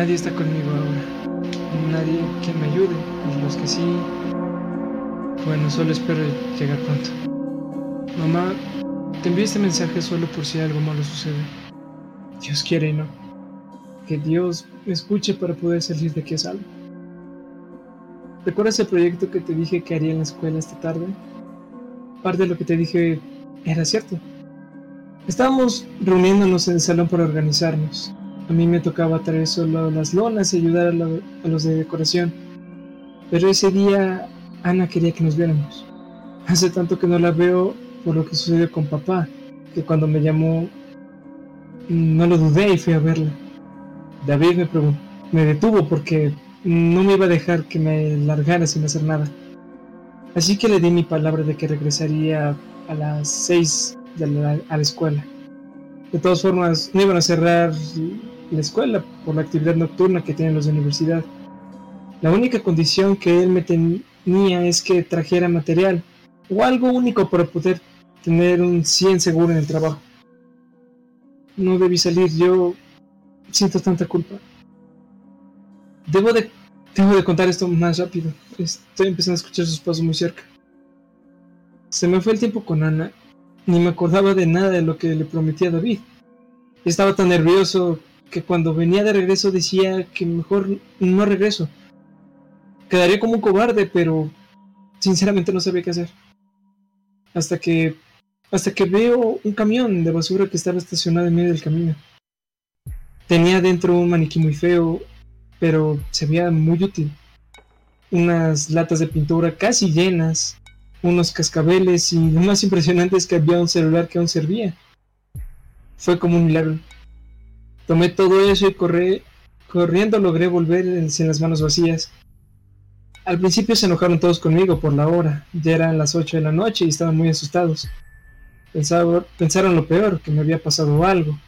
Nadie está conmigo ahora. Nadie que me ayude. Y los que sí, bueno, solo espero llegar pronto. Mamá, te envío este mensaje solo por si algo malo sucede. Dios quiere y no. Que Dios me escuche para poder salir de aquí a salvo. ¿Recuerdas el proyecto que te dije que haría en la escuela esta tarde? Parte de lo que te dije era cierto. Estábamos reuniéndonos en el salón para organizarnos. A mí me tocaba traer solo las lonas y ayudar a, los de decoración. Pero ese día Ana quería que nos viéramos. Hace tanto que no la veo por lo que sucedió con papá, que cuando me llamó no lo dudé y fui a verla. David me, me detuvo porque no me iba a dejar que me largara sin hacer nada. Así que le di mi palabra de que regresaría a las seis a la escuela. De todas formas, no iban a cerrar la escuela por la actividad nocturna que tienen los de universidad. La única condición que él me tenía es que trajera material o algo único para poder tener un 100 seguro en el trabajo. No debí salir, yo siento tanta culpa. Debo de, tengo de contar esto más rápido. Estoy empezando a escuchar sus pasos muy cerca. Se me fue el tiempo con Ana. Ni me acordaba de nada de lo que le prometí a David. Estaba tan nervioso que cuando venía de regreso decía que mejor no regreso. Quedaría como un cobarde, pero sinceramente no sabía qué hacer. Hasta que hasta que veo un camión de basura que estaba estacionado en medio del camino. Tenía dentro un maniquí muy feo, pero se veía muy útil. Unas latas de pintura casi llenas, unos cascabeles y lo más impresionante es que había un celular que aún servía. Fue como un milagro. Tomé todo eso y corrí, corriendo logré volver sin las manos vacías. Al principio se enojaron todos conmigo por la hora, ya eran las 8 de la noche y estaban muy asustados. pensaron lo peor, que me había pasado algo.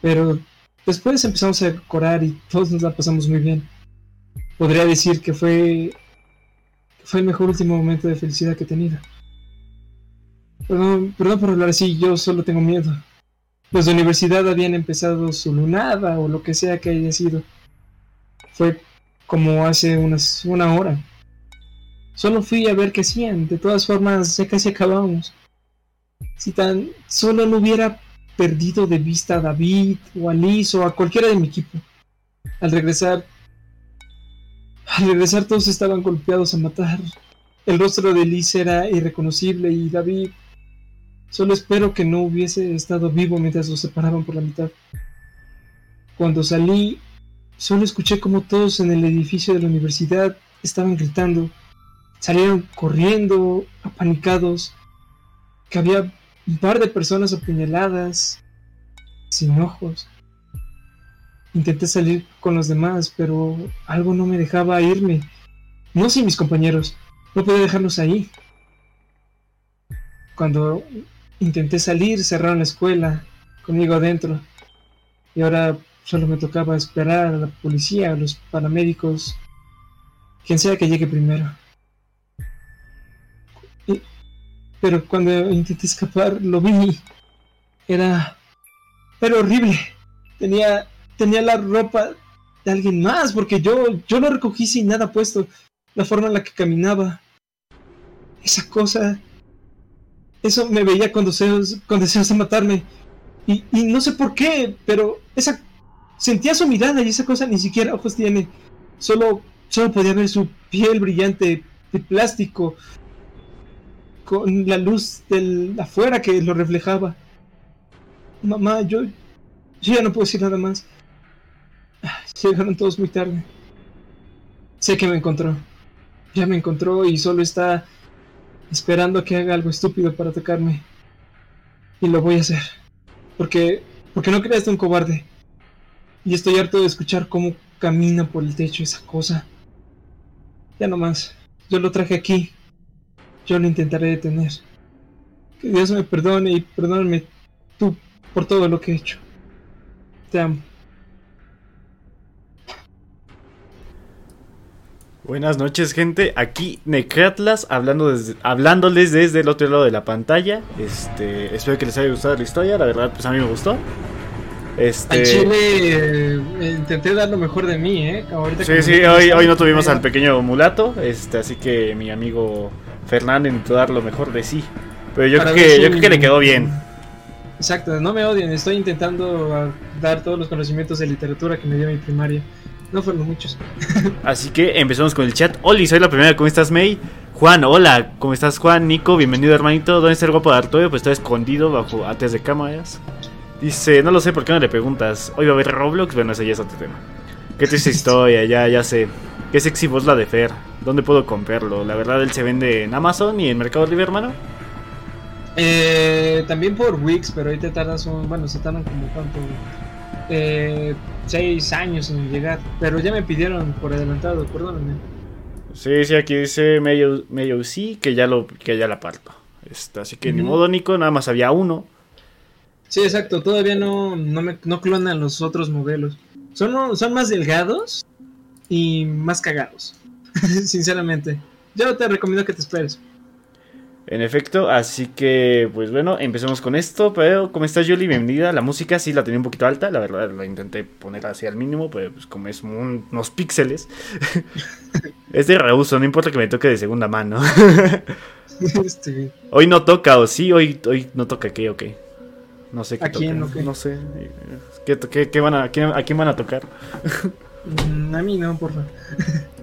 Pero después empezamos a decorar y todos nos la pasamos muy bien. Podría decir que fue, fue el mejor último momento de felicidad que he tenido. Perdón, perdón por hablar así, yo solo tengo miedo. Los de universidad habían empezado su lunada o lo que sea que haya sido. Fue como hace unas, una hora. Solo fui a ver qué hacían. De todas formas, ya casi acabamos. Si tan solo no hubiera perdido de vista a David o a Liz o a cualquiera de mi equipo. Al regresar, al regresar todos estaban golpeados a matar. El rostro de Liz era irreconocible y David Solo espero que no hubiese estado vivo mientras los separaban por la mitad. Cuando salí, solo escuché como todos en el edificio de la universidad estaban gritando. Salieron corriendo, apanicados. Que había un par de personas apuñaladas, sin ojos. Intenté salir con los demás, pero algo no me dejaba irme. No sin mis compañeros. No podía dejarlos ahí. Cuando intenté salir, cerraron la escuela, conmigo adentro. Y ahora solo me tocaba esperar a la policía, a los paramédicos, quien sea que llegue primero. pero cuando intenté escapar, lo vi. Era. Era horrible. Tenía. Tenía la ropa de alguien más, porque yo, yo lo recogí sin nada puesto. La forma en la que caminaba. Esa cosa. Eso me veía con deseos, con de matarme. Y, y no sé por qué, pero esa. Sentía su mirada y esa cosa ni siquiera ojos tiene. Solo, solo podía ver su piel brillante de plástico con la luz del afuera que lo reflejaba. Mamá, yo, yo ya no puedo decir nada más. Llegaron todos muy tarde. Sé que me encontró. Ya me encontró y solo está esperando que haga algo estúpido para atacarme. Y lo voy a hacer. Porque, porque no creas un cobarde. Y estoy harto de escuchar cómo camina por el techo esa cosa. Ya no más. Yo lo traje aquí yo lo intentaré detener. Que Dios me perdone y perdóname tú por todo lo que he hecho. Te amo. Buenas noches, gente. Aquí Necratlas hablando desde, hablándoles desde el otro lado de la pantalla. Este, espero que les haya gustado la historia. La verdad, pues a mí me gustó. Este... Chile eh, intenté dar lo mejor de mí, ¿eh? sí, sí, hoy, hoy no tuvimos al pequeño mulato, este, así que mi amigo Fernando intentó dar lo mejor de sí. Pero yo, creo que, yo creo que le quedó bien. Exacto, no me odien, estoy intentando dar todos los conocimientos de literatura que me dio mi primaria. No fueron muchos. Así que empezamos con el chat. Oli, soy la primera, ¿cómo estás, May? Juan, hola, ¿cómo estás, Juan? Nico, bienvenido, hermanito. ¿Dónde está el guapo de Artoyo? Pues está escondido bajo ates de cámaras. Dice, no lo sé, ¿por qué no le preguntas? ¿Hoy va a haber Roblox? Bueno, ese ya es otro tema. Qué triste historia, ya, ya sé. Qué sexy voz la de Fer. ¿Dónde puedo comprarlo? La verdad, él se vende en Amazon y en Mercado Libre, hermano. Eh, también por Wix, pero ahí te tardas un. Bueno, se tardan como cuánto. Eh, seis años en llegar. Pero ya me pidieron por adelantado, perdóname. Sí, sí, aquí dice medio, medio sí, que ya lo que ya la parto. Está, así que ni modo, Nico, nada más había uno. Sí, exacto, todavía no, no, me, no clonan los otros modelos. Son, son más delgados y más cagados. sinceramente. Yo te recomiendo que te esperes. En efecto, así que, pues bueno, empecemos con esto. Pero, ¿cómo estás, Julie? Bienvenida. La música sí la tenía un poquito alta, la verdad, la intenté poner así al mínimo, pero pues como es unos píxeles. es de reuso, no importa que me toque de segunda mano. Este, hoy no toca, o sí, hoy, hoy no toca, ¿qué? Ok. No sé qué ¿A quién, No sé. ¿Qué, van a, a, quién, van a tocar? Mm, a mí no, por favor.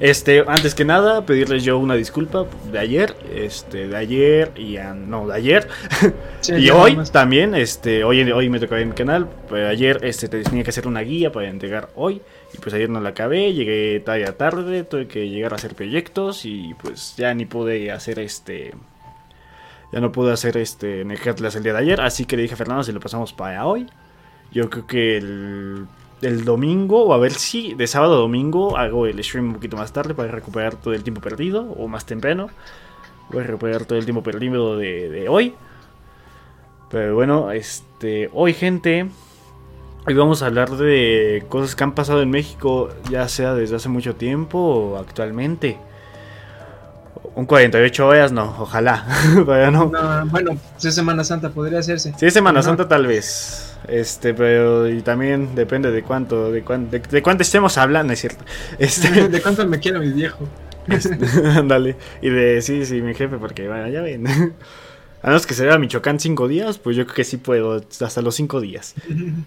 Este, antes que nada, pedirles yo una disculpa de ayer, este, de ayer y no, de ayer. Y hoy también, este, hoy, hoy me tocó en mi canal, pero ayer este tenía que hacer una guía para entregar hoy. Y pues ayer no la acabé, llegué todavía tarde, tuve que llegar a hacer proyectos y pues ya ni pude hacer este ya no pude hacer este en el día de ayer, así que le dije a Fernando si lo pasamos para hoy. Yo creo que el del domingo, o a ver si de sábado a domingo hago el stream un poquito más tarde para recuperar todo el tiempo perdido, o más temprano. Voy a recuperar todo el tiempo perdido de, hoy. Pero bueno, este, hoy gente, hoy vamos a hablar de cosas que han pasado en México, ya sea desde hace mucho tiempo o actualmente. Un 48 horas, no, ojalá. no. Bueno, si es Semana Santa, podría hacerse. Si es Semana Santa, tal vez. Este, pero y también depende de cuánto, de, cuánto, de, cuánto estemos hablando, es cierto. Este, de cuánto me quiera mi viejo. Este, ándale. y de sí, sí, mi jefe, porque bueno, ya ven. A menos que se vea Michoacán cinco días, pues yo creo que sí puedo, hasta los cinco días.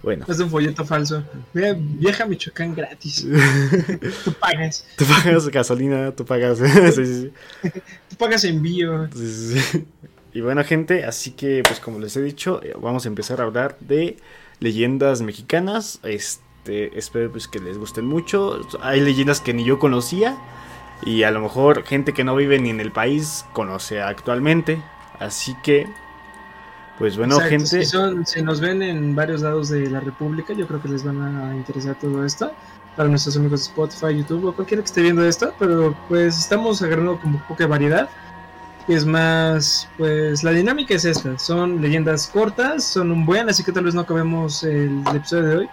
Bueno. Es un folleto falso. Mira, vieja Michoacán gratis. tú pagas. Tú pagas gasolina, tú pagas. sí, sí, sí. Tú pagas envío. Sí, sí, y bueno, gente, así que, pues como les he dicho, eh, vamos a empezar a hablar de leyendas mexicanas. Este, espero pues que les gusten mucho. Hay leyendas que ni yo conocía. y a lo mejor gente que no vive ni en el país conoce actualmente. Así que, pues bueno, gente. Si, son, si nos ven en varios lados de la República, yo creo que les van a interesar todo esto. Para nuestros amigos de Spotify, YouTube o cualquiera que esté viendo esto, pero pues estamos agarrando como poca variedad. Es más, pues la dinámica es esta: son leyendas cortas, son un buen, así que tal vez no acabemos el, episodio de hoy.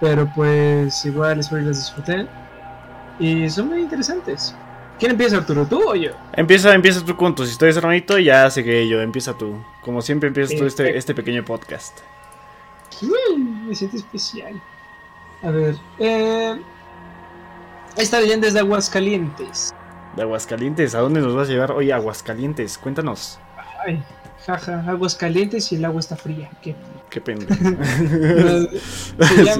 Pero pues igual espero que las disfruten. Y son muy interesantes. ¿Quién empieza, Arturo? ¿Tú o yo? Empieza, empieza tú con tus historias, hermanito, y ya seguiré yo. Empieza tú. Como siempre, empiezas tú este, este pequeño podcast. me siento especial. A ver. Eh, esta leyenda es de Aguascalientes. De Aguascalientes, ¿a dónde nos vas a llevar hoy Aguascalientes? Cuéntanos. Ay, jaja, Aguascalientes y el agua está fría. Qué, Qué pena.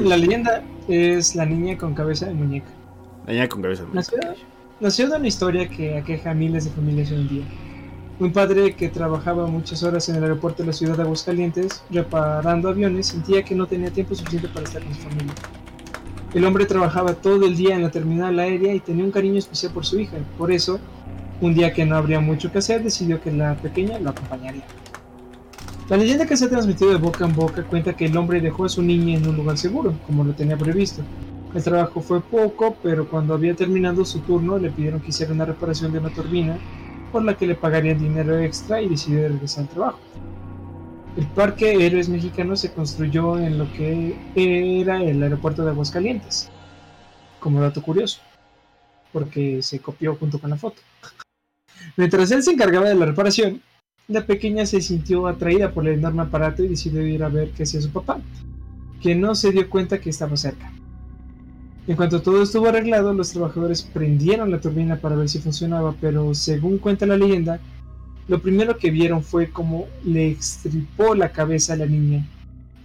la leyenda es la niña con cabeza de muñeca. La niña con cabeza de muñeca nació de una historia que aqueja a miles de familias hoy en día. Un padre que trabajaba muchas horas en el aeropuerto de la ciudad de Aguascalientes reparando aviones sentía que no tenía tiempo suficiente para estar con su familia. El hombre trabajaba todo el día en la terminal aérea y tenía un cariño especial por su hija. Por eso, un día que no habría mucho que hacer, decidió que la pequeña lo acompañaría. La leyenda que se ha transmitido de boca en boca cuenta que el hombre dejó a su niña en un lugar seguro, como lo tenía previsto, el trabajo fue poco, pero cuando había terminado su turno le pidieron que hiciera una reparación de una turbina, por la que le pagarían dinero extra y decidió regresar al trabajo. El Parque Héroes Mexicanos se construyó en lo que era el aeropuerto de Aguascalientes, como dato curioso, porque se copió junto con la foto. Mientras él se encargaba de la reparación, la pequeña se sintió atraída por el enorme aparato y decidió ir a ver qué hacía su papá, que no se dio cuenta que estaba cerca. En cuanto todo estuvo arreglado, los trabajadores prendieron la turbina para ver si funcionaba, pero según cuenta la leyenda, lo primero que vieron fue cómo le extripó la cabeza a la niña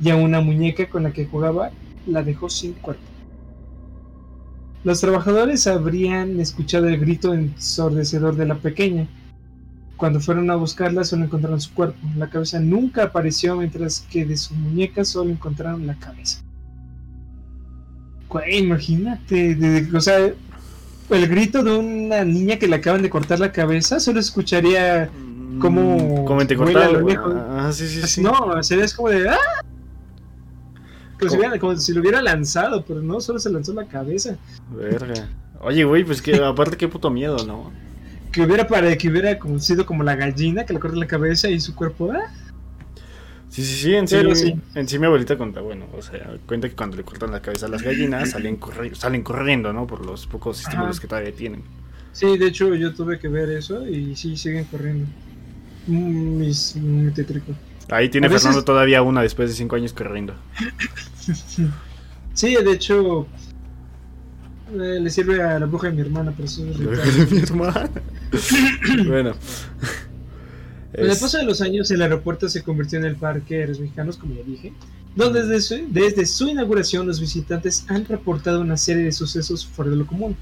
y a una muñeca con la que jugaba la dejó sin cuerpo. Los trabajadores habrían escuchado el grito ensordecedor de la pequeña. Cuando fueron a buscarla solo encontraron su cuerpo. La cabeza nunca apareció mientras que de su muñeca solo encontraron la cabeza imagínate, o sea, el grito de una niña que le acaban de cortar la cabeza, solo escucharía como... Mm, como te cortaron. Ah, sí, sí, sí. No, sería como de... ¡Ah! Como si, lo hubiera lanzado, pero no, solo se lanzó la cabeza. Verga. Oye, güey, pues que aparte qué puto miedo, ¿no? Que hubiera para que hubiera como, sido como la gallina que le corta la cabeza y su cuerpo, ¿ah? Sí, sí, sí, en sí, en sí mi abuelita cuenta, bueno, o sea, cuenta que cuando le cortan la cabeza a las gallinas salen, salen corriendo, ¿no? Por los pocos estímulos que todavía tienen. Sí, de hecho yo tuve que ver eso y sí, siguen corriendo. Muy tétrico. Ahí tiene Fernando todavía una después de cinco años corriendo. sí, de hecho eh, le sirve a la bruja de mi hermana, pero eso es de mi hermana? bueno. Con el paso de los años, el aeropuerto se convirtió en el Parque de los Mexicanos, como ya dije, donde desde su, desde su inauguración los visitantes han reportado una serie de sucesos fuera de lo común,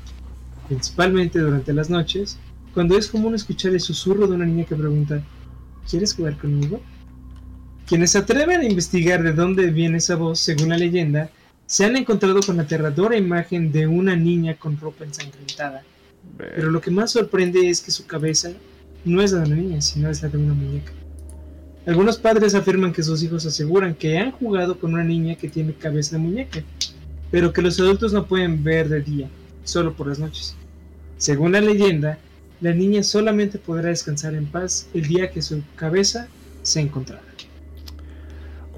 principalmente durante las noches, cuando es común escuchar el susurro de una niña que pregunta, ¿quieres jugar conmigo? Quienes se atreven a investigar de dónde viene esa voz, según la leyenda, se han encontrado con la aterradora imagen de una niña con ropa ensangrentada. Pero lo que más sorprende es que su cabeza no es la de una niña, sino es la de una muñeca. Algunos padres afirman que sus hijos aseguran que han jugado con una niña que tiene cabeza de muñeca, pero que los adultos no pueden ver de día, solo por las noches. Según la leyenda, la niña solamente podrá descansar en paz el día que su cabeza se encontrará.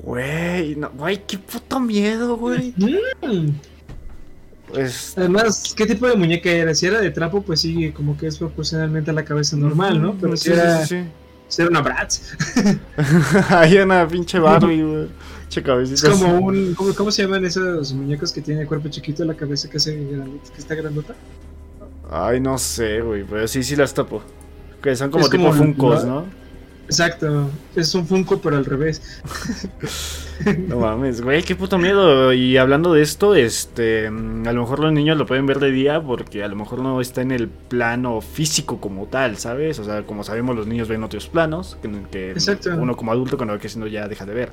Güey, no, güey, qué puto miedo, güey. Mm. Pues, Además, ¿qué tipo de muñeca era? Si era de trapo, pues sí, como que es proporcionalmente a la cabeza normal, ¿no? Pero si era, si era una Bratz. Hay una pinche Barbie, güey. Che. Es como un. ¿cómo, se llaman esos muñecos que tienen el cuerpo chiquito y la cabeza que, hace que está grandota? Ay, no sé, güey, pero sí, sí las topo. Que son como tipo Funkos, ¿no? Exacto, es un Funko pero al revés. no mames, güey, qué puto miedo. Y hablando de esto, este, a lo mejor los niños lo pueden ver de día porque a lo mejor no está en el plano físico como tal, ¿sabes? O sea, como sabemos los niños ven otros planos que, uno como adulto cuando va creciendo ya deja de ver.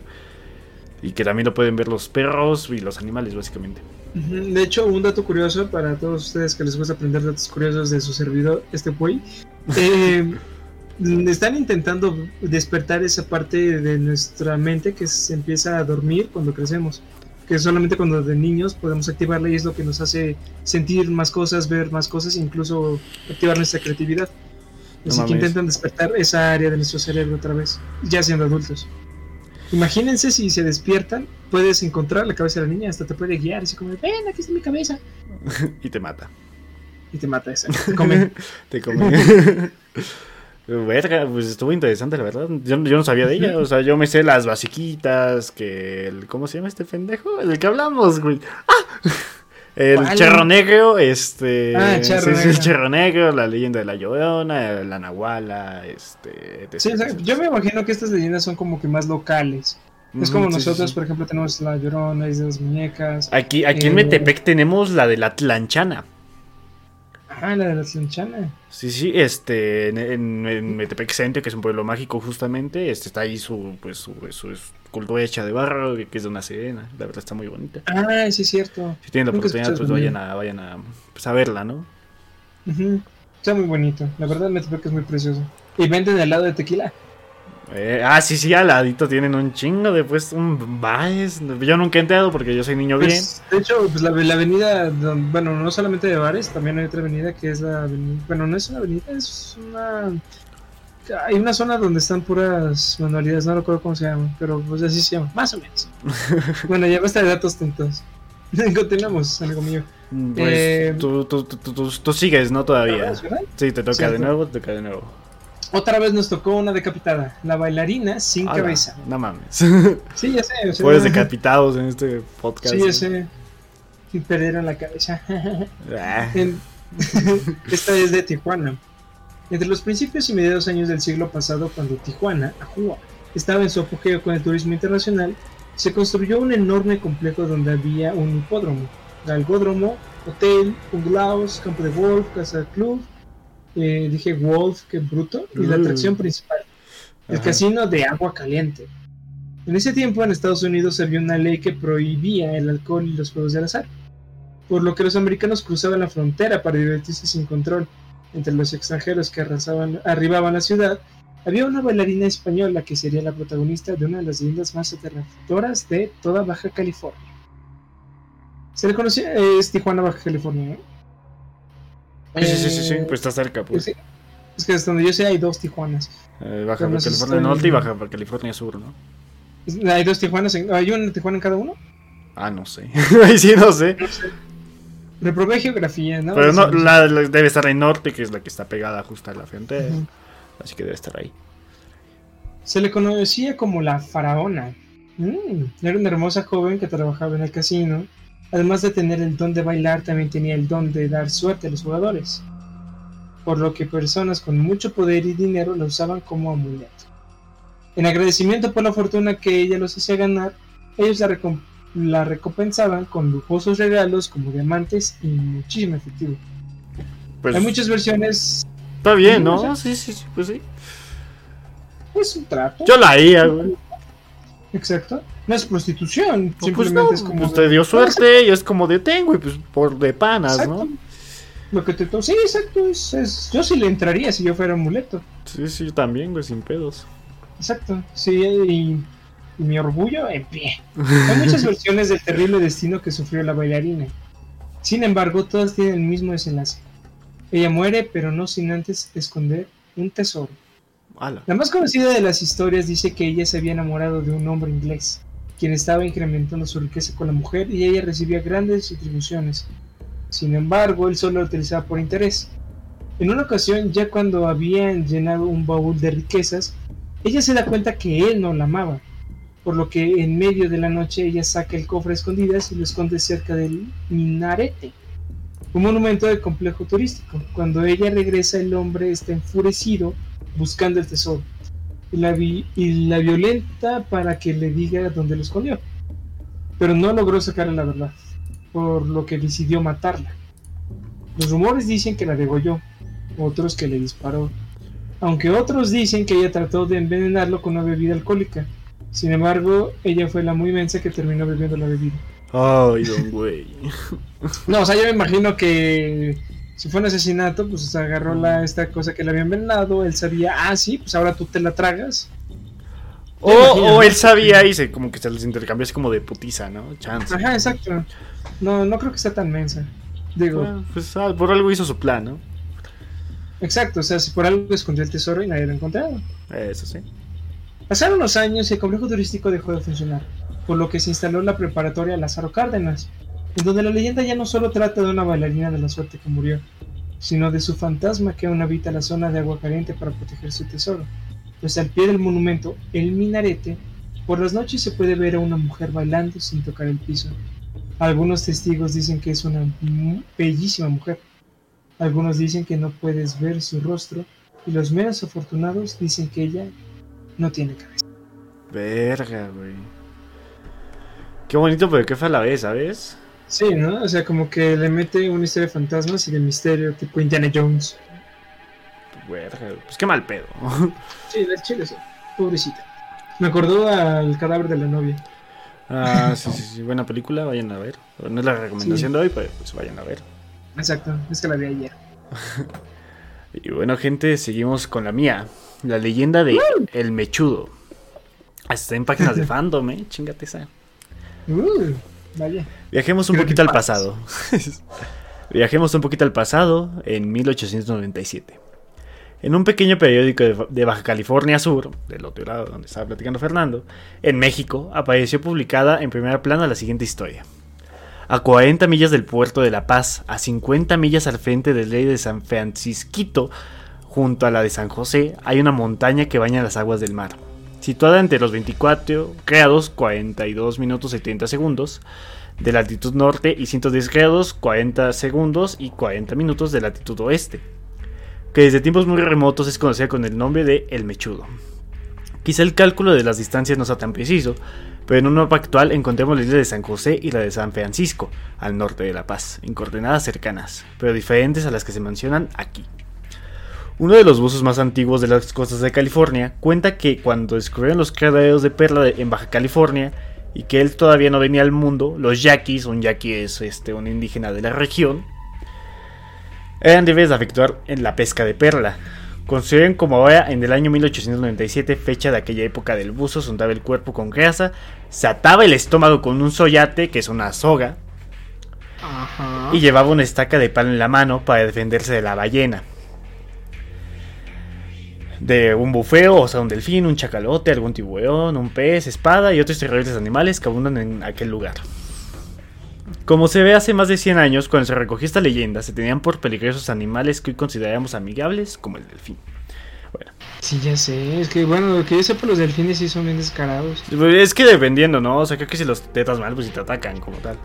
Y que también lo pueden ver los perros y los animales, básicamente. De hecho, un dato curioso para todos ustedes que les gusta aprender datos curiosos de su servidor, este güey. Eh, están intentando despertar esa parte de nuestra mente que se empieza a dormir cuando crecemos. Que solamente cuando de niños podemos activarla y es lo que nos hace sentir más cosas, ver más cosas, incluso activar nuestra creatividad. Así que intentan despertar esa área de nuestro cerebro otra vez, ya siendo adultos. Imagínense si se despiertan, puedes encontrar la cabeza de la niña, hasta te puede guiar, así como, ven, aquí está mi cabeza. y te mata. Y te mata esa. Te come. te come. Verga, pues estuvo interesante, la verdad. Yo, no sabía de ella. O sea, yo me sé las basiquitas, que el. ¿Cómo se llama este pendejo? El que hablamos, güey. ¡Ah! El Cherro Negro, este. Ah, Cherro sí, el Cherro Negro, la leyenda de la Llorona, la Nahuala, este. Sí, yo me imagino que estas leyendas son como que más locales. Es como nosotros, por ejemplo, tenemos la Llorona, y de las muñecas. Aquí, aquí en eh, Metepec tenemos la de la Tlanchana. Ah, la de la Tlanchana. Sí, sí, este, en, Metepec Centro, que es un pueblo mágico justamente, este, está ahí su, pues, su, su, cultura hecha de barro, que es de una sirena, la verdad está muy bonita. Ah, sí es cierto. Si tienen la oportunidad, pues vayan a, vayan a, pues, a verla, ¿no? Está muy bonito, la verdad Metepec es muy precioso. Y venden helado de tequila. Eh, ah, sí, sí, al ladito tienen un chingo de pues un bares. Yo nunca he entrado porque yo soy niño pues, bien. De hecho, pues la, avenida, bueno, no solamente de bares, también hay otra avenida que es la avenida, bueno, no es una avenida, es una... Hay una zona donde están puras manualidades, no recuerdo cómo se llama, pero pues así se llama, más o menos. bueno, ya basta de datos tontos. Continuamos, amigo mío. Pues eh, tú, tú, tú, tú, sigues, ¿no? Todavía. Sí, te toca de nuevo, te toca de nuevo. Otra vez nos tocó una decapitada, la bailarina sin cabeza. No mames. Sí, ya sé. O sea, decapitados en este podcast. Sí, ya sé. Y perdieron la cabeza. Ah. Esta es de Tijuana. Entre los principios y mediados años del siglo pasado, cuando Tijuana, Ajua, estaba en su apogeo con el turismo internacional, se construyó un enorme complejo donde había un hipódromo, galgódromo, hotel, bungalows, campo de golf, casa club, eh, dije Wolf, que bruto, y la atracción principal, el casino de agua caliente. En ese tiempo en Estados Unidos había una ley que prohibía el alcohol y los juegos de azar, por lo que los americanos cruzaban la frontera para divertirse sin control. Entre los extranjeros que arrasaban, arribaban a la ciudad, había una bailarina española que sería la protagonista de una de las leyendas más aterradoras de toda Baja California. Se le conocía, es Tijuana, Baja California, ¿eh? Sí, sí, sí, sí, pues está cerca, pues. Es que hasta donde yo sé hay dos Tijuanas. Eh, Baja California Norte y Baja California Sur, ¿no? Hay dos Tijuanas, ¿hay una Tijuana en cada uno? Ah, no sé. Ahí sí no sé. No sé. Reprobé geografía, ¿no? Pero no, la, debe estar en norte, que es la que está pegada justo a la frontera. Así que debe estar ahí. Se le conocía como la faraona. Mm, era una hermosa joven que trabajaba en el casino Además de tener el don de bailar, también tenía el don de dar suerte a los jugadores, por lo que personas con mucho poder y dinero la usaban como amuleto. En agradecimiento por la fortuna que ella los hacía ganar, ellos la, recompensaban con lujosos regalos como diamantes y muchísimo efectivo. Pues, Hay muchas versiones. Está bien, ¿no? Sí, sí, sí, pues sí. Es un trato. Yo la haría, güey. Exacto. No es prostitución, pues simplemente es como. Pues te dio suerte y es como de tengo, y pues por de panas, ¿no? Lo que te Sí, exacto. Es, Yo sí le entraría si yo fuera amuleto. Sí, sí, también, güey, sin pedos. Exacto. Sí, y, mi orgullo en pie. Hay muchas versiones del terrible destino que sufrió la bailarina. Sin embargo, todas tienen el mismo desenlace. Ella muere, pero no sin antes esconder un tesoro. La más conocida de las historias dice que ella se había enamorado de un hombre inglés quien estaba incrementando su riqueza con la mujer y ella recibía grandes retribuciones. Sin embargo, él solo la utilizaba por interés. En una ocasión, ya cuando habían llenado un baúl de riquezas, ella se da cuenta que él no la amaba, por lo que en medio de la noche ella saca el cofre a escondidas y lo esconde cerca del minarete, un monumento del complejo turístico. Cuando ella regresa, el hombre está enfurecido buscando el tesoro y la, y la violenta para que le diga dónde lo escondió. Pero no logró sacarle la verdad, por lo que decidió matarla. Los rumores dicen que la degolló, otros que le disparó, aunque otros dicen que ella trató de envenenarlo con una bebida alcohólica. Sin embargo, ella fue la muy mensa que terminó bebiendo la bebida. Ay, don güey. no, o sea, yo me imagino que si fue un asesinato, pues agarró la, esta cosa que le habían envenenado, él sabía, ah, sí, pues ahora tú te la tragas. O, él sabía y se, como que se les intercambió así como de putiza, ¿no? Chance. Ajá, exacto. No, no creo que sea tan mensa. Digo. pues ah, por algo hizo su plan, ¿no? Exacto, o sea, si por algo escondió el tesoro y nadie lo encontrado. Eso sí. Pasaron los años y el complejo turístico dejó de funcionar, por lo que se instaló la preparatoria Lázaro Cárdenas, en donde la leyenda ya no solo trata de una bailarina de la suerte que murió, sino de su fantasma que aún habita la zona de agua caliente para proteger su tesoro. Pues al pie del monumento, el minarete, por las noches se puede ver a una mujer bailando sin tocar el piso. Algunos testigos dicen que es una bellísima mujer. Algunos dicen que no puedes ver su rostro y los menos afortunados dicen que ella no tiene cabeza. Verga, güey. Qué bonito, pero qué fue a la vez, ¿sabes? Sí, ¿no? O sea, como que le mete una historia de fantasmas y de misterio, tipo Indiana Jones. Pues qué mal pedo. sí, la chile, pobrecita. Me acordó al cadáver de la novia. Ah, sí, sí, sí, buena película, vayan a ver. No es la recomendación de hoy, pero pues vayan a ver. Exacto, es que la vi ayer. y bueno, gente, seguimos con la mía. La leyenda de El Mechudo. Está en páginas de fandom, ¿eh? Chingate esa. Uh, vaya. Viajemos un poquito al pasado. Viajemos un poquito al pasado, en 1897. En un pequeño periódico de Baja California Sur, del otro lado donde estaba platicando Fernando, en México, apareció publicada en primera plana la siguiente historia. A 40 millas del puerto de La Paz, a 50 millas al frente del ley de San Francisquito, junto a la de San José, hay una montaña que baña las aguas del mar. Situada entre los 24 grados 42 minutos y 30 segundos de latitud norte y 110 grados 40 segundos y 40 minutos de latitud oeste, que desde tiempos muy remotos es conocida con el nombre de El Mechudo. Quizá el cálculo de las distancias no sea tan preciso, pero en un mapa actual encontramos la isla de San José y la de San Francisco, al norte de La Paz, en coordenadas cercanas, pero diferentes a las que se mencionan aquí. Uno de los buzos más antiguos de las costas de California cuenta que cuando descubrieron los criaderos de perla en Baja California y que él todavía no venía al mundo, los yaquis, un yaqui es este, un indígena de la región, eran libres de efectuar en la pesca de perla. Construyeron como ahora en el año 1897, fecha de aquella época del buzo, se untaba el cuerpo con grasa, se ataba el estómago con un soyate, que es una soga, y llevaba una estaca de palo en la mano para defenderse de la ballena de un bufeo, o sea, un delfín, un chacalote, algún tiburón, un pez, espada y otros terribles animales que abundan en aquel lugar. Como se ve hace más de 100 años, cuando se recogió esta leyenda, se tenían por peligrosos animales que hoy consideramos amigables, como el delfín. Bueno. Sí, ya sé. Es que, bueno, lo que yo sé por los delfines sí son bien descarados. Pues, es que dependiendo, ¿no? O sea, creo que si los tetas mal, pues si te atacan como tal.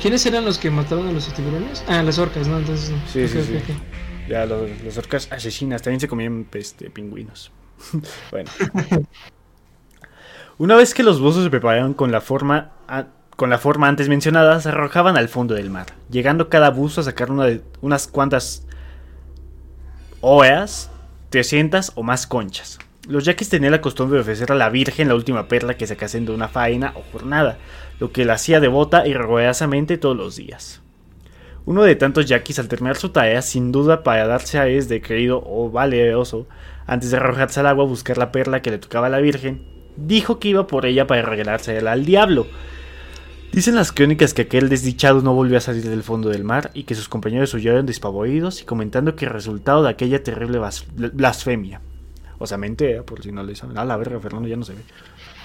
¿Quiénes eran los que mataron a los tiburones? Ah, las orcas, ¿no? Entonces, sí, sí, sí. Ya los, orcas asesinas también se comían este, pingüinos. bueno. Una vez que los buzos se prepararon con la forma con la forma antes mencionada, se arrojaban al fondo del mar, llegando cada buzo a sacar una de, unas cuantas oas, 300 o más conchas. Los yaquis tenían la costumbre de ofrecer a la Virgen la última perla que sacasen de una faena o jornada, lo que la hacía devota y rigurosamente todos los días. Uno de tantos yaquis al terminar su tarea, sin duda para darse a es de querido o valeroso, antes de arrojarse al agua a buscar la perla que le tocaba a la Virgen, dijo que iba por ella para regalársela al diablo. Dicen las crónicas que aquel desdichado no volvió a salir del fondo del mar y que sus compañeros huyeron despavoridos y comentando que el resultado de aquella terrible blasfemia. O sea, mente, por si no le saben. Ah, la verga, Fernando ya no se ve.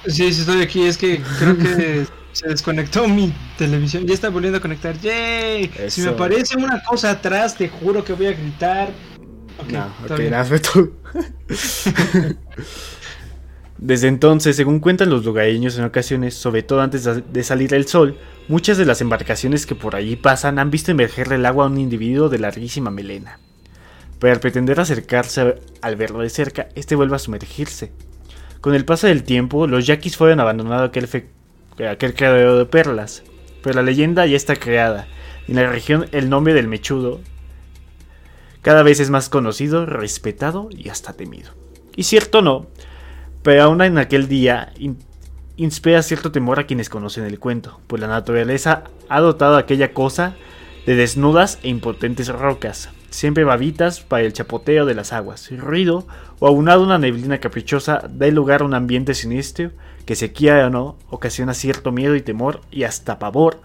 Sí, sí, estoy aquí. Es que creo que se desconectó mi televisión. Ya está volviendo a conectar. ¡Yay! Si me aparece una cosa atrás, te juro que voy a gritar. Okay, no, ok, tú. Desde entonces, según cuentan los lugareños en ocasiones, sobre todo antes de salir el sol, muchas de las embarcaciones que por allí pasan han visto emerger del agua a un individuo de larguísima melena. Pero al pretender acercarse al verlo de cerca, este vuelve a sumergirse, con el paso del tiempo, los yaquis fueron abandonando aquel, aquel creadero de perlas, pero la leyenda ya está creada. En la región el nombre del mechudo cada vez es más conocido, respetado y hasta temido. Y cierto no, Pero aún en aquel día inspira cierto temor a quienes conocen el cuento, pues la naturaleza ha dotado aquella cosa de desnudas e impotentes rocas, siempre babitas para el chapoteo de las aguas, ruido o aunado una neblina caprichosa da lugar a un ambiente siniestro que se quiera o no ocasiona cierto miedo y temor y hasta pavor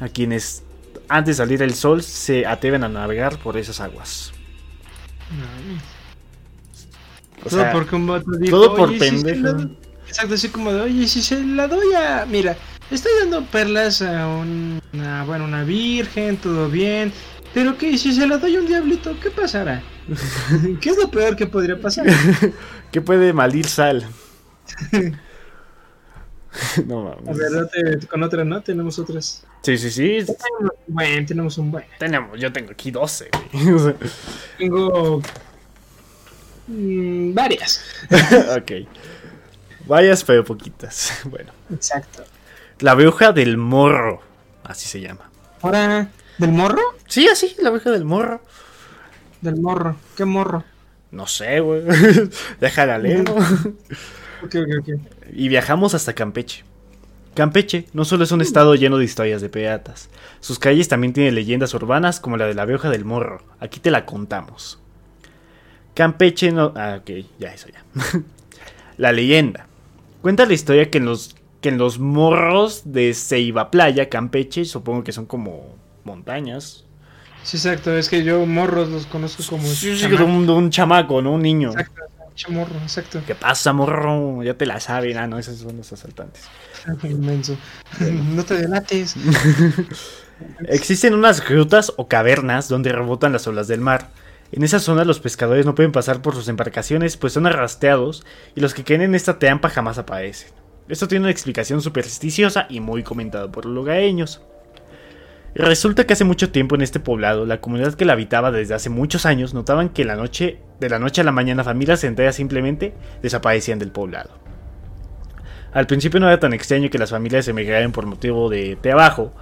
a quienes antes de salir el sol se atreven a navegar por esas aguas. todo porque un vato todo por pendejo. exacto, así como de, oye, si se la doy a. Mira, estoy dando perlas a una, bueno, una virgen, todo bien. Pero que si se la doy a un diablito, ¿qué pasará? ¿Qué es lo peor que podría pasar? ¿Qué puede maldir sal? no mames. A ver, con otra, ¿no? Tenemos otras. Sí, sí, sí. Bueno, tenemos un buen. Tenemos, yo tengo aquí 12. tengo mm, varias. ok. Varias, pero poquitas. Bueno. Exacto. La bruja del morro. Así se llama. ¿Ahora? ¿Del morro? Sí, así, la bruja del morro. Del morro. ¿Qué morro? No sé, güey. Déjala leer. ok, ok, ok. Y viajamos hasta Campeche. Campeche no solo es un estado lleno de historias de piratas, sus calles también tienen leyendas urbanas como la de la vieja del morro. Aquí te la contamos. Campeche no... Ah, ok, ya eso ya. la leyenda. Cuenta la historia que en los, que en los morros de Ceiba Playa, Campeche, supongo que son como montañas. Sí, exacto, es que yo morros los conozco como... Sí, sí, un, un chamaco, ¿no? Un niño. Exacto, morro, exacto. ¿Qué pasa, morro? Ya te la saben, ah, no, esos son los asaltantes. Inmenso. no te delates. Existen unas grutas o cavernas donde rebotan las olas del mar. En esa zona los pescadores no pueden pasar por sus embarcaciones pues son arrasteados y los que queden en esta teampa jamás aparecen. Esto tiene una explicación supersticiosa y muy comentada por los lugareños. Resulta que hace mucho tiempo en este poblado, la comunidad que la habitaba desde hace muchos años notaban que la noche, de la noche a la mañana familias enteras simplemente desaparecían del poblado. Al principio no era tan extraño que las familias emigraran por motivo de trabajo,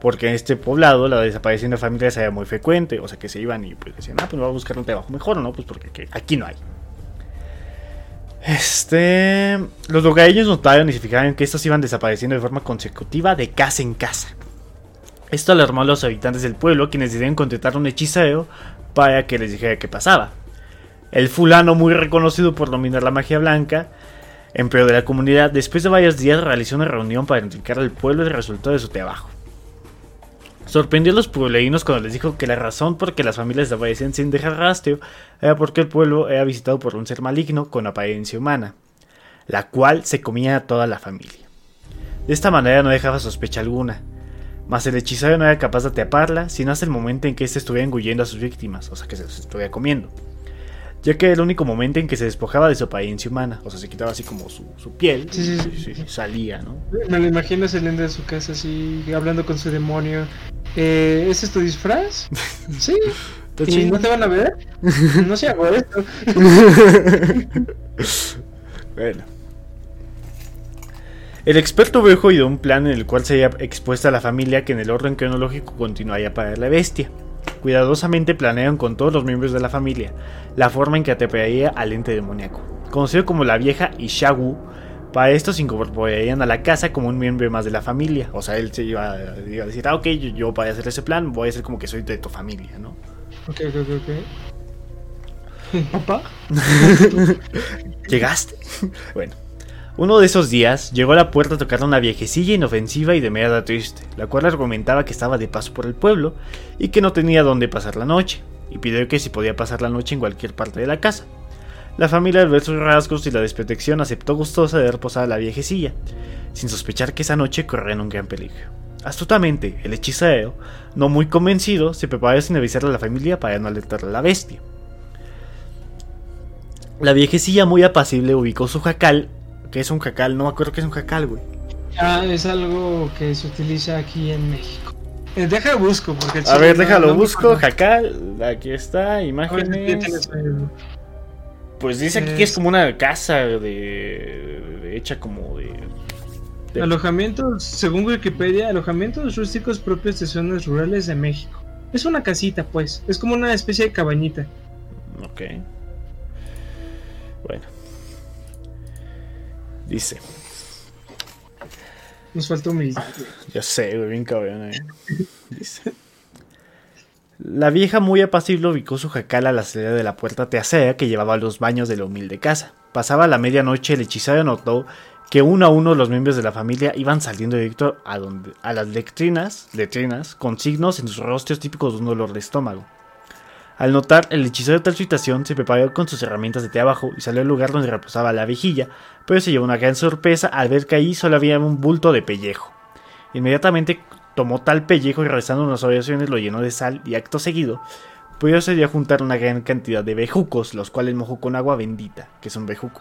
porque en este poblado la desaparición de familias era muy frecuente, o sea que se iban y pues decían, ah, pues voy a buscar un trabajo mejor, ¿no? Pues porque aquí no hay. Este. Los lugareños notaron y se fijaron que estos iban desapareciendo de forma consecutiva de casa en casa. Esto alarmó a los habitantes del pueblo, quienes decidieron contratar un hechicero para que les dijera qué pasaba. El fulano, muy reconocido por dominar la magia blanca, empeoró de la comunidad, después de varios días realizó una reunión para indicar al pueblo el resultado de su trabajo. Sorprendió a los pueblerinos cuando les dijo que la razón por que las familias desaparecían sin dejar rastro era porque el pueblo era visitado por un ser maligno con apariencia humana, la cual se comía a toda la familia. De esta manera no dejaba sospecha alguna, mas el hechicero no era capaz de atraparla sino hasta el momento en que éste estuviera engullendo a sus víctimas, o sea que se las estuviera comiendo. Ya que era el único momento en que se despojaba de su apariencia humana, o sea, se quitaba así como su, piel y salía, ¿no? Me lo imagino saliendo de su casa así, hablando con su demonio. Eh, ¿Ese es tu disfraz? sí. ¿Y no te van a ver? No se hago esto. bueno. El experto viejo oído un plan en el cual se había expuesta a la familia que en el orden cronológico continuaría para la bestia. Cuidadosamente planearon con todos los miembros de la familia la forma en que atraparía al ente demoníaco. Conocido como la vieja Ishagu, para esto se incorporarían a la casa como un miembro más de la familia. O sea, él se iba a, decir, ah, ok, yo, yo, voy a hacer ese plan, voy a ser como que soy de tu familia, ¿no? Ok, ok, ok, ok. ¿Papá? ¿Llegaste? bueno. Uno de esos días llegó a la puerta a tocar una viejecilla inofensiva y de media triste, la cual argumentaba que estaba de paso por el pueblo y que no tenía dónde pasar la noche, y pidió que si podía pasar la noche en cualquier parte de la casa. La familia al ver sus rasgos y la desprotección aceptó gustosa de reposar a la viejecilla, sin sospechar que esa noche corrían un gran peligro. Astutamente, el hechicero, no muy convencido, se preparó sin avisarle a la familia para no alertarle a la bestia. La viejecilla muy apacible ubicó su jacal ¿Qué es un jacal? No me acuerdo qué es un jacal, güey. Ah, es algo que se utiliza aquí en México. Eh, deja busco, porque... A ver, déjalo, busco, jacal, aquí está, imágenes... Pues dice aquí que es como una casa de, hecha como de, Alojamientos, según Wikipedia, alojamientos rústicos propios de zonas rurales de México. Es una casita, pues. Es como una especie de cabañita. Ok. Bueno. Dice. Nos faltó un Ya sé, güey, bien cabrón. Eh. Dice. La vieja muy apacible ubicó su jacal a la salida de la puerta teacera que llevaba a los baños de la humilde casa. Pasaba la medianoche, el hechicero notó que uno a uno los miembros de la familia iban saliendo directo a, donde, a las letrinas, letrinas con signos en sus rostros típicos de un dolor de estómago. Al notar el hechicero de tal situación, se preparó con sus herramientas de trabajo y salió al lugar donde reposaba la vejilla, pero se llevó una gran sorpresa al ver que ahí solo había un bulto de pellejo. Inmediatamente tomó tal pellejo y realizando unas oraciones lo llenó de sal y acto seguido, pudo a juntar una gran cantidad de bejucos, los cuales mojó con agua bendita, que es un bejuco.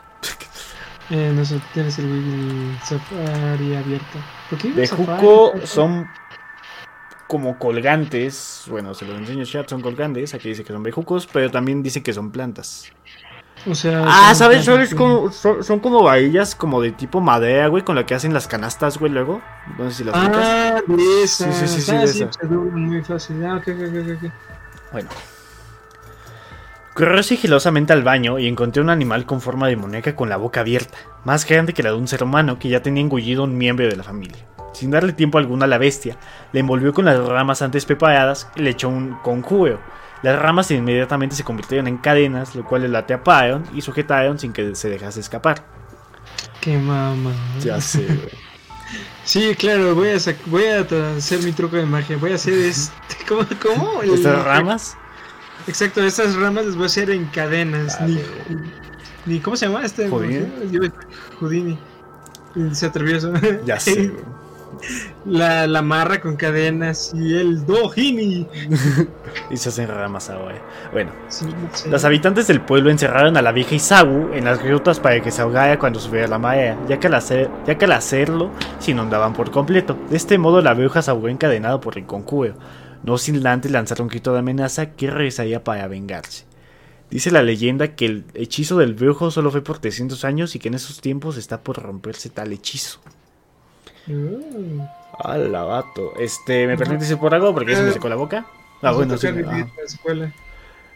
Eh, no sé, tienes el Safari abierto. Bejuco son como colgantes. Bueno, se los enseño chat, son colgantes. Aquí dice que son bejucos, pero también dice que son plantas. O sea. Ah, ¿sabes? Son, como, son, como bahillas como de tipo madera, güey, con la que hacen las canastas, güey, luego. No sé si las Ah, de esa. Sí, sí, sí, ah, sí, Muy fácil. Ah, ok. Bueno. Corrió sigilosamente al baño y encontré un animal con forma de muñeca con la boca abierta, más grande que la de un ser humano que ya tenía engullido un miembro de la familia. Sin darle tiempo alguno a la bestia, le envolvió con las ramas antes preparadas y le echó un conjugo. Las ramas inmediatamente se convirtieron en cadenas, lo cual la atraparon y sujetaron sin que se dejase escapar. Qué mamá. Ya sé, güey. Sí, claro, voy a, voy a hacer mi truco de magia. Voy a hacer este. ¿Cómo? cómo? ¿Estas ramas? Exacto, estas ramas las voy a hacer en cadenas. ni, ni, ¿Cómo se llama este? Houdini. Houdini. Se atrevió eso. Ya sé, güey. La, la marra con cadenas y el dojini. y se hacen ramas ahora. Bueno, los habitantes del pueblo encerraron a la vieja Isagu en las grutas para que se ahogara cuando subiera la marea, ya que al, hacer, ya que al hacerlo se inundaban por completo. De este modo la vieja se ahogó encadenado por el concubo. No sin antes lanzar un grito de amenaza que regresaría para vengarse. Dice la leyenda que el hechizo del brujo solo fue por 300 años y que en esos tiempos está por romperse tal hechizo. Mm. Ala, vato. Este, ¿me permites ir por algo? Porque ya se me secó la boca. Ah, bueno, sí.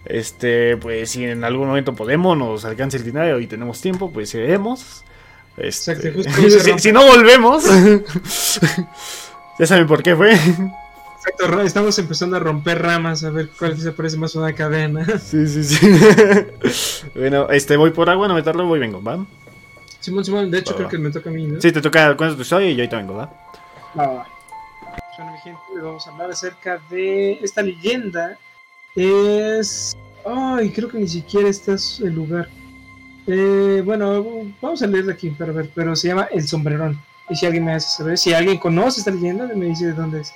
Este, pues si en algún momento podemos, nos alcanza el dinero y tenemos tiempo, pues iremos. Este, si, si, no volvemos, ya saben por qué fue. Exacto, estamos empezando a romper ramas a ver cuál se parece más a una cadena. Sí, sí, sí. bueno, este, voy por agua, no me tardo, voy vengo, ¿va? Simón, Simón, de hecho creo que me toca a mí, ¿no? Sí, te toca cuenta tu historia y yo ahorita vengo, ¿va? Va, va. Bueno, mi gente, vamos a hablar acerca de esta leyenda. Es. Ay, creo que ni siquiera este es el lugar. Eh, bueno, vamos a leerla aquí para ver, pero se llama El Sombrerón. Y si alguien me hace saber, si alguien conoce esta leyenda, me dice de dónde es.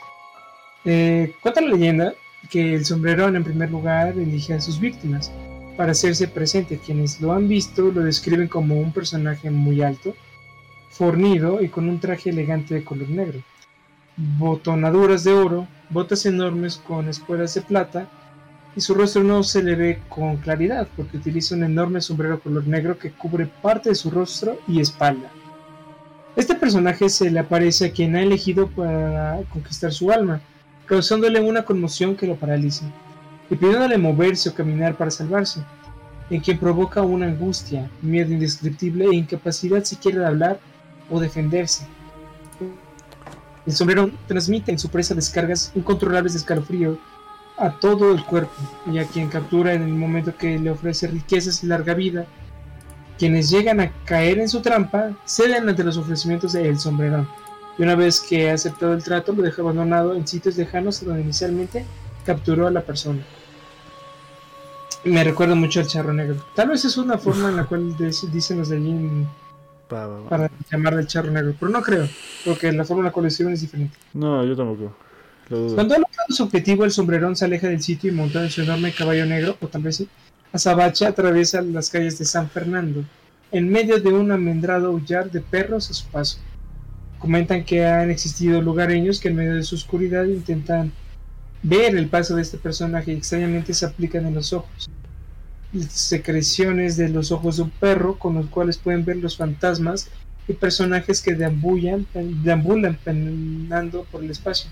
Eh, cuenta la leyenda que el sombrerón en primer lugar elige a sus víctimas para hacerse presente. Quienes lo han visto lo describen como un personaje muy alto, fornido y con un traje elegante de color negro. Botonaduras de oro, botas enormes con espuelas de plata y su rostro no se le ve con claridad porque utiliza un enorme sombrero color negro que cubre parte de su rostro y espalda. Este personaje se le aparece a quien ha elegido para conquistar su alma, causándole una conmoción que lo paraliza y pidiéndole moverse o caminar para salvarse, en quien provoca una angustia, miedo indescriptible e incapacidad siquiera de hablar o defenderse. El sombrero transmite en su presa descargas incontrolables de escalofrío a todo el cuerpo y a quien captura en el momento que le ofrece riquezas y larga vida. Quienes llegan a caer en su trampa ceden ante los ofrecimientos de El Sombrerón y una vez que ha aceptado el trato lo deja abandonado en sitios lejanos donde inicialmente capturó a la persona. Me recuerda mucho al charro negro. Tal vez es una forma en la cual dicen los de allí para llamarle el charro negro, pero no creo, porque la forma en la cual lo es diferente. No, yo tampoco. Cuando ha logrado su objetivo, el sombrerón se aleja del sitio y montado en su enorme caballo negro, o tal vez sí, Azabache atraviesa las calles de San Fernando, en medio de un amendrado aullar de perros a su paso. Comentan que han existido lugareños que en medio de su oscuridad intentan ver el paso de este personaje extrañamente se aplican en los ojos. Secreciones de los ojos de un perro con los cuales pueden ver los fantasmas y personajes que deambulan, deambulan penando por el espacio.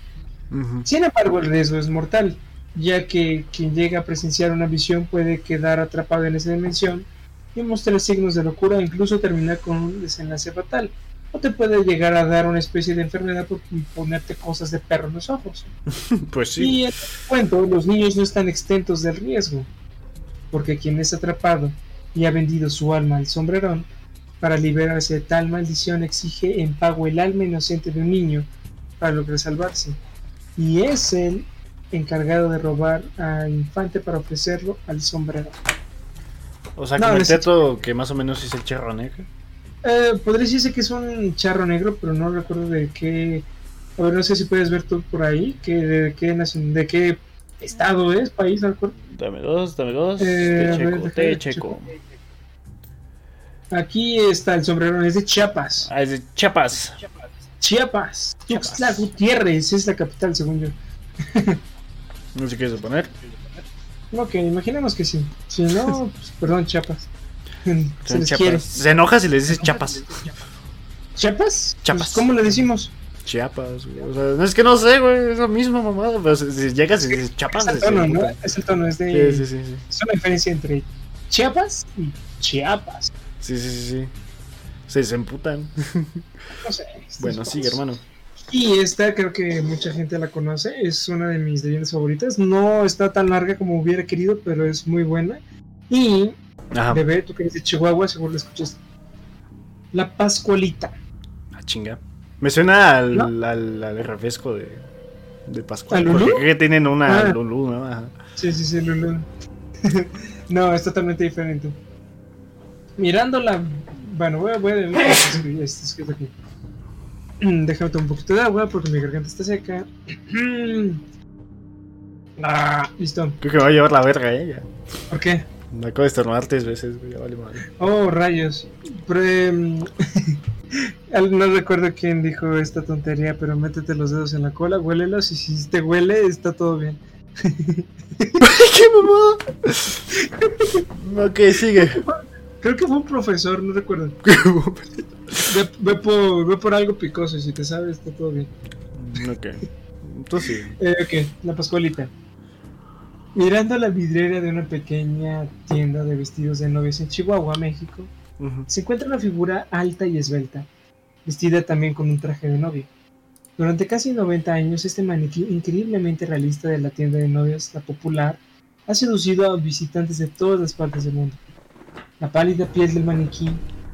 Sin embargo, el riesgo es mortal, ya que quien llega a presenciar una visión puede quedar atrapado en esa dimensión y mostrar signos de locura o incluso terminar con un desenlace fatal. O te puede llegar a dar una especie de enfermedad por ponerte cosas de perro en los ojos. pues sí. Y en este cuento, los niños no están exentos del riesgo, porque quien es atrapado y ha vendido su alma al sombrerón, para liberarse de tal maldición exige en pago el alma inocente de un niño para lograr salvarse. Y es el encargado de robar al infante para ofrecerlo al sombrero. O sea, como el teto que más o menos es el charro negro. Eh, podría decirse que es un charro negro, pero no recuerdo de qué. A ver, no sé si puedes ver tú por ahí, que de qué nación, de qué estado es, país, ¿no? Dame dos, dame dos. Eh, te checo, Aquí está el sombrero, es de Chiapas. Ah, es de Chiapas. Chiapas. Tuxtla Gutiérrez es la capital, según yo. no sé qué suponer. Ok, imaginemos que sí. Si no, pues, perdón, Chiapas. Se, se enoja si le dices Chiapas. ¿Chiapas? Chiapas. Pues, ¿Cómo le decimos? Chiapas, güey. O sea, no es que no sé, güey. Es lo mismo. Pero si, llegas y dices Chiapas. Es el tono, ¿no? Es el tono, es de. Sí, sí, sí, Es una diferencia entre Chiapas y Chiapas. Sí, sí, sí, sí. Se, se emputan. No sé. bueno, sí, hermano. Y esta creo que mucha gente la conoce. Es una de mis leyendas favoritas. No está tan larga como hubiera querido, pero es muy buena. Y, Ajá. bebé, tú que eres de Chihuahua, seguro la escuchas. La Pascualita. Ah, chinga. Me suena al, al, refresco de, de Pascual. ¿A Porque que tienen una ah. Lulú, ¿no? Ajá. Sí, sí, sí, Lulú. no, es totalmente diferente mirándola. Bueno, voy a, voy a, esto, aquí. Déjame tomar un poquito de agua porque mi garganta está seca. ah, listo. Creo que me va a llevar la verga ella. ¿Por qué? Me acabo de estornudar tres veces, ya vale madre. Oh, rayos. Pero, no recuerdo quién dijo esta tontería, pero métete los dedos en la cola, huélelos y si te huele, está todo bien. ¿Qué mamá? ok, sigue. Creo que fue un profesor, no recuerdo. ve, por, algo picoso y si te sabes, está todo bien. Mm, ok. Entonces sí. Eh, ok, la Pascualita. Mirando la vidriera de una pequeña tienda de vestidos de novios en Chihuahua, México, se encuentra una figura alta y esbelta, vestida también con un traje de novia. Durante casi 90 años, este maniquí increíblemente realista de la tienda de novios, la popular, ha seducido a visitantes de todas las partes del mundo. La pálida piel del maniquí,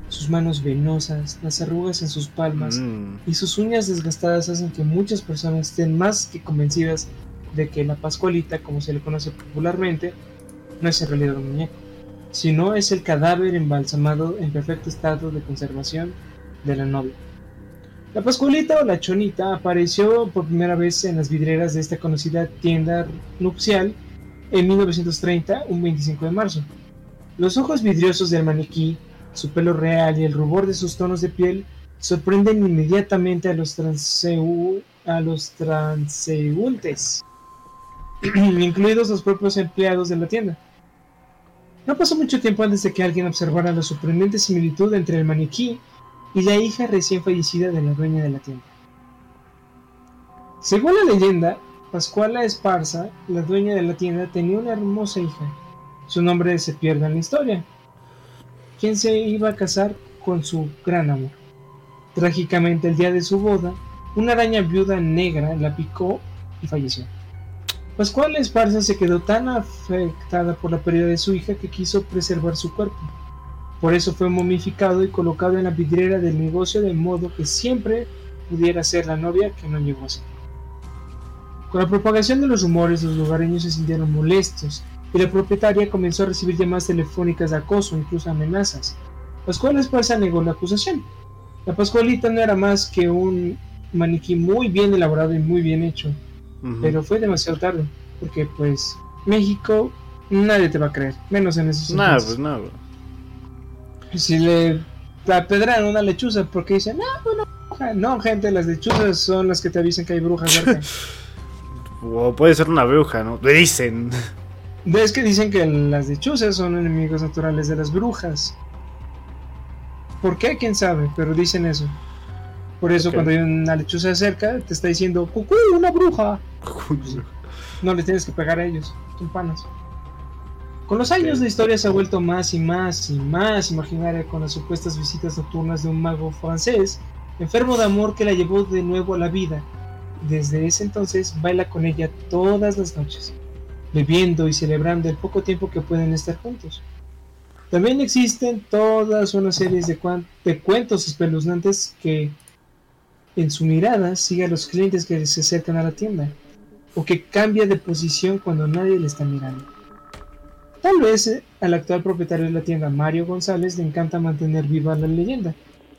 sus manos venosas, las arrugas en sus palmas mm. y sus uñas desgastadas hacen que muchas personas estén más que convencidas de que la Pascualita, como se le conoce popularmente, no es en realidad un muñeco, sino es el cadáver embalsamado en perfecto estado de conservación de la novia. La Pascualita o la Chonita apareció por primera vez en las vidrieras de esta conocida tienda nupcial en 1930, un 25 de marzo. Los ojos vidriosos del maniquí, su pelo real y el rubor de sus tonos de piel sorprenden inmediatamente a los, a los transeúntes, incluidos los propios empleados de la tienda. No pasó mucho tiempo antes de que alguien observara la sorprendente similitud entre el maniquí y la hija recién fallecida de la dueña de la tienda. Según la leyenda, Pascuala Esparza, la dueña de la tienda, tenía una hermosa hija, su nombre se pierde en la historia. ¿Quién se iba a casar con su gran amor? Trágicamente, el día de su boda, una araña viuda negra la picó y falleció. Pascual Esparza se quedó tan afectada por la pérdida de su hija que quiso preservar su cuerpo. Por eso fue momificado y colocado en la vidriera del negocio de modo que siempre pudiera ser la novia que no llegó a ser. Con la propagación de los rumores, los lugareños se sintieron molestos y la propietaria comenzó a recibir llamadas telefónicas de acoso, incluso amenazas. Pascual Esparza negó la acusación. La Pascualita no era más que un maniquí muy bien elaborado y muy bien hecho, pero fue demasiado tarde, porque pues México nadie te va a creer, menos en esos Nada, pues nada. Si le apedraron una lechuza porque dicen, no, bueno, no, gente, las lechuzas son las que te avisan que hay brujas cerca. o puede ser una bruja, ¿no? Le dicen. Ves que dicen que las lechuzas son enemigos naturales de las brujas. ¿Por qué? ¿Quién sabe? Pero dicen eso. Por eso cuando hay una lechuza cerca, te está diciendo, ¡Cucú, una bruja! no le tienes que pegar a ellos, son panas. Con los años la historia se ha vuelto más y más y más imaginaria con las supuestas visitas nocturnas de un mago francés enfermo de amor que la llevó de nuevo a la vida. Desde ese entonces baila con ella todas las noches, bebiendo y celebrando el poco tiempo que pueden estar juntos. También existen todas una serie de, de cuentos espeluznantes que en su mirada sigue a los clientes que se acercan a la tienda, o que cambia de posición cuando nadie le está mirando. Tal vez eh, al actual propietario de la tienda, Mario González, le encanta mantener viva la leyenda.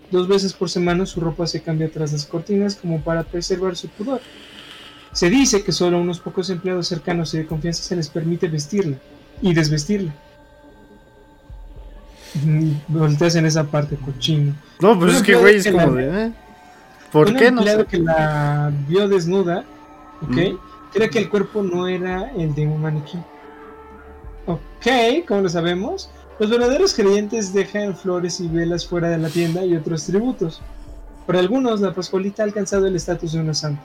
Dos veces por semana su ropa se cambia tras las cortinas como para preservar su pudor. Se dice que solo a unos pocos empleados cercanos y de confianza se les permite vestirla y desvestirla. Volteas en esa parte, cochino. No, pues es que, güey, es como de. ¿eh? ¿Por qué no? Sé? que la vio desnuda, ¿ok? Mm. Cree que el cuerpo no era el de un maniquí. Ok, como lo sabemos, los verdaderos creyentes dejan flores y velas fuera de la tienda y otros tributos. Para algunos, la Pascualita ha alcanzado el estatus de una santa.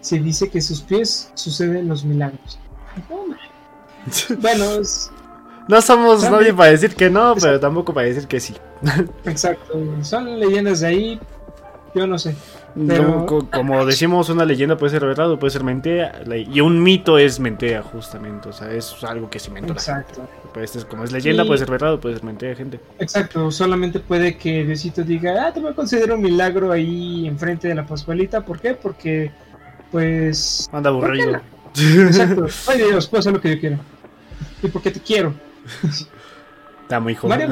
Se dice que sus pies suceden los milagros. bueno, no somos nadie para decir que no, pero tampoco para decir que sí. Exacto, son leyendas de ahí, yo no sé. como decimos, una leyenda puede ser verdad o puede ser mentira. Y un mito es mentira, justamente. O sea, es algo que se inventó Exacto. Pues, como es leyenda, puede ser verdad o puede ser mentira, gente. Exacto, solamente puede que Diosito diga, ah, te voy a considerar un milagro ahí enfrente de la Pascualita. ¿Por qué? Porque, pues. Anda aburrido. Exacto. Ay Dios, puedo hacer lo que yo quiero. Y porque te quiero. Está muy joven.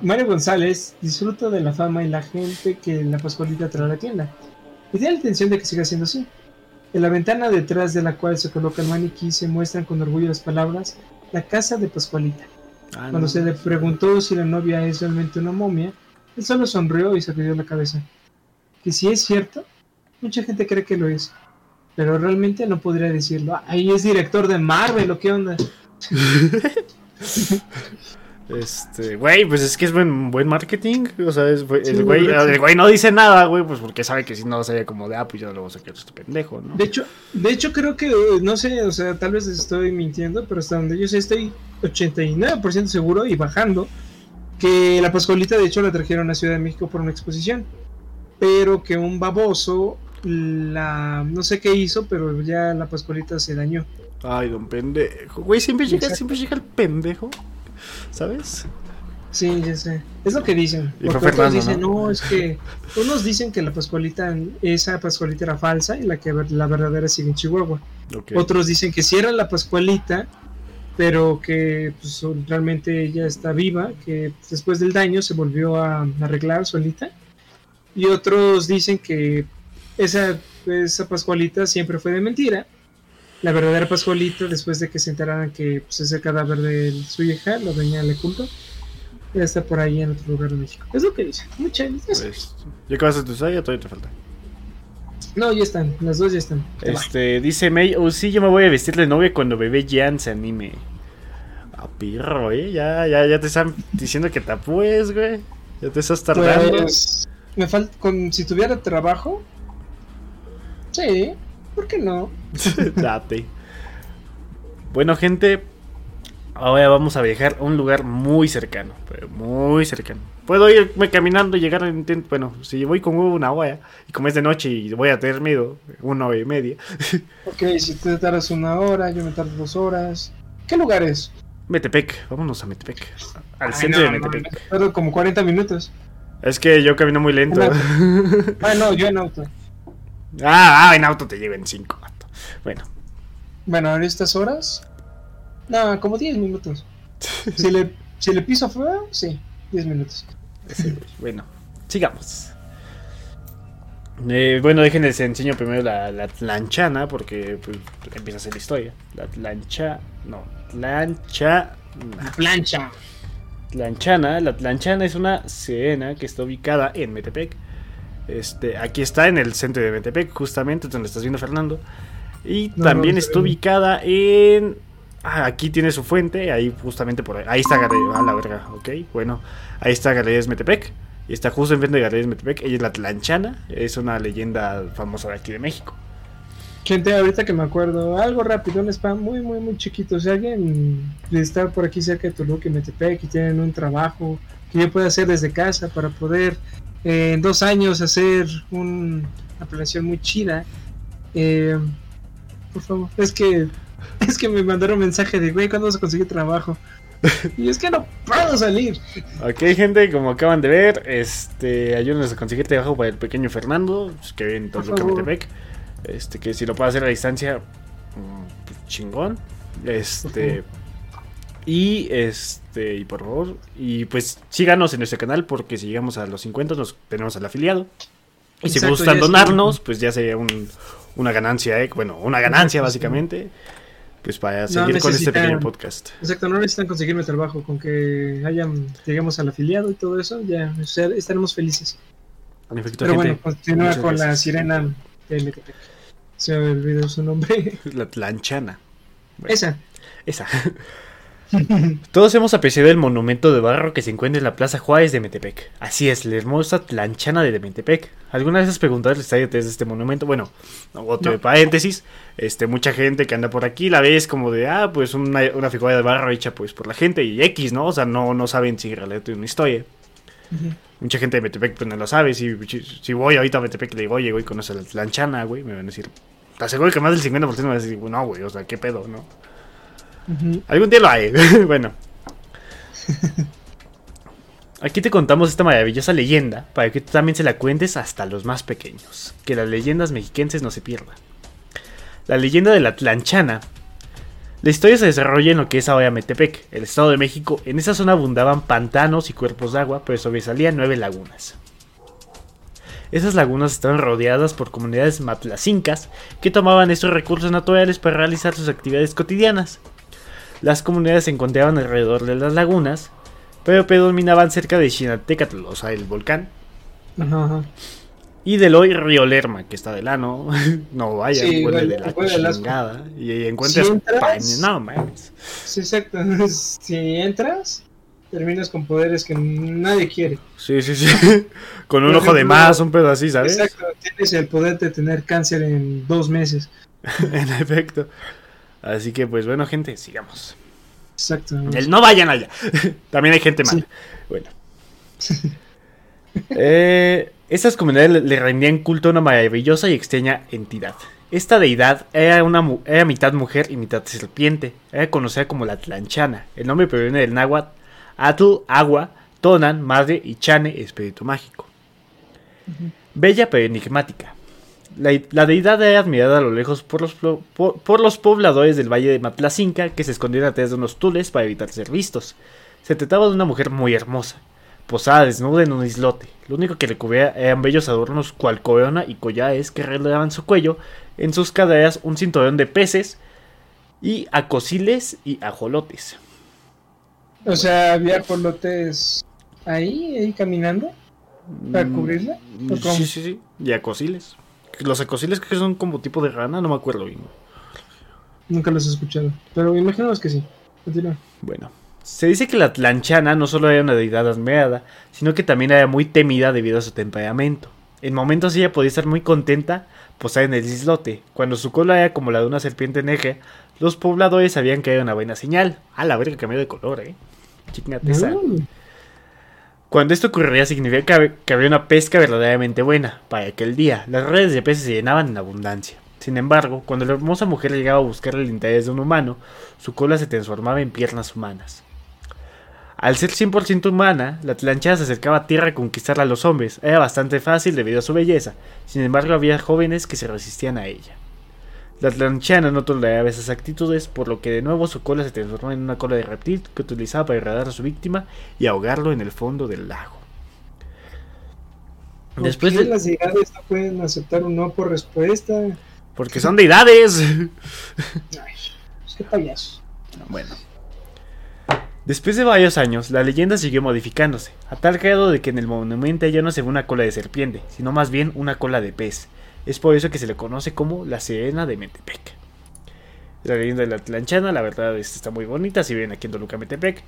Mario, González disfruta de la fama y la gente que la Pascualita trae a la tienda. Y tiene la intención de que siga siendo así. En la ventana detrás de la cual se coloca el maniquí se muestran con orgullo las palabras La casa de Pascualita. Ah, Cuando se le preguntó si la novia es realmente una momia, él solo sonrió y sacudió la cabeza. Que si es cierto, mucha gente cree que lo es. Pero realmente no podría decirlo. Ahí es director de Marvel, ¿o qué onda? Este, güey, pues es que es buen, buen marketing. O sea, es, el, güey, el, güey, no dice nada, güey, pues porque sabe que si no sería como de, ah, pues yo no lo voy a sacar este pendejo, ¿no? De hecho, de hecho, creo que, no sé, o sea, tal vez estoy mintiendo, pero hasta donde yo sé, estoy 89% seguro y bajando que la Pascualita, de hecho, la trajeron a Ciudad de México por una exposición. Pero que un baboso, la, no sé qué hizo, pero ya la Pascualita se dañó. Ay, don pendejo. Güey, siempre llega, siempre llega el pendejo. ¿Sabes? Sí, ya sé. Es lo que dicen. Porque otros dicen, ¿no? es que. Unos dicen que la Pascualita, esa Pascualita era falsa y la que la verdadera sigue en Chihuahua. Otros dicen que sí era la Pascualita, pero que pues, realmente ella está viva, que después del daño se volvió a arreglar solita. Y otros dicen que esa, esa Pascualita siempre fue de mentira la verdadera Pascualita, después de que se enteraran que pues, ese cadáver de su hija, la doña Le Culto, ya está por ahí en otro lugar de México. Es lo que dice. Muchas pues, ¿Ya acabas de ya todavía te falta? No, ya están, las dos ya están. Este, dice May, oh sí, yo me voy a vestir de novia cuando bebé Jan se anime. A pirro, eh, ya, ya, ya te están diciendo que te apures, güey. Ya te estás tardando. Pues, me falta, con, si tuviera trabajo, sí, ¿Por qué no? Date. Bueno, gente, ahora vamos a viajar a un lugar muy cercano, pero muy cercano. Puedo irme caminando y llegar a... Bueno, si voy con una hora y como es de noche y voy a tener miedo, una hora y media. Ok, si te tardas una hora, yo me tardo dos horas. ¿Qué lugar es? Metepec, vámonos a Metepec. Al centro de Metepec. tardo como 40 minutos. Es que yo camino muy lento. Ah, no, yo en auto. Ah, ah, en auto te lleven 5. Bueno. Bueno, en estas horas. No, como 10 minutos. si, le, si le piso afuera, sí, 10 minutos. bueno, sigamos. Eh, bueno, déjenles enseño primero la, la porque pues, empieza a ser la historia. La lancha. No, lancha. La plancha. La lanchana es una sirena que está ubicada en Metepec este, aquí está en el centro de Metepec, justamente donde estás viendo Fernando. Y también está ubicada en. Ah, aquí tiene su fuente, ahí justamente por ahí. Ahí está Galerías. Ah, la verga, ok. Bueno, ahí está Galerías Metepec. Y está justo enfrente de Galerías Metepec. Ella es la Tlanchana, es una leyenda famosa de aquí de México. Gente, ahorita que me acuerdo, algo rápido, un spam muy, muy, muy chiquito. Si alguien está por aquí cerca de Toluca y Metepec y tienen un trabajo que yo pueda hacer desde casa para poder eh, en dos años hacer una planeación muy chida, eh, por favor, es que es que me mandaron un mensaje de, güey, ¿cuándo vas a conseguir trabajo? y es que no puedo salir. Ok, gente, como acaban de ver, este, ayúdenos a conseguir trabajo para el pequeño Fernando, pues, que viene en Toluca. Este, que si lo puede hacer a distancia, mm, pues, chingón. Este. Y este, y por favor, y pues síganos en nuestro canal porque si llegamos a los 50 nos tenemos al afiliado. Y si gustan donarnos, pues ya sería una ganancia, ¿eh? bueno, una ganancia básicamente, pues para seguir con este pequeño podcast. Exacto, no necesitan conseguirme trabajo, con que hayan, lleguemos al afiliado y todo eso, ya estaremos felices. Pero bueno, continúa con la sirena de Se me olvidó su nombre. La Tlanchana. esa. Esa. Todos hemos apreciado el monumento de barro que se encuentra en la Plaza Juárez de Metepec. Así es, la hermosa Tlanchana de Metepec. ¿Alguna vez has preguntado el estadio de este monumento? Bueno, otro paréntesis. Este, mucha gente que anda por aquí la ves como de, ah, pues una, figura de barro hecha pues por la gente y X, ¿no? O sea, no, no saben si realmente tiene una historia. Mucha gente de Metepec pues no lo sabe. Si, si voy ahorita a Metepec y le digo, oye, güey, conoce la Tlanchana, güey, me van a decir, te aseguro que más del 50% me van a decir, no, güey, o sea, qué pedo, ¿no? Algún día lo hay. bueno. Aquí te contamos esta maravillosa leyenda para que tú también se la cuentes hasta los más pequeños. Que las leyendas mexiquenses no se pierdan. La leyenda de la Tlanchana. La historia se desarrolla en lo que es ahora Metepec, el Estado de México. En esa zona abundaban pantanos y cuerpos de agua, pero sobresalían nueve lagunas. Esas lagunas estaban rodeadas por comunidades matlacincas que tomaban estos recursos naturales para realizar sus actividades cotidianas. Las comunidades se encontraban alrededor de las lagunas, pero predominaban cerca de Xinatecatl, o sea, el volcán. Y del hoy Río Lerma, que está de lano. no vaya, huele de la chingada. Y encuentras si No mames. Sí, exacto. Si entras, terminas con poderes que nadie quiere. Sí, sí, sí. con un ojo de más, un pedo así, ¿sabes? Exacto. Tienes el poder de tener cáncer en dos meses. en efecto. Así que, pues bueno, gente, sigamos. Exacto. El no vayan allá. También hay gente mala. Bueno. eh, estas comunidades le rendían culto a una maravillosa y extraña entidad. Esta deidad era, una, era mitad mujer y mitad serpiente. Era conocida como la Tlanchana. El nombre proviene del náhuatl Atl, agua, Tonan, madre y Chane, espíritu mágico. Bella pero enigmática. La, deidad era admirada a lo lejos por los, por, los pobladores del valle de Matlacinca que se escondían atrás de unos tules para evitar ser vistos. Se trataba de una mujer muy hermosa, posada desnuda en un islote. Lo único que le cubría eran bellos adornos cual corona y collares que rodeaban su cuello, en sus caderas un cinturón de peces y acosiles y ajolotes. O sea, había ajolotes ahí, ahí caminando para mm, cubrirla. Sí, sí, sí, y acosiles. Los ecosiles que son como tipo de rana, no me acuerdo bien. Nunca los he escuchado, pero imaginamos que sí. Continúa. Bueno, se dice que la Tlanchana no solo era una deidad admirada, sino que también era muy temida debido a su temperamento. En momentos ella podía estar muy contenta posar en el islote. Cuando su cola era como la de una serpiente negra, los pobladores sabían que era una buena señal. A la verga cambió de color, eh. Chingate cuando esto ocurría significa que había una pesca verdaderamente buena para aquel día. Las redes de peces se llenaban en abundancia. Sin embargo, cuando la hermosa mujer llegaba a buscar el interés de un humano, su cola se transformaba en piernas humanas. Al ser 100% humana, la tlanchada se acercaba a tierra a conquistar a los hombres. Era bastante fácil debido a su belleza. Sin embargo, había jóvenes que se resistían a ella. La atlanchana no toleraba esas actitudes, por lo que de nuevo su cola se transformó en una cola de reptil que utilizaba para enredar a su víctima y ahogarlo en el fondo del lago. Después de... las deidades no pueden aceptar un no por respuesta? Porque son deidades. Ay, pues qué payasos. Bueno. Después de varios años, la leyenda siguió modificándose, a tal grado de que en el monumento ya no se ve una cola de serpiente, sino más bien una cola de pez, es por eso que se le conoce como la Serena de Metepec. La leyenda de la Tlanchana, la verdad, está muy bonita. Si ven aquí en Toluca Metepec,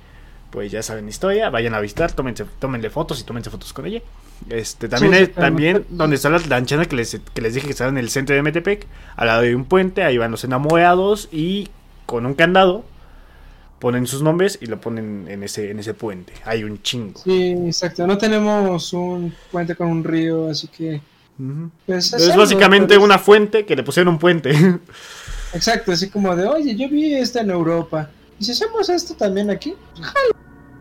pues ya saben la historia, vayan a visitar, tómense, tómenle fotos y tómense fotos con ella. Este, también hay, también donde está la lanchana que les, que les dije que estaba en el centro de Metepec, al lado de un puente, ahí van los enamorados y con un candado ponen sus nombres y lo ponen en ese, en ese puente. Hay un chingo. Sí, exacto. No tenemos un puente con un río, así que... Pues, es, básicamente una fuente que le pusieron un puente. Exacto, así como de, oye, yo vi esto en Europa. ¿Y si hacemos esto también aquí?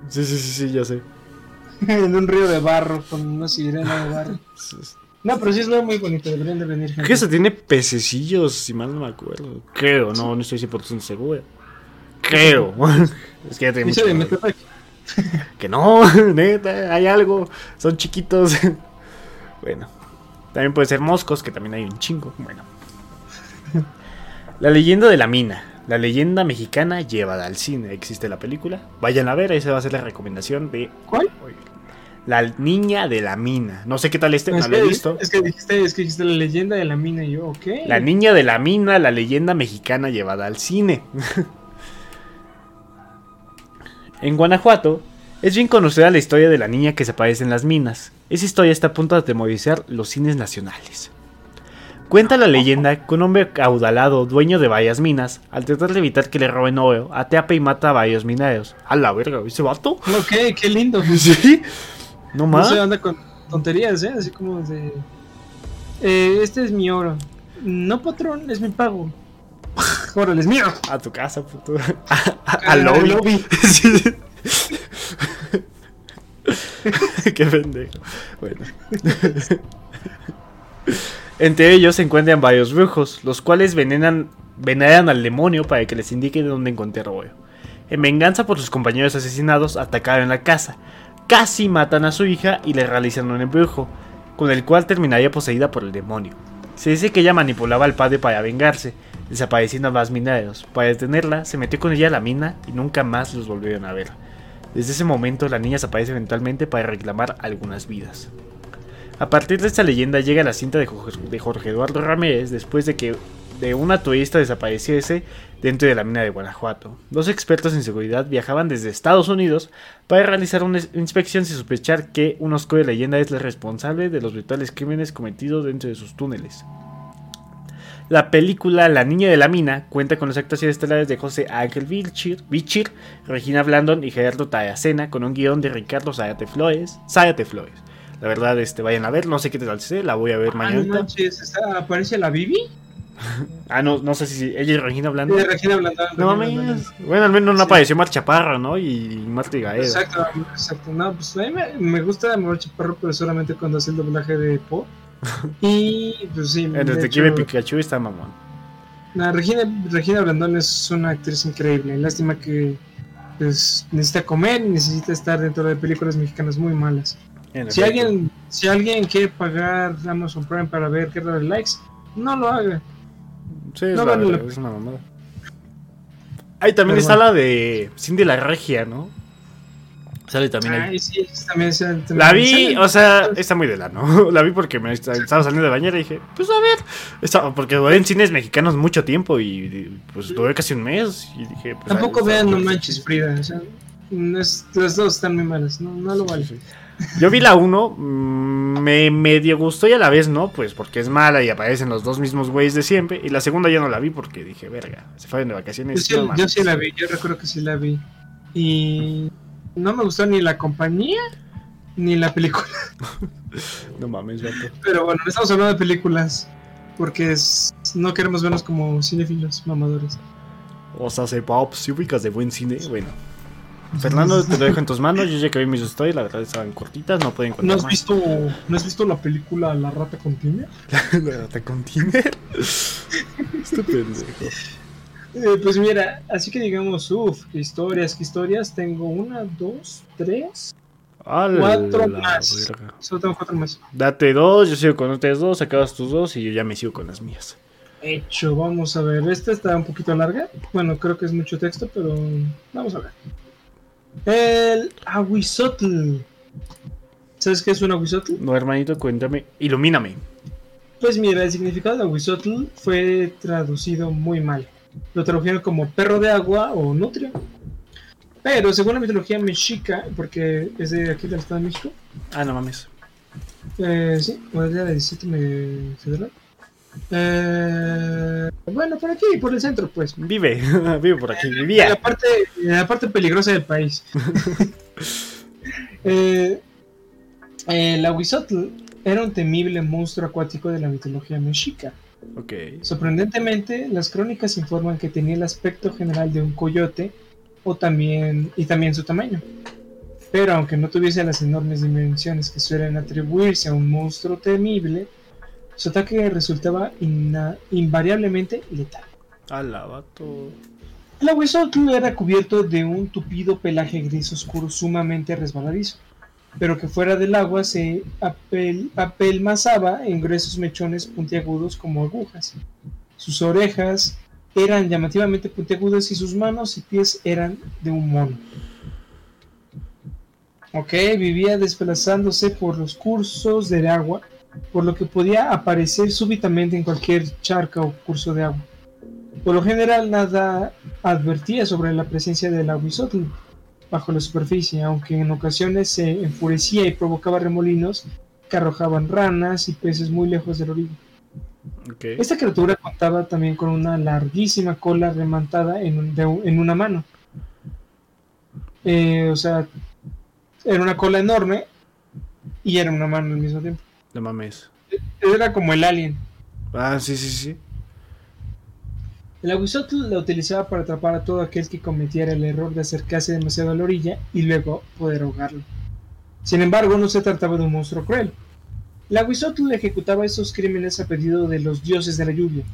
Sí, sí, sí, sí, ya sé. en un río de barro, con una sirena de barro. No, pero sí es muy bonito, deberían de venir. Gente. Que se tiene pececillos, si mal no me acuerdo. Creo, no, no estoy 100% seguro. Creo. es que ya tengo. Que no, neta, hay algo. Son chiquitos. bueno. También puede ser moscos, que también hay un chingo. Bueno. La leyenda de la mina. La leyenda mexicana llevada al cine. Existe la película. Vayan a ver, esa va a ser la recomendación de. ¿Cuál? La niña de la mina. No sé qué tal este, no lo he visto. Es que, dijiste, es que dijiste la leyenda de la mina y yo, ok. La niña de la mina, la leyenda mexicana llevada al cine. en Guanajuato, es bien conocida la historia de la niña que se aparece en las minas. Esa historia está a punto de atemorizar los cines nacionales. Cuenta la leyenda que un hombre caudalado, dueño de varias minas, al tratar de evitar que le roben oro, ateapa y mata a varios mineros. A la verga, ¿ese vato? Ok, qué lindo. Sí. No más. No se anda con tonterías, ¿eh? Así como de. Eh, este es mi oro. No, patrón, es mi pago. Órale, es mío. A tu casa, puto. Al lobby. lobby. Qué pendejo. Bueno. Entre ellos se encuentran varios brujos, los cuales venenan, veneran al demonio para que les indique dónde encontrar oro. En venganza por sus compañeros asesinados, atacaron la casa, casi matan a su hija y le realizan un embrujo, con el cual terminaría poseída por el demonio. Se dice que ella manipulaba al padre para vengarse, desapareciendo a más mineros. Para detenerla, se metió con ella a la mina y nunca más los volvieron a ver. Desde ese momento, la niña desaparece eventualmente para reclamar algunas vidas. A partir de esta leyenda llega la cinta de Jorge Eduardo Ramírez después de que de una turista desapareciese dentro de la mina de Guanajuato. Dos expertos en seguridad viajaban desde Estados Unidos para realizar una inspección sin sospechar que una oscura leyenda es la responsable de los brutales crímenes cometidos dentro de sus túneles. La película La Niña de la Mina cuenta con las actuaciones estelares de José Ángel Bichir, Regina Blandon y Gerardo Tayacena con un guion de Ricardo Zayate Flores. Flores. La verdad, este, vayan a ver, no sé qué tal sé, la voy a ver ah, mañana. No ¿aparece la Bibi? ah, no, no sé si ella es Regina Blandon. Regina Blandon. No mames. Bueno, al menos no apareció Mar Chaparra, ¿no? Y Marta Gaeda. Exacto, exacto. No, pues a mí me, me gusta Mar Chaparra, pero solamente cuando hace el doblaje de Po. Y pues sí. El detective Pikachu está mamón. No, Regina, Regina Blandón es una actriz increíble. Lástima que pues, necesita comer y necesita estar dentro de películas mexicanas muy malas. Si alguien, si alguien quiere pagar Amazon Prime para ver qué de likes, no lo haga. Sí, es, una mamada. Ahí también está la de Cindy la Regia, ¿no? Sale también ahí. sí, también, la vi, o sea, está muy de la, ¿no? La vi porque me estaba saliendo de bañera y dije, pues a ver. Estaba, porque duré en cines mexicanos mucho tiempo y pues duré casi un mes. Y dije, pues, Tampoco vean No Manches Frida, o sea, las dos están muy malas, no, no lo vale. Yo vi la 1, mm, me medio gustó y a la vez no, pues porque es mala y aparecen los dos mismos güeyes de siempre. Y la segunda ya no la vi porque dije, verga, se fueron de vacaciones. Yo sí, la vi, yo recuerdo que sí la vi. Y no me gustó ni la compañía ni la película. no mames, vato. Pero bueno, no estamos hablando de películas porque no queremos vernos como cinéfilos mamadores. O sea, se si ubicas de buen cine, bueno. Fernando, te lo dejo en tus manos. Yo ya que vi mis stories, la verdad estaban cortitas, no pueden encontrar ¿No has Visto, ¿No has visto la película La Rata con Tinder? ¿La Rata con Tinder? este pendejo. Eh, pues mira, así que digamos, uff, qué historias, qué historias. Tengo una, dos, tres, cuatro más. Solo tengo cuatro más. Date dos, yo sigo con otras dos, acabas tus dos y yo ya me sigo con las mías. Hecho, vamos a ver. Esta está un poquito larga. Bueno, creo que es mucho texto, pero vamos a ver. El aguizotl. ¿Sabes qué es un aguizotl? No, hermanito, cuéntame. Ilumíname. Pues mira, el significado de aguizotl fue traducido muy mal. Lo tradujeron como perro de agua o nutria. Pero según la mitología mexica, porque es de aquí del Estado de México. Ah, no mames. Eh, sí, o de la 17 federal. Eh, bueno, por aquí, por el centro, pues. Vive, vive por aquí, vivía. En la parte, en la parte peligrosa del país. eh, el aguizotl era un temible monstruo acuático de la mitología mexica. Okay. Sorprendentemente, las crónicas informan que tenía el aspecto general de un coyote o también, y también su tamaño. Pero aunque no tuviese las enormes dimensiones que suelen atribuirse a un monstruo temible, su ataque resultaba invariablemente letal. Alabato. El aguizotl era cubierto de un tupido pelaje gris oscuro sumamente resbaladizo, pero que fuera del agua se apel apelmazaba en gruesos mechones puntiagudos como agujas. Sus orejas eran llamativamente puntiagudas y sus manos y pies eran de un mono. Ok, vivía desplazándose por los cursos del agua por lo que podía aparecer súbitamente en cualquier charca o curso de agua. Por lo general nada advertía sobre la presencia del aguizotl bajo la superficie, aunque en ocasiones se enfurecía y provocaba remolinos que arrojaban ranas y peces muy lejos del orilla. Esta criatura contaba también con una larguísima cola remantada en, en una mano. Eh, o sea, era una cola enorme y era una mano al mismo tiempo. No mames. Era como el alien. Ah, sí, sí, sí. El aguizotl la utilizaba para atrapar a todo aquel que cometiera el error de acercarse demasiado a la orilla y luego poder ahogarlo. Sin embargo, no se trataba de un monstruo cruel. El aguizotl ejecutaba esos crímenes a pedido de los dioses de la lluvia,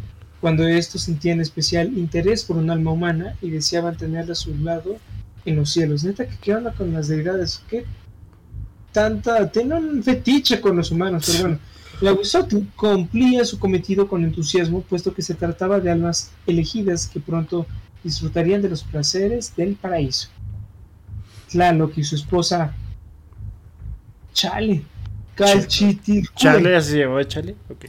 cuando estos sentían especial interés por un alma humana y deseaban tenerla a su lado en los cielos. Neta, que qué onda con las deidades? ¿Qué tanta, tiene un fetiche con los humanos, pero bueno. La cumplía su cometido con entusiasmo, puesto que se trataba de almas elegidas que pronto disfrutarían de los placeres del paraíso. Tlaloc y su esposa Chale, Chale, así se llamaba Chale, ok.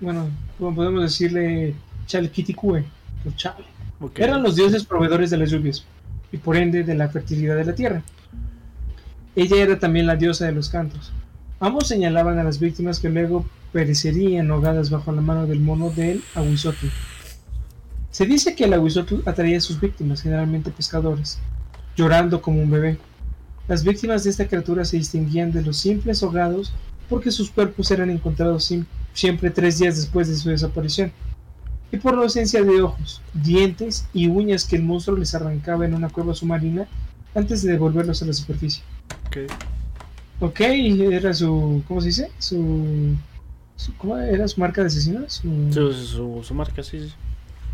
Bueno, podemos decirle Chalquiticue, o Chale. Eran los dioses proveedores de las lluvias y por ende de la fertilidad de la tierra. Ella era también la diosa de los cantos. Ambos señalaban a las víctimas que luego perecerían ahogadas bajo la mano del mono del Aguizotl. Se dice que el Aguizotl atraía a sus víctimas, generalmente pescadores, llorando como un bebé. Las víctimas de esta criatura se distinguían de los simples ahogados porque sus cuerpos eran encontrados siempre tres días después de su desaparición, y por la ausencia de ojos, dientes y uñas que el monstruo les arrancaba en una cueva submarina antes de devolverlos a la superficie. Ok, era su. ¿Cómo se dice? Su. ¿Cómo era su marca de asesinos? Su, su, marca, sí.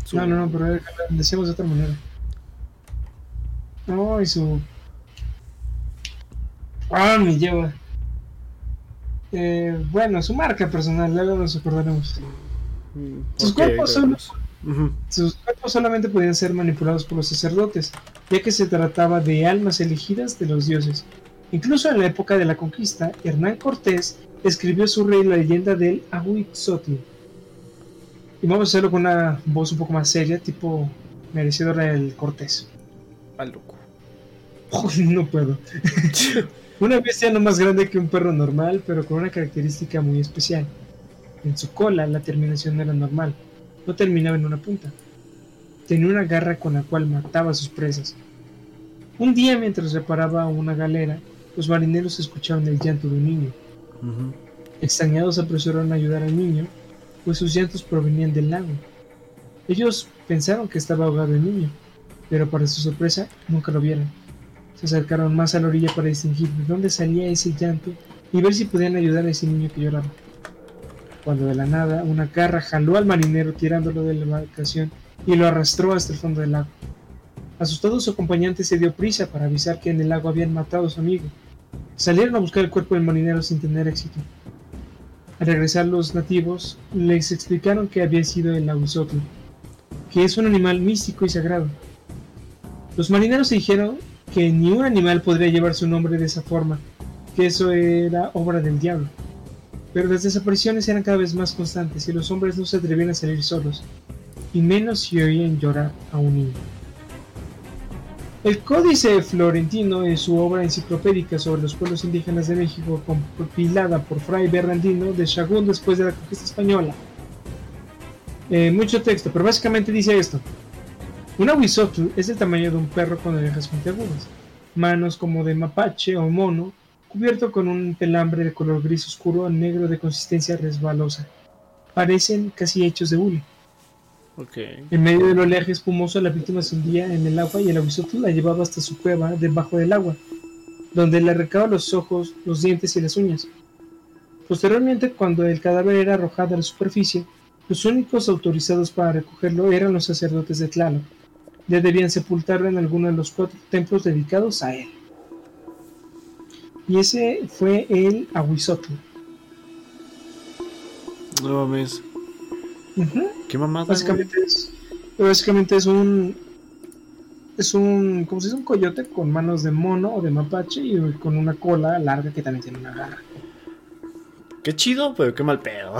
sí. No, no, no, pero decíamos de otra manera. No, y su. Ah, me lleva. Eh, bueno, su marca personal, luego nos acordaremos. Mm, sus, cuerpos solo, sus cuerpos solamente podían ser manipulados por los sacerdotes, ya que se trataba de almas elegidas de los dioses. Incluso en la época de la conquista, Hernán Cortés escribió su rey la leyenda del Ahuitzotl. Y vamos a hacerlo con una voz un poco más seria, tipo merecedora del Cortés. Al loco. no puedo. una bestia no más grande que un perro normal, pero con una característica muy especial. En su cola la terminación era normal, no terminaba en una punta. Tenía una garra con la cual mataba a sus presas. Un día mientras reparaba una galera, los marineros escucharon el llanto de un niño. Extrañados apresuraron a ayudar al niño, pues sus llantos provenían del lago. Ellos pensaron que estaba ahogado el niño, pero para su sorpresa nunca lo vieron. Se acercaron más a la orilla para distinguir de dónde salía ese llanto y ver si podían ayudar a ese niño que lloraba. Cuando de la nada una garra jaló al marinero tirándolo de la embarcación y lo arrastró hasta el fondo del lago. Asustado su acompañante se dio prisa para avisar que en el lago habían matado a su amigo, Salieron a buscar el cuerpo del marinero sin tener éxito. Al regresar los nativos, les explicaron que había sido el aguizotl, que es un animal místico y sagrado. Los marineros se dijeron que ni un animal podría llevar su nombre de esa forma, que eso era obra del diablo. Pero las desapariciones eran cada vez más constantes y los hombres no se atrevían a salir solos, y menos si oían llorar a un niño. El Códice Florentino en su obra enciclopédica sobre los pueblos indígenas de México, compilada por Fray Bernardino de Chagún después de la conquista española. Eh, mucho texto, pero básicamente dice esto. Un ahuizotl es el tamaño de un perro con orejas puntiagudas, manos como de mapache o mono, cubierto con un pelambre de color gris oscuro a negro de consistencia resbalosa. Parecen casi hechos de hule. En medio del oleaje espumoso, la víctima se hundía en el agua y el avisoto la llevaba hasta su cueva debajo del agua, donde le arrancaba los ojos, los dientes y las uñas. Posteriormente, cuando el cadáver era arrojado a la superficie, los únicos autorizados para recogerlo eran los sacerdotes de Tlaloc. Ya debían sepultarlo en alguno de los cuatro templos dedicados a él. Y ese fue el Ahuizotl. No mames. ¿Qué mamada? Básicamente es, básicamente es un. Es un. ¿Cómo se dice? Un coyote con manos de mono o de mapache y con una cola larga que también tiene una garra. Qué chido, pero qué mal pedo.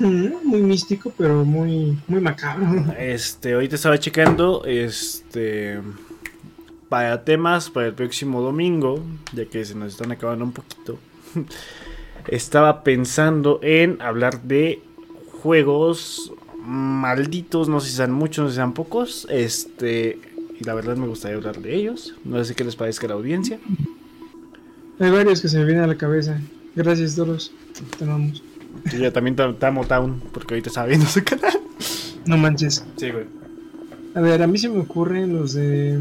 muy místico, pero muy, muy macabro. Este, ahorita estaba checando. Este. Para temas para el próximo domingo, ya que se nos están acabando un poquito. estaba pensando en hablar de juegos malditos, no sé si sean muchos, no sé si sean pocos. Este, y la verdad me gustaría hablar de ellos. No sé qué les parezca la audiencia. Hay varios que se me vienen a la cabeza. Gracias, Doros. Te amamos. Yo también te, amo, Town, porque ahorita estaba viendo su canal. No manches. Sí, güey. A ver, a mí se me ocurren los de.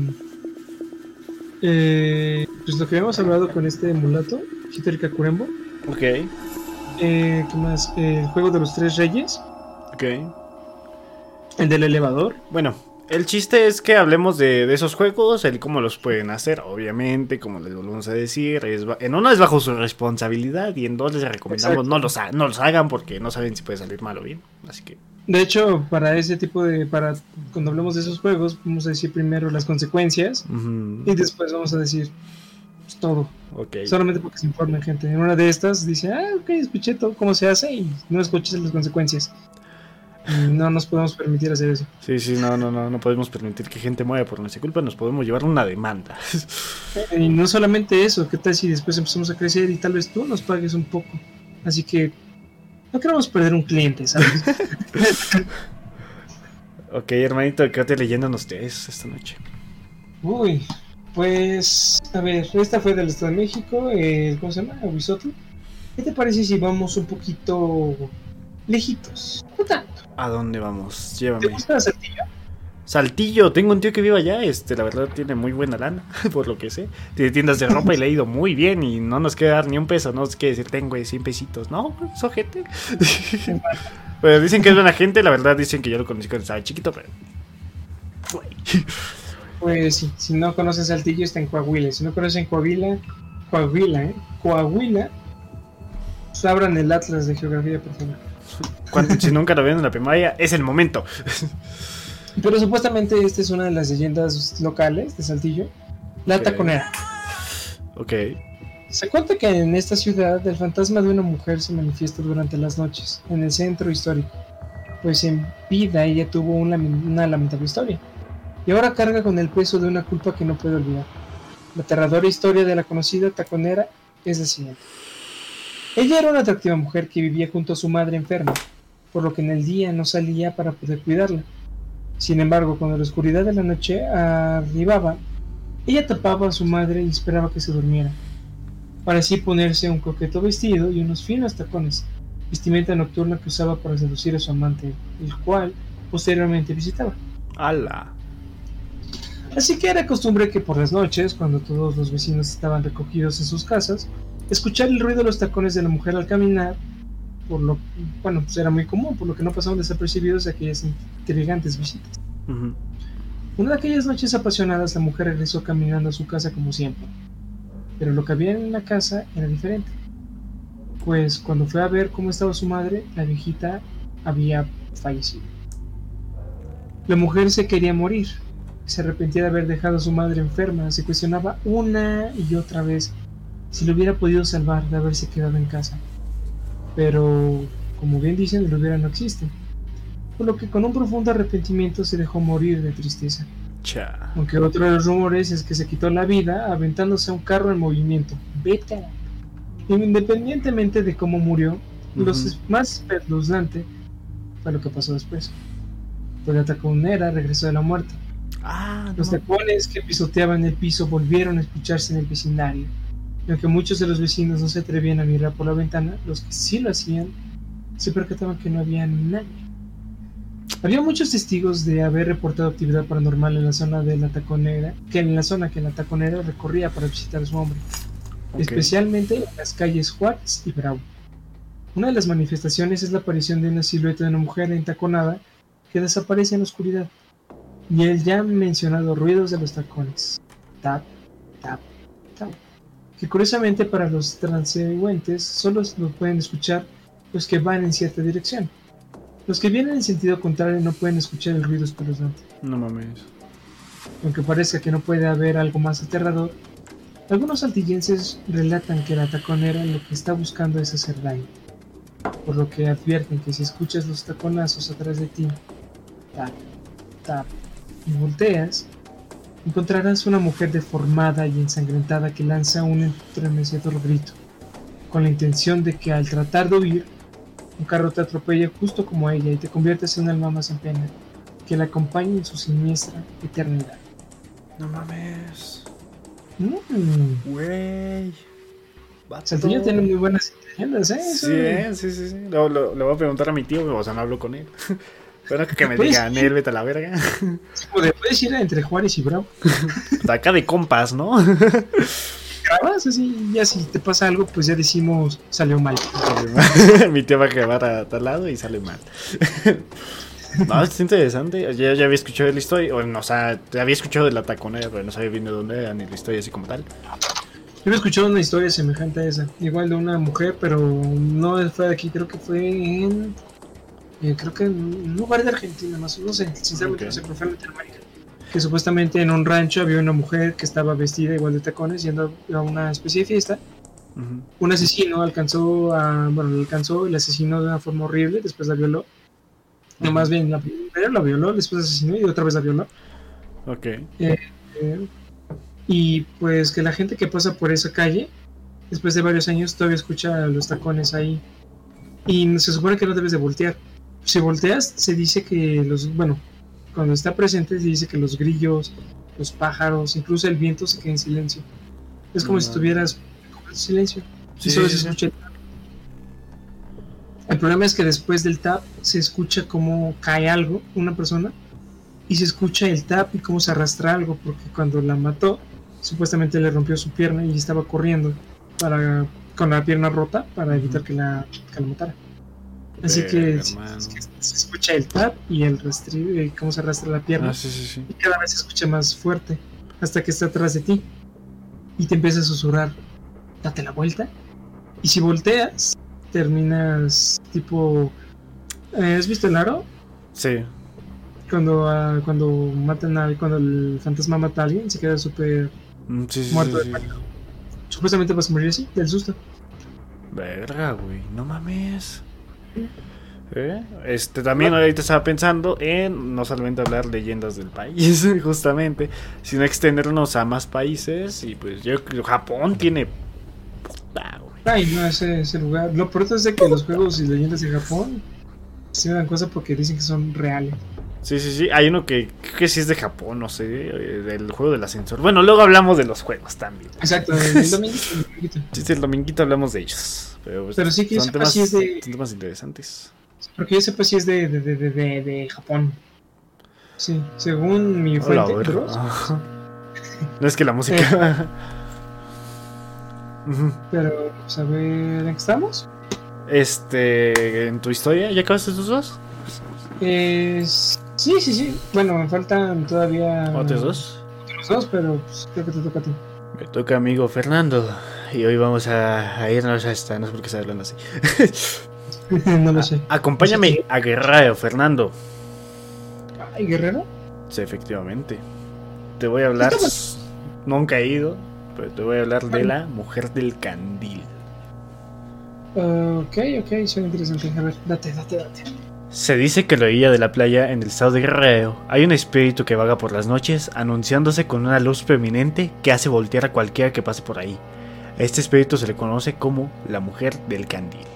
Eh, pues lo que habíamos hablado con este mulato, Hitor Kakurembo. Ok. Eh, ¿Qué más? el juego de los tres reyes. Ok. El del elevador. Bueno, el chiste es que hablemos de, esos juegos, el cómo los pueden hacer, obviamente, como les volvemos a decir. Es, en uno es bajo su responsabilidad y en dos les recomendamos no los, no los hagan porque no saben si puede salir mal o bien. Así que. De hecho, para ese tipo de. para Cuando hablemos de esos juegos, vamos a decir primero las consecuencias y después vamos a decir todo. Solamente porque se informen gente. En una de estas dice, ah, ok, escuché todo cómo se hace y no escuches las consecuencias. no nos podemos permitir hacer eso. Sí, sí, no, no, no, no podemos permitir que gente muera por nuestra culpa, nos podemos llevar una demanda. Y no solamente eso, ¿qué tal si después empezamos a crecer y tal vez tú nos pagues un poco? Así que no queremos perder un cliente, ¿sabes? ok, hermanito, quédate leyéndonos ustedes esta noche. Uy, pues, a ver, esta fue del Estado de México, eh, ¿cómo se llama? Aguizotl. ¿Qué te parece si vamos un poquito lejitos? No tanto. ¿A dónde vamos? Llévame. ¿Te gusta Saltillo? Saltillo, tengo un tío que vive allá, este, la verdad tiene muy buena lana, por lo que sé. Tiene tiendas de ropa y le ha ido muy bien y no nos queda dar ni un peso, no es que decir, tengo 100 pesitos. No, gente. Pero dicen que es buena gente, la verdad dicen que yo lo conocí cuando estaba chiquito, pero... Pues sí, si no conocen Saltillo está en Coahuila. Si no conocen Coahuila, Coahuila, ¿eh? Coahuila, pues abran el Atlas de Geografía, por favor. si nunca lo vieron en la primaria, es el momento. Pero supuestamente esta es una de las leyendas locales de Saltillo, la taconera. Ok. Se cuenta que en esta ciudad el fantasma de una mujer se manifiesta durante las noches, en el centro histórico, pues en vida ella tuvo una lamentable historia y ahora carga con el peso de una culpa que no puede olvidar. La aterradora historia de la conocida taconera es la siguiente. Ella era una atractiva mujer que vivía junto a su madre enferma, por lo que en el día no salía para poder cuidarla. Sin embargo, cuando la oscuridad de la noche arribaba, ella tapaba a su madre y esperaba que se durmiera, para así ponerse un coqueto vestido y unos finos tacones, vestimenta nocturna que usaba para seducir a su amante, el cual posteriormente visitaba. ¡Hala! Así que era costumbre que por las noches, cuando todos los vecinos estaban recogidos en sus casas, escuchar el ruido de los tacones de la mujer al caminar, por lo bueno, pues era muy común, por lo que no pasaban desapercibidos aquellas intrigantes visitas. Una de aquellas noches apasionadas, la mujer regresó caminando a su casa como siempre, pero lo que había en la casa era diferente. Pues cuando fue a ver cómo estaba su madre, la viejita había fallecido. La mujer se quería morir, se arrepentía de haber dejado a su madre enferma, se cuestionaba una y otra vez si lo hubiera podido salvar de haberse quedado en casa. Pero, como bien dicen, el hubiera no existe. Por lo que con un profundo arrepentimiento se dejó morir de tristeza. Aunque otro de los rumores es que se quitó la vida aventándose a un carro en movimiento. Vete. Independientemente de cómo murió, lo más espeluznante fue lo que pasó después. Pues la taconera regresó de la muerte. Ah, los tacones que pisoteaban el piso volvieron a escucharse en el vecindario. Y aunque muchos de los vecinos no se atrevían a mirar por la ventana, los que sí lo hacían se percataban que no había nadie. Había muchos testigos de haber reportado actividad paranormal en la zona de la taconera, que en la zona que la taconera recorría para visitar a su hombre, especialmente en las calles Juárez y Bravo. Una de las manifestaciones es la aparición de una silueta de una mujer entaconada que desaparece en la oscuridad, y el ya mencionado ruidos de los tacones. Tap, tap, tap. Que curiosamente para los transeúntes solo lo pueden escuchar los que van en cierta dirección. Los que vienen en sentido contrario no pueden escuchar el ruido espeluznante. No mames. Aunque parezca que no puede haber algo más aterrador, algunos altillenses relatan que la taconera lo que está buscando es hacer daño. Por lo que advierten que si escuchas los taconazos atrás de ti, tap, tap, y volteas, encontrarás una mujer deformada y ensangrentada que lanza un estremecedor grito, con la intención de que al tratar de huir, un carro te atropelle justo como ella y te conviertes en un alma más en pena, que la acompañe en su siniestra eternidad. No mames. Mmm. Güey. Saltillo tiene muy buenas leyendas, ¿eh? Sí, sí, sí, sí. Le voy a preguntar a mi tío, o sea, no hablo con él. Pero que me digan, él vete a la verga. puedes ir entre Juárez y Bravo. acá de compas, ¿no? Grabas así, ya si te pasa algo, pues ya decimos, salió mal. Mi tío va a grabar a tal lado y sale mal. No, es interesante. Ya, ya había escuchado la historia. o sea, había escuchado de la taconera, pero no sabía bien de dónde era ni la historia así como tal. Yo había escuchado una historia semejante a esa. Igual de una mujer, pero no fue de aquí, creo que fue en eh, creo que en un lugar de Argentina, más no sé, sinceramente no sé, pero fue en Latinoamérica. Que supuestamente en un rancho había una mujer que estaba vestida igual de tacones yendo a una especie de fiesta. Un asesino alcanzó a, bueno, lo alcanzó, el asesinó de una forma horrible, después la violó. No, más bien, la primero la violó, después la asesinó y otra vez la violó. Ok. Eh, eh, y pues que la gente que pasa por esa calle, después de varios años, todavía escucha los tacones ahí. Y se supone que no debes de voltear si volteas, se dice que los, bueno, cuando está presente se dice que los grillos, los pájaros, incluso el viento se queda en silencio. Es como si estuvieras en silencio. Sí, solo se escucha el tap. El problema es que después del tap se escucha como cae algo, una persona, y se escucha el tap y cómo se arrastra algo, porque cuando la mató, supuestamente le rompió su pierna y estaba corriendo para con la pierna rota para evitar que la, que la matara. Así que, se escucha el tap y el rastrillo, eh, cómo se arrastra la pierna. Ah, y cada vez se escucha más fuerte hasta que está atrás de ti. Y te empieza a susurrar, date la vuelta. Y si volteas, terminas tipo... Eh, ¿Has visto el aro? Sí. Cuando, uh, cuando matan a cuando el fantasma mata a alguien, se queda súper mm, muerto de Supuestamente vas a morir así, del susto. Verga, güey, no mames. ¿Eh? Este también ahorita estaba pensando en no solamente hablar leyendas del país, justamente, sino extendernos a más países. Y pues yo creo Japón tiene. Ay, no, ese, ese lugar. Lo peor es de que los juegos y leyendas de Japón se me dan cosas porque dicen que son reales. Sí, sí, sí. Hay uno que creo que sí es de Japón, no sé, eh, del juego del ascensor. Bueno, luego hablamos de los juegos también. Exacto, el dominguito. Sí, el dominguito hablamos de ellos. Pero, pues, Pero sí que son temas, es de... temas interesantes. Porque yo sepa si es de, de, de, de, de Japón. Sí, según mi fuente. no es que la música. Pero, pues, a ver, ¿en qué estamos? Este, en tu historia, ¿ya acabaste tus dos? Eh, sí, sí, sí. Bueno, me faltan todavía. ¿Otros dos? Otros dos, pero pues, creo que te toca a ti. Me toca amigo Fernando. Y hoy vamos a, irnos a esta. No sé por qué está hablando así. no lo sé. acompáñame a Guerrero, Fernando. ¿Ay, Guerrero? Sí, efectivamente. Te voy a hablar. Nunca he ido, pero te voy a hablar de la mujer del candil. ok, ok, suena interesante. A ver, date, date, date. Se dice que en la orilla de la playa en el estado de Guerrero hay un espíritu que vaga por las noches anunciándose con una luz prominente que hace voltear a cualquiera que pase por ahí. A este espíritu se le conoce como la mujer del candil.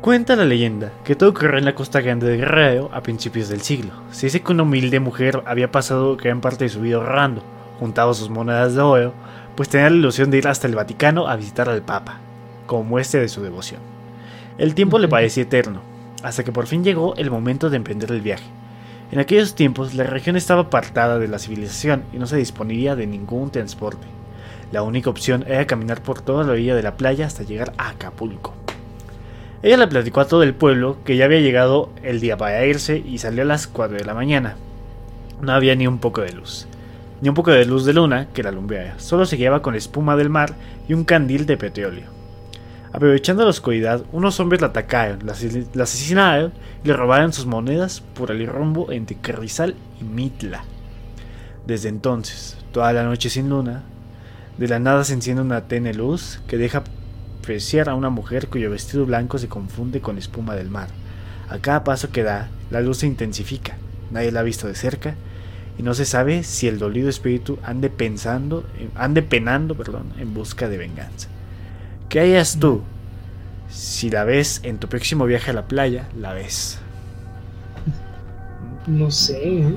Cuenta la leyenda que todo ocurrió en la costa grande de Guerrero a principios del siglo. Se dice que una humilde mujer había pasado gran parte de su vida ahorrando, juntaba sus monedas de oro, pues tenía la ilusión de ir hasta el Vaticano a visitar al Papa, como muestra de su devoción. El tiempo le parecía eterno, hasta que por fin llegó el momento de emprender el viaje. En aquellos tiempos la región estaba apartada de la civilización y no se disponía de ningún transporte. La única opción era caminar por toda la orilla de la playa hasta llegar a Acapulco. Ella le platicó a todo el pueblo que ya había llegado el día para irse y salió a las 4 de la mañana. No había ni un poco de luz, ni un poco de luz de luna que la alumbrara, solo se guiaba con espuma del mar y un candil de petróleo. Aprovechando la oscuridad, unos hombres la atacaron, la, asesinaron y le robaron sus monedas por el rumbo entre Carrizal y Mitla. Desde entonces, toda la noche sin luna, de la nada se enciende una tenue luz que deja apreciar a una mujer cuyo vestido blanco se confunde con espuma del mar. A cada paso que da, la luz se intensifica, nadie la ha visto de cerca y no se sabe si el dolido espíritu ande pensando, ande penando, perdón, en busca de venganza. ¿Qué hayas tú? Si la ves en tu próximo viaje a la playa, la ves. No sé. ¿eh?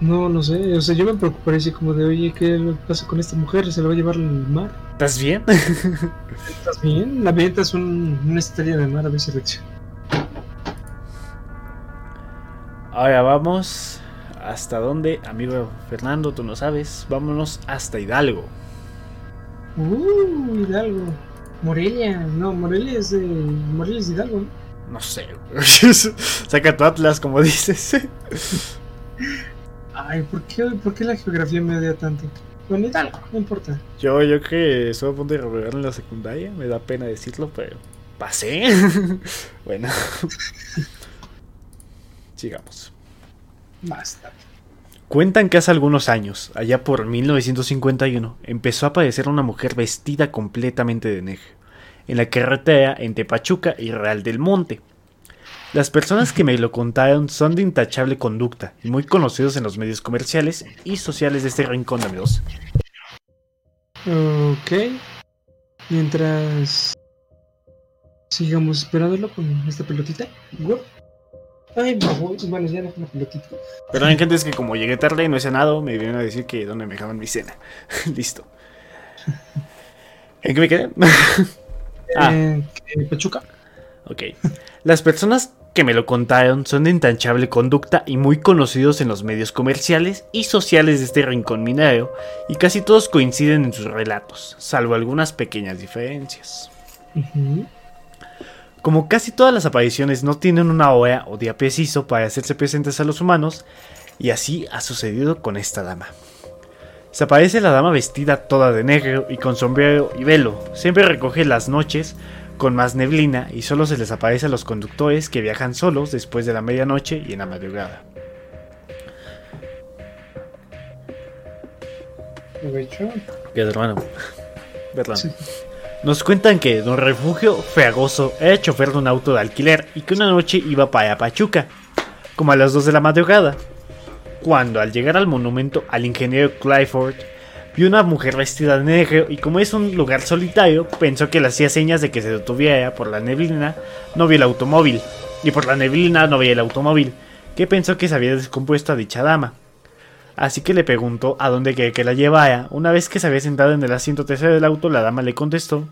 No, no sé. O sea, yo me preocuparía así como de, oye, ¿qué pasa con esta mujer? ¿Se la va a llevar al mar? ¿Estás bien? ¿Estás bien? La venta es una estrella de mar a reacciona. Ahora vamos. ¿Hasta dónde, amigo Fernando? Tú no sabes. Vámonos hasta Hidalgo. Uh, Hidalgo. Morelia, no, Morelia es de. Morelia es Hidalgo, ¿no? No sé, Saca tu Atlas, como dices. Ay, ¿por qué, ¿por qué la geografía me odia tanto? Bueno, Hidalgo, no importa. Yo, yo que estuve a punto de revelar en la secundaria, me da pena decirlo, pero pasé. bueno. Sigamos. Basta. Cuentan que hace algunos años, allá por 1951, empezó a aparecer una mujer vestida completamente de negro, en la carretera entre Pachuca y Real del Monte. Las personas que me lo contaron son de intachable conducta y muy conocidos en los medios comerciales y sociales de este rincón de amigos. Ok. Mientras sigamos esperándolo con esta pelotita. Ay, bueno, ya no la pelotita. Perdón, gente, es que como llegué tarde y no he cenado, me vinieron a decir que dónde me dejaban mi cena. Listo. ¿En qué me quedé? ah. En Pachuca. Ok. Las personas que me lo contaron son de intachable conducta y muy conocidos en los medios comerciales y sociales de este rincón minero, y casi todos coinciden en sus relatos, salvo algunas pequeñas diferencias. Como casi todas las apariciones no tienen una hora o día preciso para hacerse presentes a los humanos, y así ha sucedido con esta dama. Se aparece la dama vestida toda de negro y con sombrero y velo. Siempre recoge las noches con más neblina y solo se les aparece a los conductores que viajan solos después de la medianoche y en la madrugada. ¿Qué hermano? Perdón. Nos cuentan que Don Refugio Feagoso era chofer de un auto de alquiler y que una noche iba para Pachuca, como a las 2 de la madrugada, cuando al llegar al monumento al ingeniero Clifford vio una mujer vestida de negro y como es un lugar solitario, pensó que le hacía señas de que se detuviera por la neblina, no vio el automóvil, y por la neblina no veía el automóvil, que pensó que se había descompuesto a dicha dama. Así que le preguntó a dónde quería que la llevara. Una vez que se había sentado en el asiento tercero del auto, la dama le contestó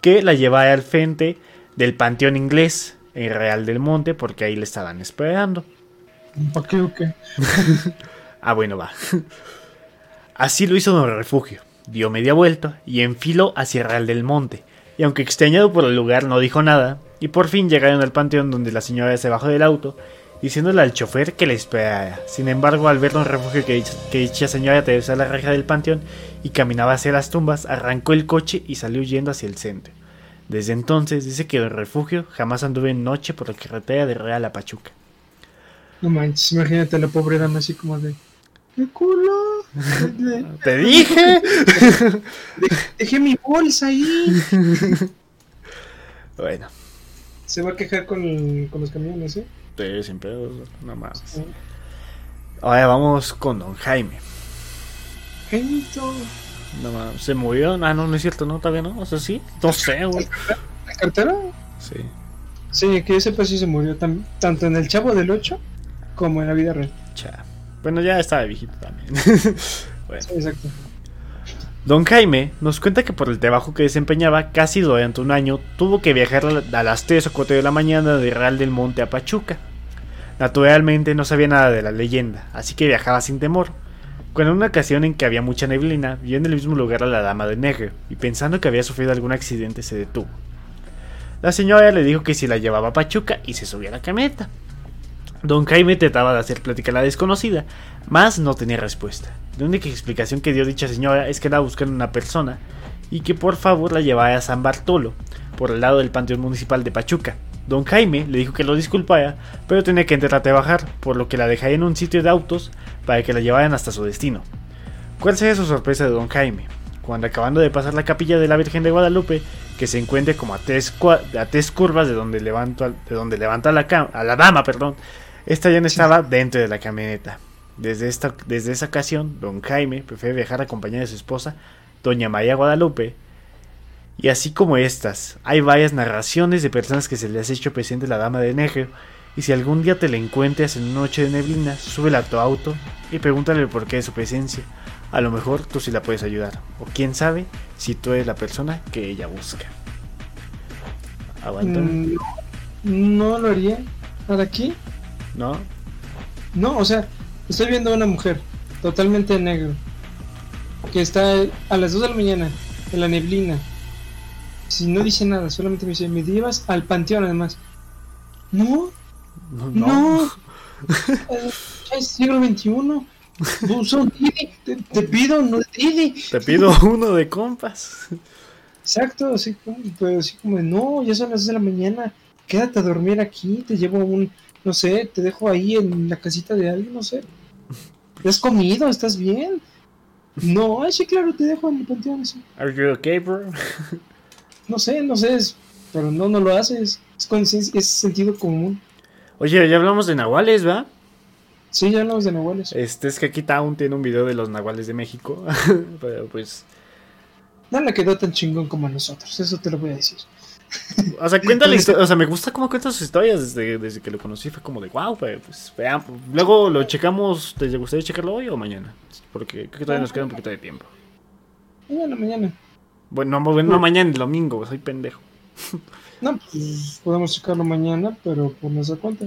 que la llevara al frente del panteón inglés en Real del Monte porque ahí le estaban esperando. ¿Por qué o qué? ah, bueno, va. Así lo hizo Don Refugio. Dio media vuelta y enfiló hacia Real del Monte. Y aunque extrañado por el lugar, no dijo nada. Y por fin llegaron al panteón donde la señora se bajó del auto diciéndole al chofer que le esperara. Sin embargo, al ver un refugio que, dicha señora atravesó la reja del panteón y caminaba hacia las tumbas, arrancó el coche y salió huyendo hacia el centro. Desde entonces dice que el refugio jamás anduvo en noche por la carretera de Real a Pachuca. No manches, imagínate la pobre dama así como de... ¡Qué culo! ¡Te dije! Dejé mi bolsa ahí. bueno. se va a quejar con, con los camiones, ¿eh? Sí, sin pedos, nada más. Ahora vamos con don Jaime. Jaimito. No más, se murió. Ah, no, no es cierto, no, todavía no. O sea, sí, no sé, güey. ¿La cartera? Sí. Sí, que ese pues sí se murió tanto en el Chavo del 8 como en la vida real. Cha. Bueno, ya estaba viejito también. bueno. Sí, exacto. Don Jaime nos cuenta que por el trabajo que desempeñaba casi durante un año tuvo que viajar a las 3 o 4 de la mañana de Real del Monte a Pachuca. Naturalmente no sabía nada de la leyenda, así que viajaba sin temor. Cuando en una ocasión en que había mucha neblina, vio en el mismo lugar a la dama de negro y pensando que había sufrido algún accidente se detuvo. La señora le dijo que si la llevaba a Pachuca y se subía a la camioneta. Don Jaime trataba de hacer plática a la desconocida, mas no tenía respuesta. La única explicación que dio dicha señora es que andaba buscando una persona y que por favor la llevara a San Bartolo, por el lado del Panteón Municipal de Pachuca. Don Jaime le dijo que lo disculpara, pero tenía que entrar a trabajar, por lo que la dejaría en un sitio de autos para que la llevaran hasta su destino. ¿Cuál sería su sorpresa de Don Jaime? Cuando acabando de pasar la capilla de la Virgen de Guadalupe, que se encuentre como a tres, curvas de donde, levanto, de donde levanta la a la dama, perdón, esta ya no estaba dentro de la camioneta. Desde, esta, desde esa ocasión, don Jaime prefiere viajar acompañado de su esposa, doña María Guadalupe. Y así como estas, hay varias narraciones de personas que se les ha hecho presente la dama de negro. Y si algún día te la encuentras en una noche de neblina, súbela a tu auto y pregúntale el porqué de su presencia. A lo mejor tú sí la puedes ayudar. O quién sabe si tú eres la persona que ella busca. ¿Aguanta? Mm, no lo haría. ¿Para aquí? ¿No? No, o sea, estoy viendo a una mujer totalmente negro que está a las 2 de la mañana en la neblina. Si no dice nada, solamente me dice, me llevas al panteón además. No, no, no. es siglo XXI. Te, te, pido, no Didi. Te pido uno de compas. Exacto, así como, pero así como, no, ya son las 2 de la mañana, quédate a dormir aquí, te llevo un, no sé, te dejo ahí en la casita de alguien, no sé. ¿Te has comido? ¿Estás bien? No, sí, claro, te dejo en el panteón. Sí. Are you okay, bro? no sé, no sé, pero no, no lo haces. Es, es sentido común. Oye, ya hablamos de nahuales, ¿va? Sí, ya hablamos de nahuales. Este es que aquí Town tiene un video de los nahuales de México. pero pues. No le quedó tan chingón como a nosotros, eso te lo voy a decir. O sea, cuenta la historia. O sea, me gusta cómo cuenta sus historias desde, desde que lo conocí. Fue como de wow, pues veamos. Luego lo checamos. ¿Te gustaría checarlo hoy o mañana? Porque creo que todavía nos queda un poquito de tiempo. Mañana, mañana. Bueno, no, no mañana, el domingo, soy pendejo. No, pues podemos checarlo mañana, pero por nuestra cuenta.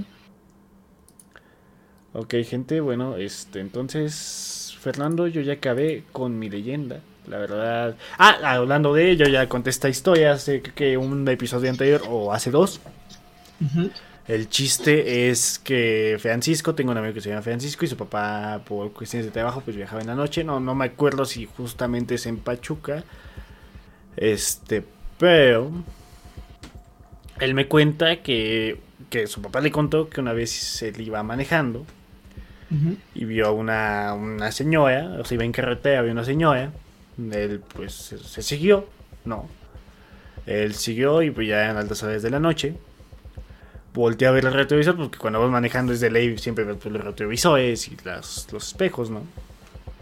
Ok, gente, bueno, este, entonces, Fernando, yo ya acabé con mi leyenda. La verdad. Ah, hablando de ello, ya conté esta historia hace que un episodio anterior o hace dos. El chiste es que Francisco, tengo un amigo que se llama Francisco y su papá por cuestiones de trabajo pues viajaba en la noche. No, no me acuerdo si justamente es en Pachuca. Este, pero él me cuenta que, que su papá le contó que una vez él iba manejando y vio a una, una señora, o sea, iba en carretera, vio una señora él pues se, siguió, no. Él siguió y pues ya en altas horas de la noche volteé a ver el retrovisor porque cuando vas manejando desde ley siempre ves pues, los retrovisores y las, los espejos, ¿no?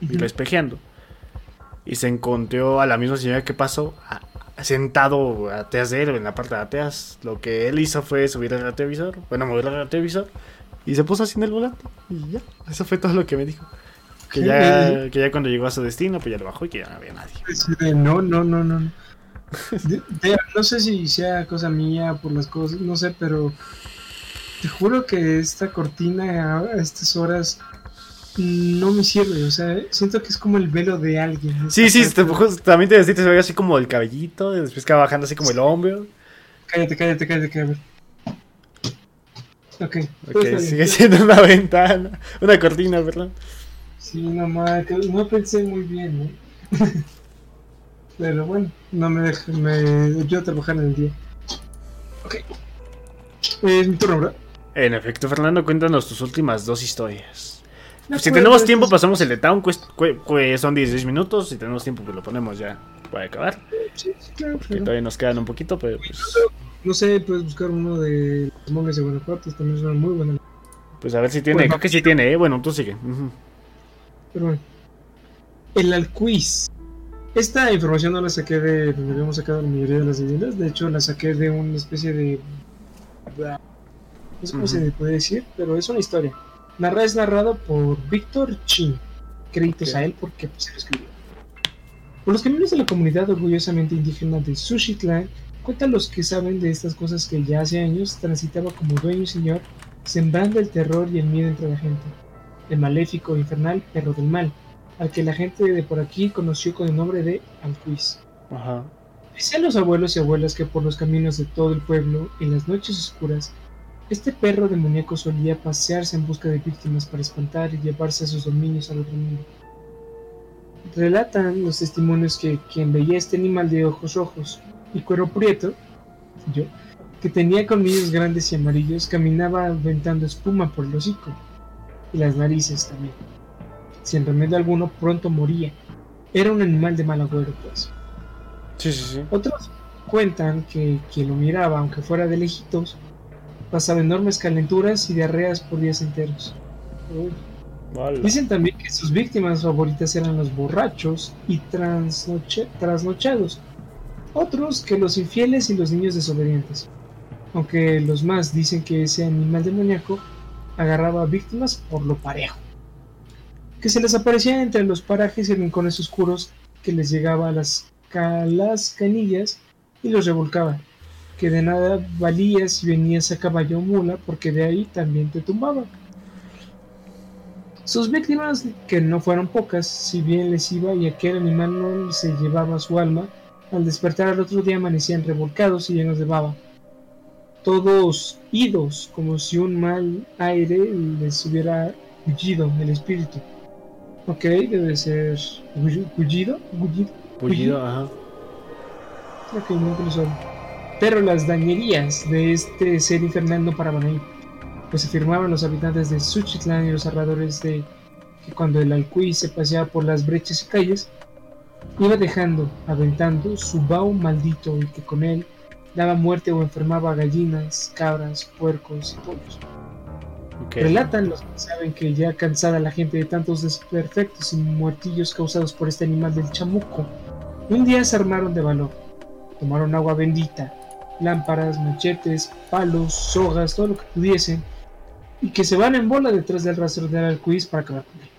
Y lo espejeando. Y se encontró a la misma señora que pasó sentado atrás de él, en la parte de atrás. Lo que él hizo fue subir el retrovisor, bueno, mover el retrovisor y se puso así en el volante. Y ya, eso fue todo lo que me dijo. Que ya, que ya cuando llegó a su destino, pues ya lo bajó y que ya no había nadie. No, no, no, no. no sé si sea cosa mía por las cosas, no sé, pero te juro que esta cortina a estas horas no me sirve, o sea, siento que es como el velo de alguien. Sí, sí, también te decís, se ve así como el cabellito, y después que va bajando así como el hombro. Cállate, cállate, cállate, cállate. Ok, okay sigue siendo una ventana, una cortina, perdón. Sí, no, no pensé muy bien, ¿no? Pero bueno, no me deja, me yo trabajar en el día. Ok. Es mi turno, ¿verdad? En efecto, Fernando, cuéntanos tus últimas dos historias. si tenemos tiempo, pasamos el de Town, son 16 minutos. Si tenemos tiempo, pues lo ponemos ya para acabar. Sí, claro. Que todavía nos quedan un poquito, pero pues. no sé, puedes buscar uno de los momias de Guanajuato, también es una muy buena. Pues a ver si tiene, creo que sí tiene, ¿eh? Bueno, tú sigue. Pero bueno. El Alquiz. Esta información no la saqué de donde habíamos sacado la mayoría de las leyendas, de hecho la saqué de una especie de... No sé cómo se puede decir, pero es una historia. Narra es narrado por Víctor Chin. Créditos a él porque pues, se lo escribió. Por los caminos de la comunidad orgullosamente indígena de Sushitlán, cuentan los que saben de estas cosas que ya hace años transitaba como dueño y señor, sembrando el terror y el miedo entre la gente. El maléfico e infernal perro del mal, al que la gente de por aquí conoció con el nombre de Alquiz. Ajá. Decían los abuelos y abuelas que por los caminos de todo el pueblo, en las noches oscuras, este perro demoníaco solía pasearse en busca de víctimas para espantar y llevarse a sus dominios al otro mundo. Relatan los testimonios que quien veía este animal de ojos rojos y cuero prieto, yo, que tenía colmillos grandes y amarillos, caminaba aventando espuma por el hocico y las narices también sin remedio alguno, pronto moría. Era un animal de mal agüero, pues. Sí, sí, sí. Otros cuentan que quien lo miraba, aunque fuera de lejitos, pasaba enormes calenturas y diarreas por días enteros. Dicen también que sus víctimas favoritas eran los borrachos y trasnochados. Otros que los infieles y los niños desobedientes. Aunque los más dicen que ese animal demoníaco agarraba víctimas por lo parejo que se les aparecía entre los parajes y rincones oscuros que les llegaba a las, calas canillas y los revolcaba, que de nada valía si venías a caballo o mula, porque de ahí también te tumbaba. Sus víctimas, que no fueron pocas, si bien les iba y aquel animal no se llevaba su alma, al despertar al otro día amanecían revolcados y llenos de baba. Todos idos, como si un mal aire les hubiera hullido el espíritu. Ok, debe ser Gullido. Gullido, ajá. Ok, nunca lo sabe. Pero las dañerías de este ser infernal no paraban ahí, pues afirmaban los habitantes de Suchitlán y los narradores de que cuando el alcuí se paseaba por las brechas y calles, iba dejando, aventando su baú maldito y que con él daba muerte o enfermaba a gallinas, cabras, puercos y pollos. Relatan los que saben que ya cansada la gente de tantos desperfectos y muertillos causados por este animal del chamuco, un día se armaron de valor. Tomaron agua bendita, lámparas, machetes, palos, sogas, todo lo que pudiesen, y que se van en bola detrás del rastro del arcoíris para acabar con él.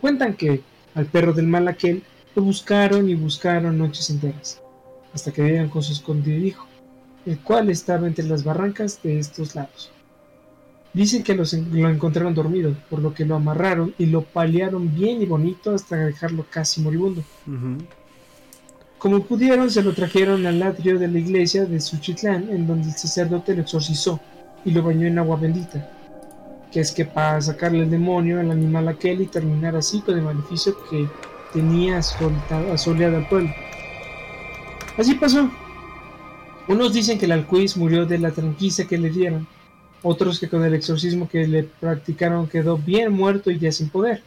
Cuentan que al perro del mal aquel lo buscaron y buscaron noches enteras, hasta que dieron con su escondidijo, el cual estaba entre las barrancas de estos lados. Dicen que lo encontraron dormido, por lo que lo amarraron y lo paliaron bien y bonito hasta dejarlo casi moribundo. Como pudieron, se lo trajeron al atrio de la iglesia de Suchitlán, en donde el sacerdote lo exorcizó y lo bañó en agua bendita. Que es que para sacarle el demonio al animal aquel y terminar así con el maleficio que tenía asoleado al pueblo. Así pasó. Unos dicen que el alcuiz murió de la tranquisa que le dieron otros que con el exorcismo que le practicaron quedó bien muerto y ya sin poder.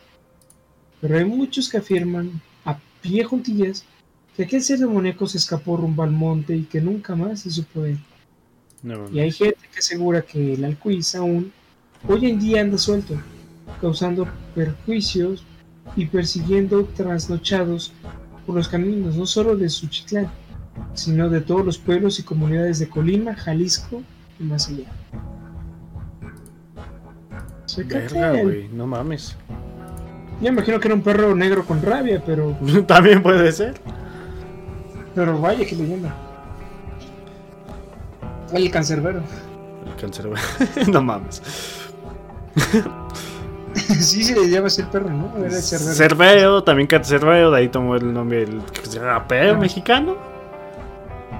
Pero hay muchos que afirman, a pie juntillas, que aquel ser demoníaco se escapó rumbo al monte y que nunca más se supo poder. Y hay gente que asegura que el alcuiz aún hoy en día anda suelto, causando perjuicios y persiguiendo trasnochados por los caminos no solo de Suchitlán, sino de todos los pueblos y comunidades de Colima, Jalisco y más allá. Verga, güey, no mames. Yo imagino que era un perro negro con rabia, pero. También puede ser. Pero vaya que leyenda. El cancerbero. El cancerbero. no mames. sí, se le llama el perro, ¿no? Era el cerbero. Cerbero, también cancerbero, de ahí tomó el nombre el rapero mexicano.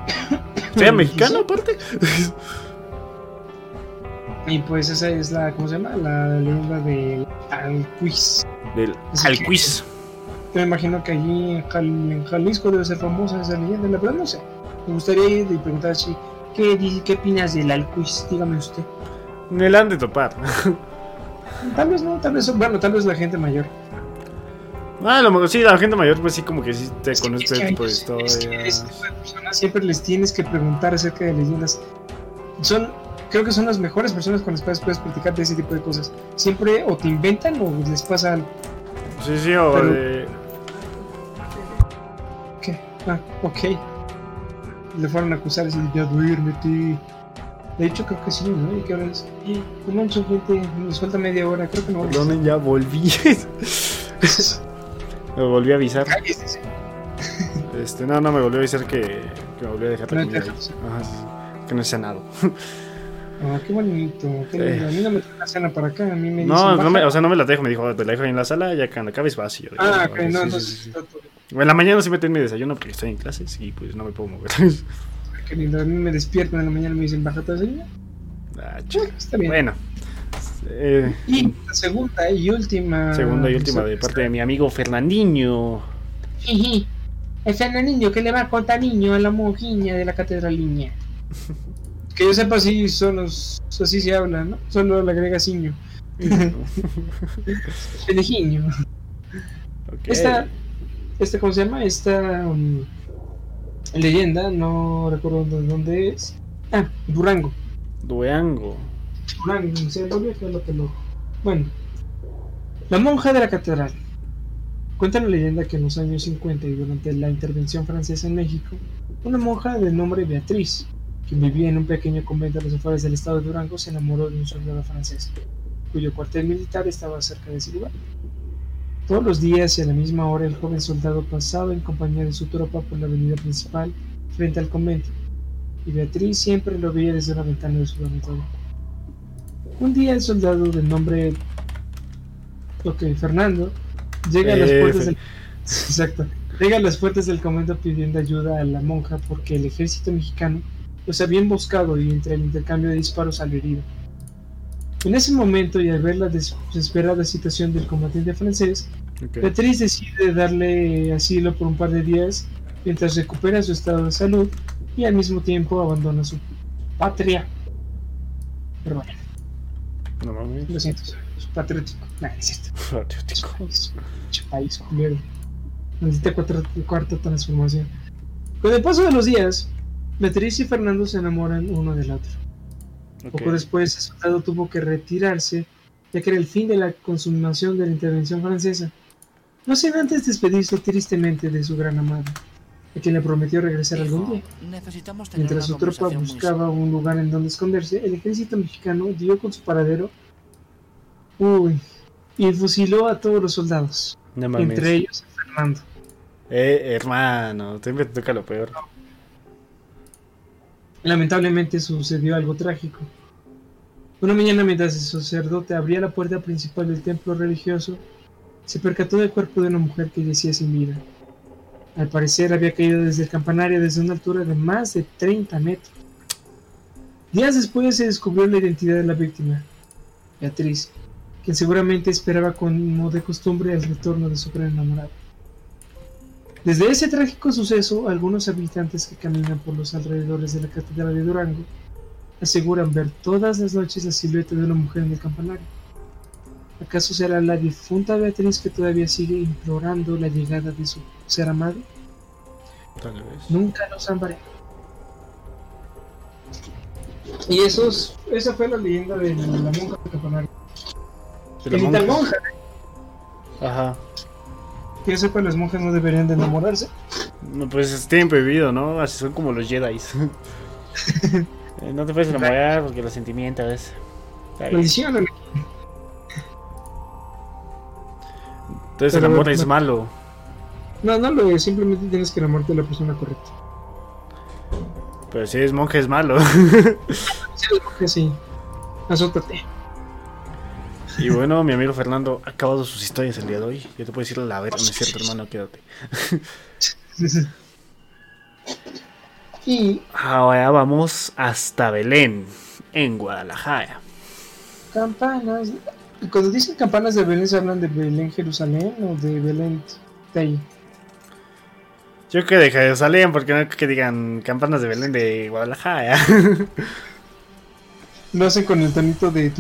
¿Sea mexicano aparte? Y pues esa es la, ¿cómo se llama? La leyenda del Alquiz. Del Alquiz. Yo me imagino que allí en, Jalisco debe ser famosa esa leyenda, la verdad no sé. Me gustaría ir y preguntar si, ¿qué, qué opinas del Alquiz? Dígame usted. Me la han de topar. tal vez no, tal vez, bueno, tal vez la gente mayor. Ah, lo mejor sí, la gente mayor, pues sí, como que sí te conoce este tipo de historias. siempre les tienes que preguntar acerca de leyendas. Son, creo que son las mejores personas con las cuales puedes platicar de ese tipo de cosas. Siempre o te inventan o les pasa algo. Sí, sí, o de... ¿Qué? Ah, ok. Le fueron a acusar y ya duérmete. De hecho, creo que sí, ¿no? ¿Y qué hora es? No manches, gente, nos falta media hora, creo que no. Perdonen, ya volví. me volví a avisar. Este, no, no, me volvió a avisar que, que me volvió a dejar la comida Ajá, que no he cenado. Ah, qué bonito, qué lindo. A mí no me trae la cena para acá, a mí me No, no me, o sea, no me la dejo, me dijo, te la dejo ahí en la sala, ya cuando acabes vas y yo. Ah, ok, no, entonces está todo En la mañana sí me tengo mi desayuno porque estoy en clases y pues no me puedo mover. Qué lindo, a mí me despiertan en la mañana y me dicen, bájate de Ah, está bien. Bueno. Eh, y la segunda y última. Segunda y última de parte de mi amigo Fernandinho. El Fernandinho que le va a contar niño a la monjiña de la catedral niña. que yo sepa si son los, así se habla, ¿no? Solo le agrega ciño. Penejiño. Okay. Esta, esta, ¿cómo se llama? Esta um, leyenda, no recuerdo de dónde es. Ah, Durango. Durango. Bueno, la monja de la catedral. Cuenta la leyenda que en los años 50 y durante la intervención francesa en México, una monja de nombre Beatriz, que vivía en un pequeño convento a los afueras del estado de Durango, se enamoró de un soldado francés, cuyo cuartel militar estaba cerca de ese lugar. Todos los días y a la misma hora el joven soldado pasaba en compañía de su tropa por la avenida principal frente al convento, y Beatriz siempre lo veía desde una ventana de su dormitorio. Un día el soldado de nombre ok, Fernando llega a las eh, puertas del exacto, llega a las puertas del convento pidiendo ayuda a la monja porque el ejército mexicano los había emboscado y entre el intercambio de disparos salió herido. En ese momento y al ver la desesperada situación del combatiente francés, Beatriz decide darle asilo por un par de días mientras recupera su estado de salud y al mismo tiempo abandona su patria. Pero bueno. No mames. Lo siento, es patriótico. Es. Patriótico. País, culero. Necesita cuarta, cuarta transformación. Con el paso de los días, Beatriz y Fernando se enamoran uno del otro. Poco después, el soldado tuvo que retirarse, ya que era el fin de la consumación de la intervención francesa. No sin antes despedirse tristemente de su gran amada, a quien le prometió regresar algún día. Mientras su tropa buscaba un lugar en donde esconderse, el ejército mexicano dio con su paradero uy, y fusiló a todos los soldados, entre ellos a Fernando. Eh, hermano, siempre te toca lo peor. Lamentablemente sucedió algo trágico. Una mañana mientras el sacerdote abría la puerta principal del templo religioso, se percató del cuerpo de una mujer que yacía sin vida. Al parecer había caído desde el campanario desde una altura de más de 30 metros. Días después se descubrió la identidad de la víctima, Beatriz, quien seguramente esperaba como de costumbre el retorno de su gran enamorado. Desde ese trágico suceso, algunos habitantes que caminan por los alrededores de la Catedral de Durango aseguran ver todas las noches la silueta de una mujer en el campanario. ¿Acaso será la difunta Beatriz que todavía sigue implorando la llegada de su ser amado? Tal vez. Nunca lo sabré. Y esos, esa fue la leyenda de la, monja del campanario. ¿De la monja? Ajá. Que sepa, las monjas no deberían de enamorarse. No, pues tienen prohibido, ¿no? Así son como los Jedi. Eh, no te puedes enamorar porque los sentimientos. Maldición. Entonces el amor es malo. No, no lo es, simplemente tienes que enamorarte de la persona correcta. Pero si es monje es malo. si eres monje, sí. Azótate. Y bueno, mi amigo Fernando ha acabado sus historias el día de hoy. Yo te puedo decir la verdad, no es cierto, hermano, quédate. y ahora vamos hasta Belén, en Guadalajara. Campanas. Cuando dicen campanas de Belén, ¿se hablan de Belén, Jerusalén o de Belén de ahí? Yo creo que de Jerusalén, porque no que digan campanas de Belén de Guadalajara. Lo hacen con el tonito de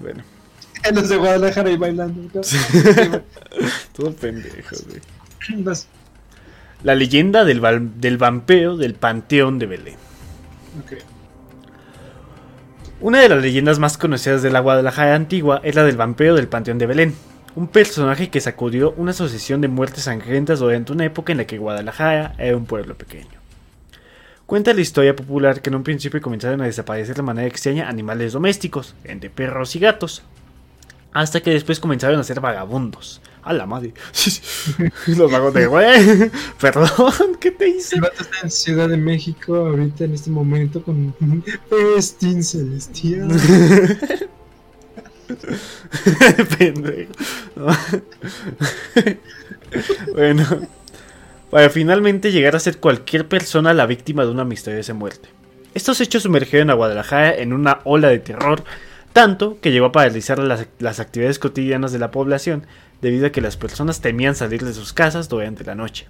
Bueno. los de Guadalajara y bailando. Todo pendejo, güey. La leyenda del, del vampeo del Panteón de Belén. Okay. Una de las leyendas más conocidas de la Guadalajara antigua es la del vampeo del Panteón de Belén, un personaje que sacudió una sucesión de muertes sangrientas durante una época en la que Guadalajara era un pueblo pequeño. Cuenta la historia popular que en un principio comenzaron a desaparecer de manera extraña animales domésticos, entre perros y gatos, hasta que después comenzaron a ser vagabundos. A la madre. Los vagos de güey. Perdón, ¿qué te hice? El vato está en Ciudad de México ahorita en este momento con Festín Celestial. Bueno, para finalmente llegar a ser cualquier persona la víctima de una misteriosa muerte. Estos hechos sumergieron a Guadalajara en una ola de terror, tanto que llegó a paralizar las, las actividades cotidianas de la población, debido a que las personas temían salir de sus casas durante la noche.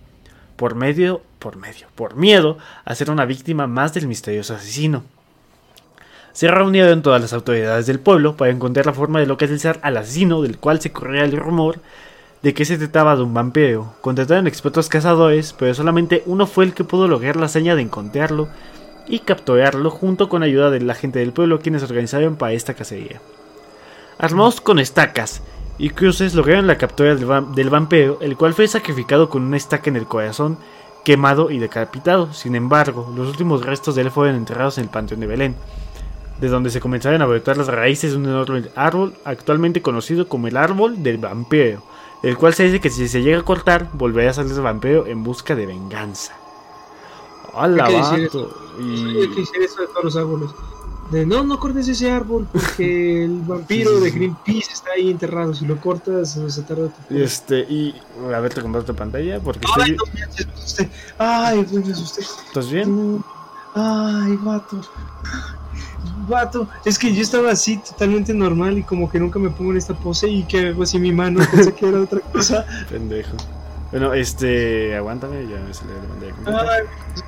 Por medio, por medio, por miedo a ser una víctima más del misterioso asesino se reunieron todas las autoridades del pueblo para encontrar la forma de localizar al asesino del cual se corría el rumor de que se trataba de un vampiro. Contrataron expertos cazadores, pero solamente uno fue el que pudo lograr la hazaña de encontrarlo y capturarlo junto con ayuda de la gente del pueblo quienes organizaron para esta cacería. Armados con estacas y cruces lograron la captura del, del vampiro, el cual fue sacrificado con una estaca en el corazón, quemado y decapitado. Sin embargo, los últimos restos de él fueron enterrados en el Panteón de Belén de donde se comenzaron a brotar las raíces de un enorme árbol actualmente conocido como el árbol del vampiro, el cual se dice que si se llega a cortar, volverá a salir el vampiro en busca de venganza. ¡Hala, vato! Y... Hay que decir eso de todos los árboles. De, no, no cortes ese árbol porque el vampiro de Greenpeace está ahí enterrado. Si lo cortas, se tarda. Este, y a ver, te comparto pantalla porque Ay, estoy... no, me asusté. Ay, me asusté. ¿Estás bien? Ay, vato vato, es que yo estaba así totalmente normal y como que nunca me pongo en esta pose y que hago así mi mano, pensé que era otra cosa. Pendejo. Bueno, este, aguántame, ya se le mandé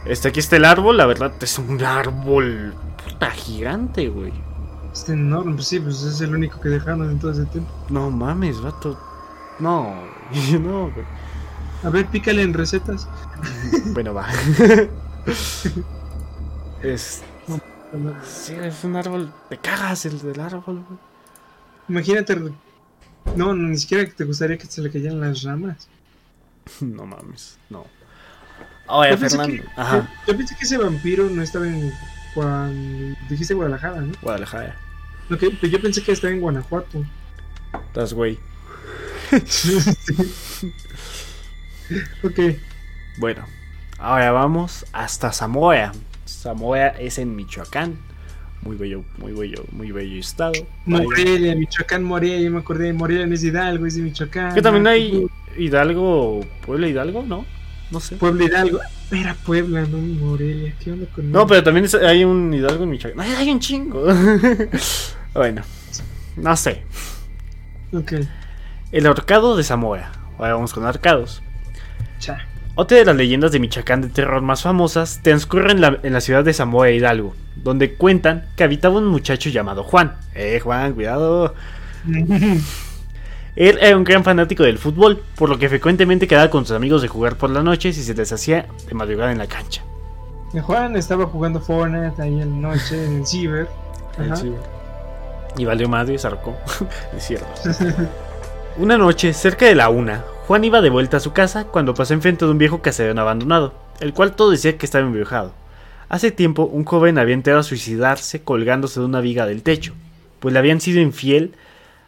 Este, aquí está el árbol, la verdad es un árbol puta gigante, güey. Está enorme, pues sí, pues es el único que dejaron en todo ese tiempo. No mames, vato. No, no, güey. A ver, pícale en recetas. bueno, va. es Sí, es un árbol. Te cagas el del árbol, Imagínate. No, ni siquiera te gustaría que se le cayeran las ramas. No mames, no. Oye, Fernando. Ajá. Yo, pensé que ese vampiro no estaba en. Juan... Dijiste Guadalajara, ¿no? Guadalajara. Ok, pero yo pensé que estaba en Guanajuato. Estás güey. ok. Bueno, ahora vamos hasta Zamora. Zamora es en Michoacán. Muy bello, muy bello, muy bello estado. Morelia, Michoacán, Morelia, yo me acordé de Morelia, no es Hidalgo, es de Michoacán. Que también hay Hidalgo, Puebla Hidalgo, ¿no? No sé. Puebla Hidalgo. Era Puebla, no Morelia. ¿Qué onda con No, pero también hay un Hidalgo en Michoacán. Ay, hay un chingo. bueno, no sé. Ok. El ahorcado de Zamora. Ahora vamos con ahorcados. Cha. Otra de las leyendas de Michoacán de terror más famosas transcurre en la, en la ciudad de Zamora Hidalgo, donde cuentan que habitaba un muchacho llamado Juan. Eh, Juan, cuidado. Él era un gran fanático del fútbol, por lo que frecuentemente quedaba con sus amigos de jugar por las noches y se deshacía de madrugada en la cancha. Juan estaba jugando Fortnite ahí en la noche en el ciber. Y valió madre y zarcó. es cierto. Una noche, cerca de la una, Juan iba de vuelta a su casa cuando pasó enfrente de un viejo caserón abandonado, el cual todo decía que estaba embrujado. Hace tiempo un joven había entrado a suicidarse colgándose de una viga del techo, pues le habían sido infiel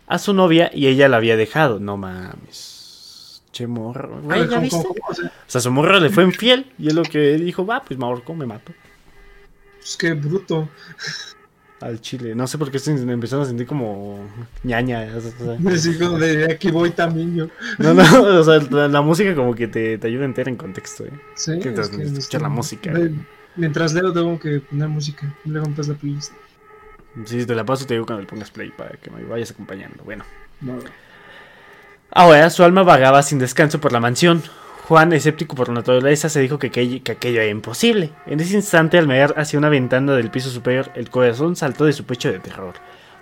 a su novia y ella la había dejado. No mames. Che morro. ¿ya viste? o, sea, su morra le fue infiel y es lo que dijo, va, pues me ahorco, me mato. Pues qué bruto al chile. No sé por qué me empezaron a sentir como ñaña. de aquí voy también yo. No, no, o sea, la, música como que te, te, ayuda a entrar en contexto, ¿eh? Sí. Mientras es escuchar la música. mientras leo tengo que poner música. Compras la playlist. Sí, te la paso te digo cuando le pongas play para que me vayas acompañando. Bueno. Ahora su alma vagaba sin descanso por la mansión. Juan, escéptico por naturaleza, se dijo que aquello, que aquello, era imposible. En ese instante, al mirar hacia una ventana del piso superior, el corazón saltó de su pecho de terror.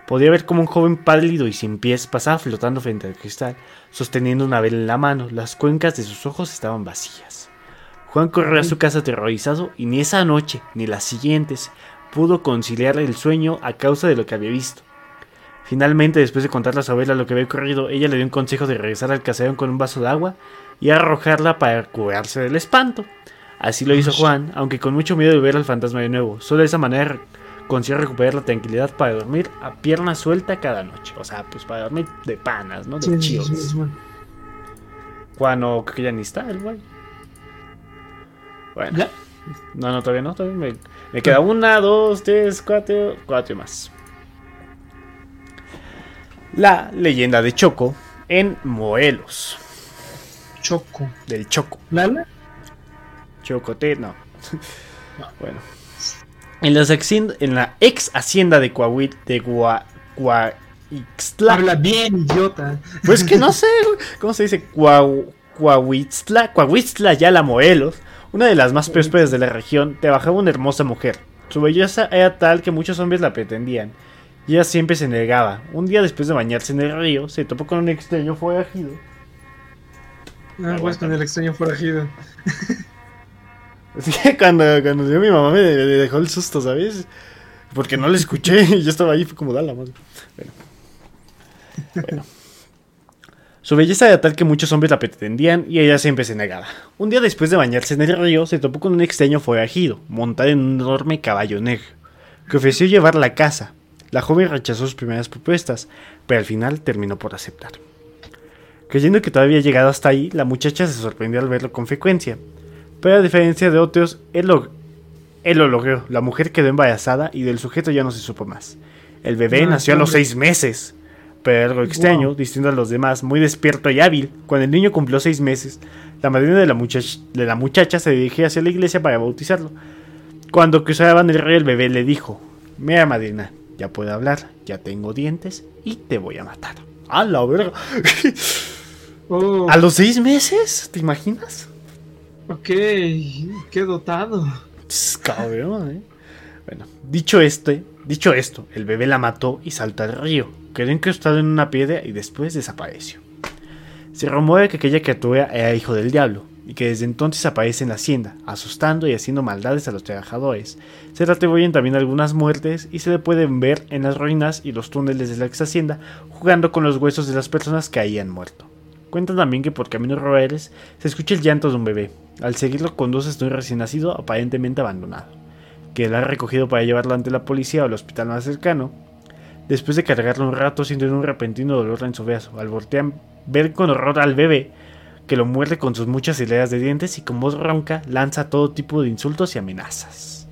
Podía ver como un joven pálido y sin pies pasaba flotando frente al cristal, sosteniendo una vela en la mano. Las cuencas de sus ojos estaban vacías. Juan corrió a su casa aterrorizado y ni esa noche ni las siguientes pudo conciliar el sueño a causa de lo que había visto. Finalmente, después de contarle a su abuela lo que había ocurrido, ella le dio un consejo de regresar al caserón con un vaso de agua y arrojarla para curarse del espanto. Así lo hizo Juan, aunque con mucho miedo de ver al fantasma de nuevo. Solo de esa manera consiguió recuperar la tranquilidad para dormir a pierna suelta cada noche. O sea, pues para dormir de panas, ¿no? De sí, Juan, no, que ya ni está el güey. Bueno. No, no, todavía no. Todavía me, me queda una, dos, tres, cuatro, cuatro más. La leyenda de Choco en Moelos. Choco. Del Choco. ¿Lala? Chocote, no. Bueno. En, en, la ex hacienda de Coahuit, de Gua, Habla bien, idiota. Pues que no sé, ¿cómo se dice? Coahuistla, Coahuistla la Moelos, una de las más prósperas de la región, trabajaba una hermosa mujer. Su belleza era tal que muchos hombres la pretendían. Y ella siempre se negaba. Un día después de bañarse en el río, se topó con un extraño forajido. Ah, pues con el extraño forajido. Que cuando, cuando mi mamá me, dejó el susto, ¿sabes? Porque no le escuché y yo estaba ahí, fue como, dale, madre. Bueno. Su belleza era tal que muchos hombres la pretendían y ella siempre se negaba. Un día después de bañarse en el río, se topó con un extraño forajido, montado en un enorme caballo negro, que ofreció llevarla a casa. La joven rechazó sus primeras propuestas, pero al final terminó por aceptar. Creyendo que todavía había llegado hasta ahí, la muchacha se sorprendió al verlo con frecuencia. Pero a diferencia de otros, él lo, él lo logró. La mujer quedó embarazada y del sujeto ya no se supo más. El bebé nació a los seis meses. Pero algo extraño, distinto a los demás, muy despierto y hábil, cuando el niño cumplió seis meses, la madrina de la, muchacha, de la muchacha se dirigió hacia la iglesia para bautizarlo. Cuando cruzaban el rey, el bebé le dijo: Mira, madrina, ya puedo hablar, ya tengo dientes y te voy a matar. ¡A la verga! Oh. ¿A los seis meses? ¿Te imaginas? Ok, qué dotado. Cabrón, ¿eh? Bueno, dicho este, dicho esto, el bebé la mató y saltó al río. Quedó incrustado en una piedra y después desapareció. Se rumora que aquella criatura era hijo del diablo, y que desde entonces aparece en la hacienda, asustando y haciendo maldades a los trabajadores. Se le atribuyen también algunas muertes y se le pueden ver en las ruinas y los túneles de la ex hacienda jugando con los huesos de las personas que habían muerto. Cuentan también que por caminos rurales se escucha el llanto de un bebé. Al seguirlo conduce a un recién nacido aparentemente abandonado, que lo ha recogido para llevarlo ante la policía o al hospital más cercano. Después de cargarlo un rato, siente un repentino dolor en su brazo. Al voltear, ver con horror al bebé, que lo muerde con sus muchas hileras de dientes y con voz ronca lanza todo tipo de insultos y amenazas.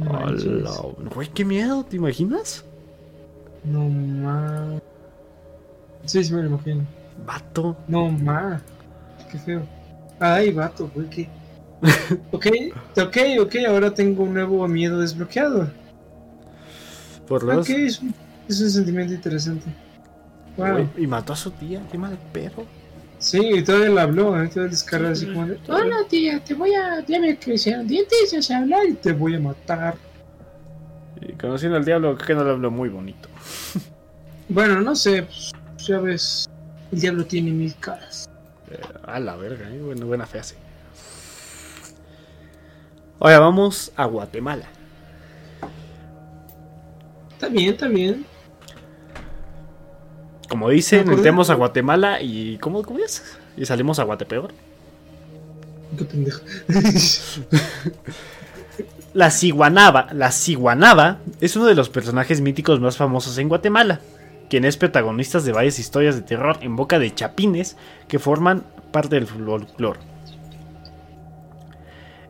Hola, güey, qué miedo, ¿te imaginas? No más. Sí, sí me lo imagino. Vato. No más. Qué feo. Ay, vato, güey, qué. ok, ok, ok, ahora tengo un nuevo miedo desbloqueado. Por lo Ok, es un, es un sentimiento interesante. Wow. y mató a su tía, qué mal pedo. Sí, y todavía le habló, ¿eh? todavía descarga así como de, hola tía, te voy a, ya me crecieron dientes, ya sé hablar y te voy a matar. Y conociendo al diablo, creo que no le habló muy bonito. bueno, no sé, pues, ya ves, el diablo tiene mil caras. Eh, a la verga, ¿eh? bueno, buena fe así. Ahora vamos a Guatemala. Está bien. Como dice, entremos a Guatemala y. ¿Cómo, cómo es? Y salimos a Guatepeor. Qué pendejo. la Ciguanaba, la Ciguanaba es uno de los personajes míticos más famosos en Guatemala, quien es protagonista de varias historias de terror en boca de chapines que forman parte del folclore.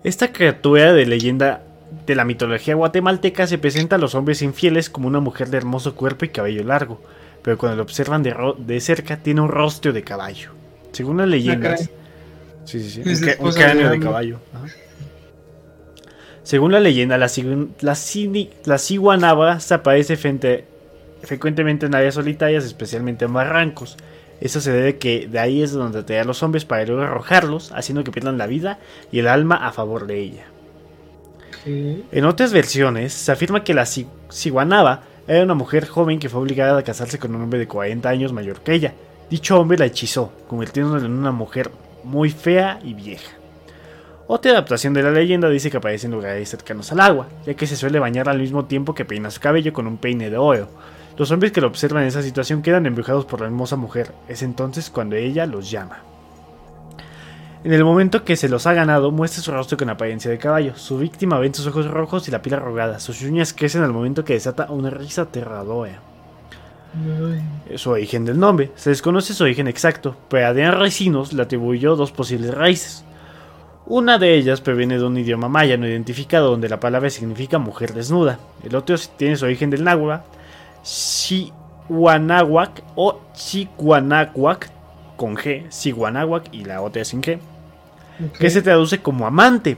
Esta criatura de leyenda de la mitología guatemalteca se presenta a los hombres infieles como una mujer de hermoso cuerpo y cabello largo, pero cuando lo observan de, cerca tiene un rostro de caballo. Según las leyendas... Sí, sí, sí. Un, cráneo de caballo. Según la leyenda, la, la, la ciguanaba se aparece frecuentemente en áreas solitarias, especialmente en barrancos. Eso se debe que de ahí es donde te a los hombres para luego arrojarlos, haciendo que pierdan la vida y el alma a favor de ella. En otras versiones se afirma que la ciguanaba Era una mujer joven que fue obligada a casarse con un hombre de 40 años mayor que ella. Dicho hombre la hechizó, convirtiéndola en una mujer muy fea y vieja. Otra adaptación de la leyenda dice que aparece en lugares cercanos al agua, ya que se suele bañar al mismo tiempo que peina su cabello con un peine de oro. Los hombres que lo observan en esa situación quedan embrujados por la hermosa mujer. Es entonces cuando ella los llama. En el momento que se los ha ganado, muestra su rostro con apariencia de caballo. Su víctima ve sus ojos rojos y la piel arrugada. Sus uñas crecen al momento que desata una risa aterradora. Su origen del nombre. Se desconoce su origen exacto, pero Adrián Recinos le atribuyó dos posibles raíces. Una de ellas proviene de un idioma maya no identificado donde la palabra significa mujer desnuda. El otro tiene su origen del náhuatl, Xihuanahuac o Chihuanahuac con G, Chihuanahuac y la otra sin G, que se traduce como amante.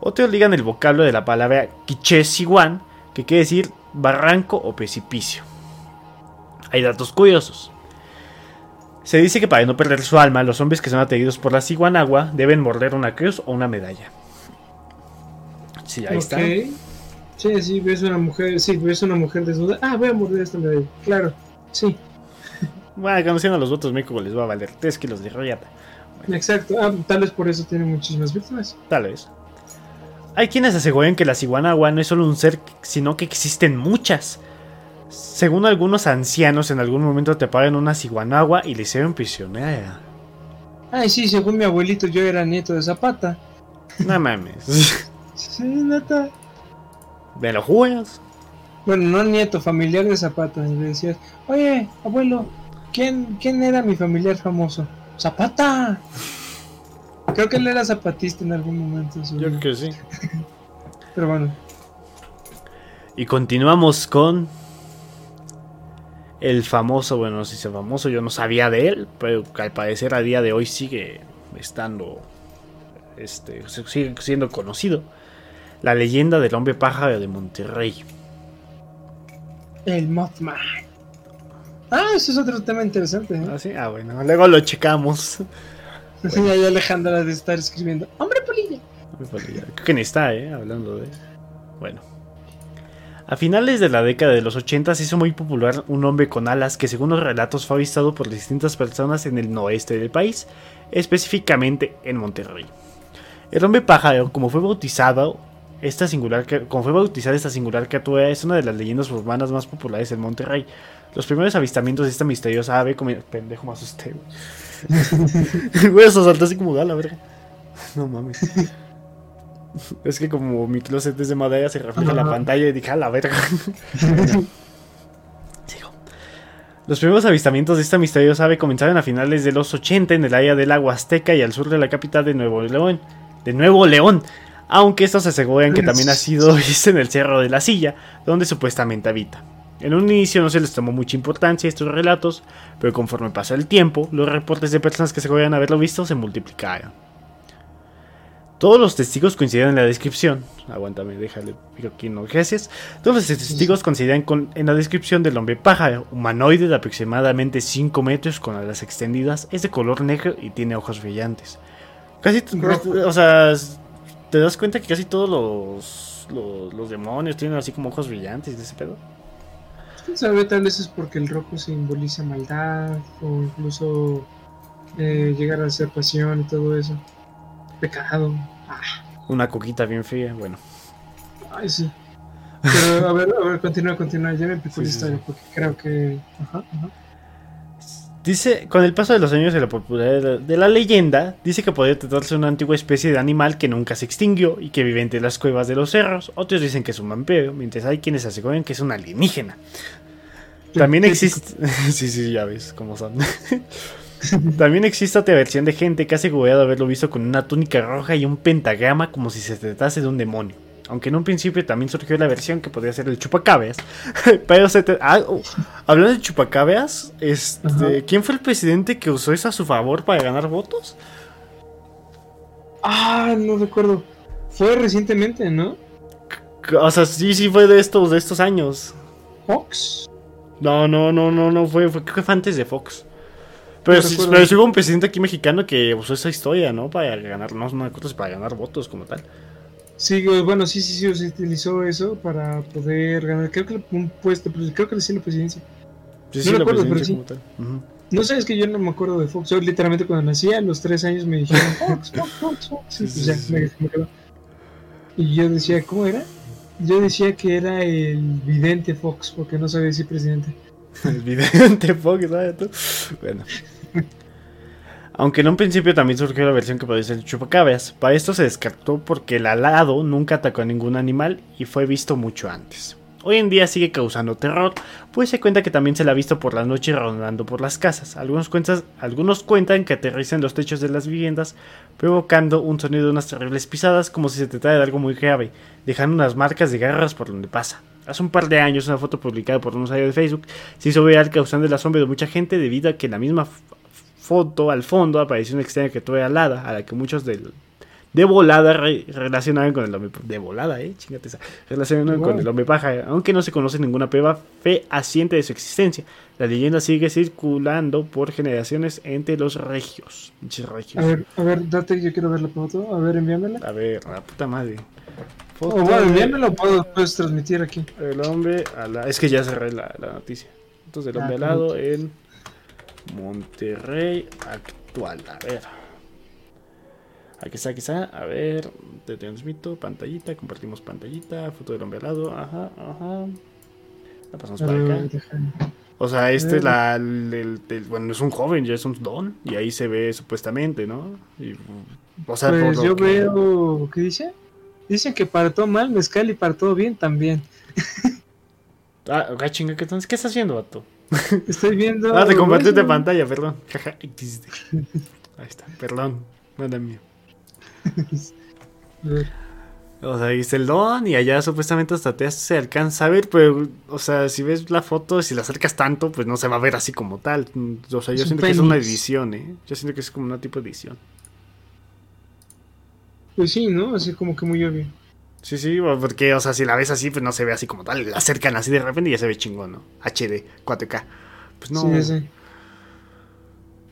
Otros ligan el vocablo de la palabra quiche siwan, que quiere decir barranco o precipicio. Hay datos curiosos. Se dice que para no perder su alma, los hombres que son atraídos por la ciguanagua deben morder una cruz o una medalla. Sí, ahí está. Sí, sí, ves una mujer, sí, ves una mujer desnuda. Ah, voy a morder esta medalla. Claro, sí. Bueno, conociendo a los votos México les va a valer 3 kilos de rollata. Exacto, ah, tal vez por eso tiene muchísimas víctimas. Tal vez. Hay quienes aseguran que la ciguanagua no es solo un ser, sino que existen muchas. Según algunos ancianos, en algún momento te pagan una ciguanagua y le hicieron prisionera. Ay, sí, según mi abuelito, yo era nieto de Zapata. No mames. sí, neta. ¿Me lo juegas? Bueno, no nieto, familiar de Zapata. Y le decías, oye, abuelo, ¿quién, ¿quién era mi familiar famoso? Zapata. Creo que él era zapatista en algún momento. Yo creo que sí. Pero bueno. Y continuamos con el famoso, bueno, no sé si es famoso, yo no sabía de él, pero al parecer a día de hoy sigue estando, este, sigue siendo conocido. La leyenda del hombre pájaro de Monterrey. El Mothman. Ah, eso es otro tema interesante. ¿eh? Ah, sí, ah, bueno, luego lo checamos. Bueno. Ya Alejandra de estar escribiendo. Hombre polilla. Hombre polilla. Creo que ni está, ¿eh? Hablando de. Bueno. A finales de la década de los 80 se hizo muy popular un hombre con alas que según los relatos fue avistado por distintas personas en el noreste del país, específicamente en Monterrey. El hombre pájaro, como fue bautizado, esta singular, como fue bautizada esta singular criatura, es una de las leyendas urbanas más populares en Monterrey. Los primeros avistamientos de esta misteriosa ave, como pendejo me asusté, güey. Güey, eso saltó así como gala, verga. No mames. Es que como mi closet es de madera, se refleja en la pantalla y dije, a la verga. Sigo. Los primeros avistamientos de esta misteriosa ave comenzaron a finales de los 80 en el área del agua Azteca y al sur de la capital de Nuevo León. De Nuevo León. Aunque estos aseguran que también ha sido visto en el Cerro de la Silla, donde supuestamente habita. En un inicio no se les tomó mucha importancia estos relatos, pero conforme pasa el tiempo, los reportes de personas que se aseguran haberlo visto se multiplicaron. Todos los testigos coinciden en la descripción. Aguántame, déjale, aquí no, gracias. Todos los testigos coinciden en la descripción del hombre pájaro, humanoide de aproximadamente 5 metros con alas extendidas, es de color negro y tiene ojos brillantes. Casi, o sea, te das cuenta que casi todos los, los, demonios tienen así como ojos brillantes de ese pedo. sabe? Tal vez es porque el rojo simboliza maldad o incluso eh, llegar a ser pasión y todo eso. Pecado. Una coquita bien fría, bueno. Ay, sí. Pero a ver, a ver, continúa, continúa. Ya me empezó la historia porque creo que. Ajá, ajá. Dice, con el paso de los años de la popularidad de la leyenda, dice que podría tratarse de una antigua especie de animal que nunca se extinguió y que vive entre las cuevas de los cerros. Otros dicen que es un vampiro, mientras hay quienes aseguran que es un alienígena. También existe... sí, sí, ya ves cómo son. También existe otra versión de gente que ha asegurado haberlo visto con una túnica roja y un pentagrama como si se tratase de un demonio. Aunque en un principio también surgió la versión que podría ser el chupacabras. Pero se ah, oh, hablando de chupacabras, este, ¿quién fue el presidente que usó eso a su favor para ganar votos? Ah, no recuerdo. Fue recientemente, ¿no? O sea, sí, sí fue de estos, de estos años. ¿Fox? No, no, no, no, no fue, fue creo que fue antes de Fox. Pero, sí, hubo un presidente aquí mexicano que usó esa historia, ¿no? Para ganar, no, no para ganar votos como tal. Sí, bueno, sí, sí, sí, se utilizó eso para poder ganar, creo que un puesto, creo que sí la presidencia. Sí, no me acuerdo, pero sí. No sé, es que yo no me acuerdo de Fox. Yo literalmente cuando nací a los tres años me dijeron Fox, Fox, Fox, Fox. Sí, pues ya, me, me quedó. Y yo decía, ¿cómo era? Yo decía que era el vidente Fox, porque no sabía decir presidente. el vidente Fox, ¿sabes tú? Bueno. Aunque en un principio también surgió la versión que podía ser el chupacabras. Para esto se descartó porque el alado nunca atacó a ningún animal y fue visto mucho antes. Hoy en día sigue causando terror, pues se cuenta que también se la ha visto por la noche rondando por las casas. Algunos, cuentan que aterriza los techos de las viviendas, provocando un sonido de unas terribles pisadas como si se tratara de algo muy grave, dejando unas marcas de garras por donde pasa. Hace un par de años, una foto publicada por un usuario de Facebook se hizo viral causando el asombro de mucha gente debido a que la misma foto al fondo apareció una extraña criatura alada, a la que muchos del, de volada relacionaban con el hombre de volada, eh, chingate esa, relacionaban con el hombre paja, aunque no se conoce ninguna prueba fehaciente de su existencia. La leyenda sigue circulando por generaciones entre los regios. A ver, a ver, date, yo quiero ver la foto, a ver, envíamela. A ver, la puta madre. Foto oh, bueno, envíamela o puedo, puedes transmitir aquí. El hombre la es que ya cerré la, la noticia. Entonces, el hombre ah, alado en Monterrey actual, a ver. Aquí está, aquí está. A ver, te transmito. Pantallita, compartimos pantallita. Foto del hombre al lado. Ajá, ajá. La pasamos para acá. O sea, este es la. El, bueno, es un joven, ya es un don. Y ahí se ve supuestamente, ¿no? o sea, pues yo veo. ¿Qué dice? Dicen que para todo mal, mezcal y para todo bien también. ah, chinga, ¿qué, ¿qué estás haciendo, vato? Estoy viendo. ah, te compartiste pantalla, perdón. Ahí está, perdón. Nada mío. o sea, dice el don y allá supuestamente hasta te se alcanza a ver, pero, o sea, si ves la foto, si la acercas tanto, pues no se va a ver así como tal. O sea, yo siento que es una edición, ¿eh? Yo siento que es como una tipo de edición. Pues sí, ¿no? Así como que muy obvio. Sí, sí, porque, o sea, si la ves así, pues no se ve así como tal. La acercan así de repente y ya se ve chingón, ¿no? HD, 4K. Pues no. Sí, sí.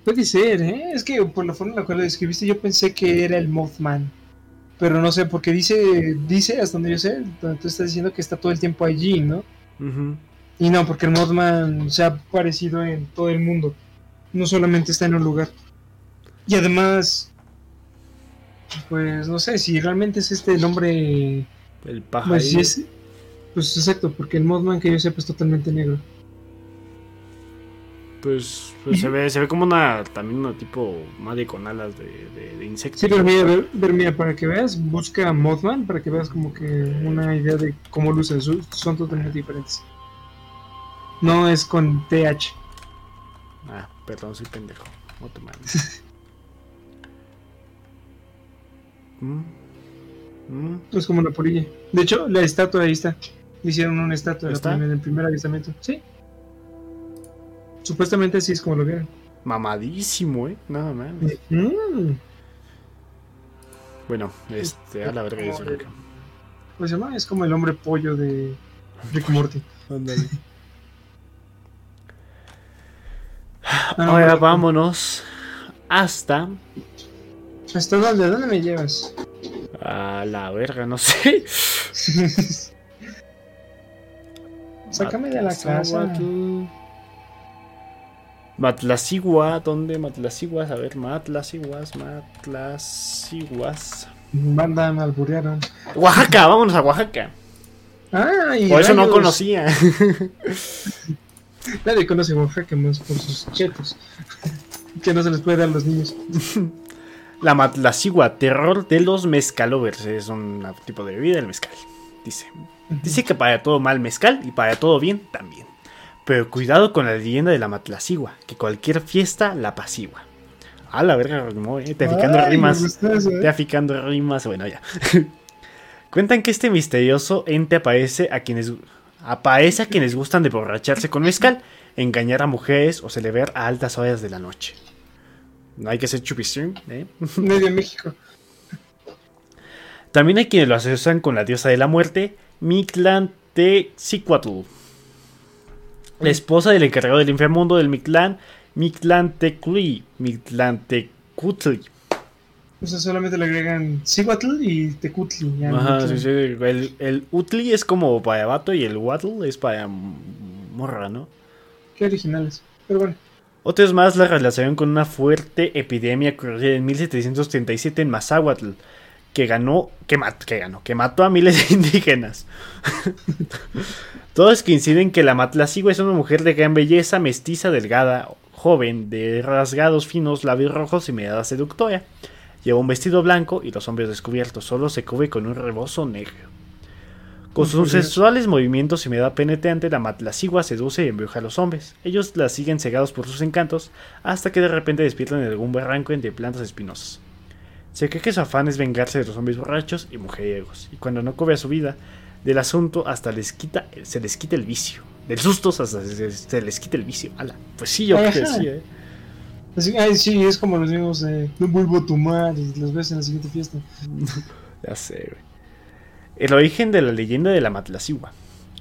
Puede ser, ¿eh? Es que por la forma en la cual lo describiste, yo pensé que era el Mothman. Pero no sé, porque dice, dice hasta donde yo sé, tú estás diciendo que está todo el tiempo allí, ¿no? Y no, porque el Mothman se ha aparecido en todo el mundo. No solamente está en un lugar. Y además, pues no sé, si realmente es este el hombre. El pájaro. Pues, pues exacto, porque el Mothman que yo sepa es totalmente negro. Pues, pues se ve se ve como una también una tipo madre con alas de, de, insectos. Sí, pero mira, ver, mira, para que veas, busca Mothman para que veas como que una idea de cómo luce. Son totalmente diferentes. No es con TH. Ah, perdón, soy pendejo. Mothman. ¿Mm? ¿Mm? Es como una polilla. De hecho, la estatua ahí está. Hicieron una estatua en el primer avistamiento. Sí. Supuestamente así es como lo vieron. Mamadísimo, eh. Nada más. Mm. Bueno, este, a la verga eso. Pues se llama, es como el hombre pollo de Rick Morty. Ahora vámonos hasta. ¿Hasta dónde? ¿Dónde me llevas? A la verga, no sé. Sácame de la casa. Matlasigua, ¿dónde Matlasiguas? A ver, Matlasiguas, Matlasiguas. Mandan alburearon. Oaxaca, vámonos a Oaxaca. Ah, Por eso no conocía. Nadie conoce Oaxaca más por sus chetos. que no se les puede dar a los niños. La Matlasigua, terror de los mezcalovers. Es un tipo de bebida, el mezcal. Dice. Dice que para todo mal mezcal y para todo bien también. Pero cuidado con la leyenda de la Matlasigua, que cualquier fiesta la apacigua. A la verga, eh, te aficando rimas. Te aficando rimas, bueno, ya. Cuentan que este misterioso ente aparece a quienes aparece a quienes gustan de borracharse con mezcal, engañar a mujeres o celebrar a altas horas de la noche. No hay que ser chupistream, ¿eh? Medio México. También hay quienes lo asocian con la diosa de la muerte, Mictlantecutl la esposa del encargado del inframundo del Mictlán, Mictlantecutli, Mictlantecutli. O sea, solamente le agregan Cihuatl y Tecutli. Ajá, sí, sí. El, el Utli es como para vato y el Watl es para morra, ¿no? Qué originales. Pero bueno. Otros más la relacionaron con una fuerte epidemia ocurrida en 1737 en Mazahuatl, que ganó, que, que ganó, que mató a miles de indígenas. Todos coinciden que la Matlacigua es una mujer de gran belleza, mestiza, delgada, joven, de rasgados finos, labios rojos y mirada seductora. Lleva un vestido blanco y los hombres descubiertos, solo se cubre con un rebozo negro. Con sus sensuales movimientos y mirada penetrante, la matlacigua seduce y embruja a los hombres. Ellos la siguen cegados por sus encantos, hasta que de repente despiertan en algún barranco entre plantas espinosas. Se cree que su afán es vengarse de los hombres borrachos y mujeriegos, y cuando no cobra su vida, del asunto hasta les quita, se les quita el vicio. Del susto hasta se, les quita el vicio. Ala, pues sí, yo que decía, ¿eh? ay, sí, es como los mismos de no vuelvo a tomar y los ves en la siguiente fiesta. ya sé, güey. El origen de la leyenda de la Matlacigua.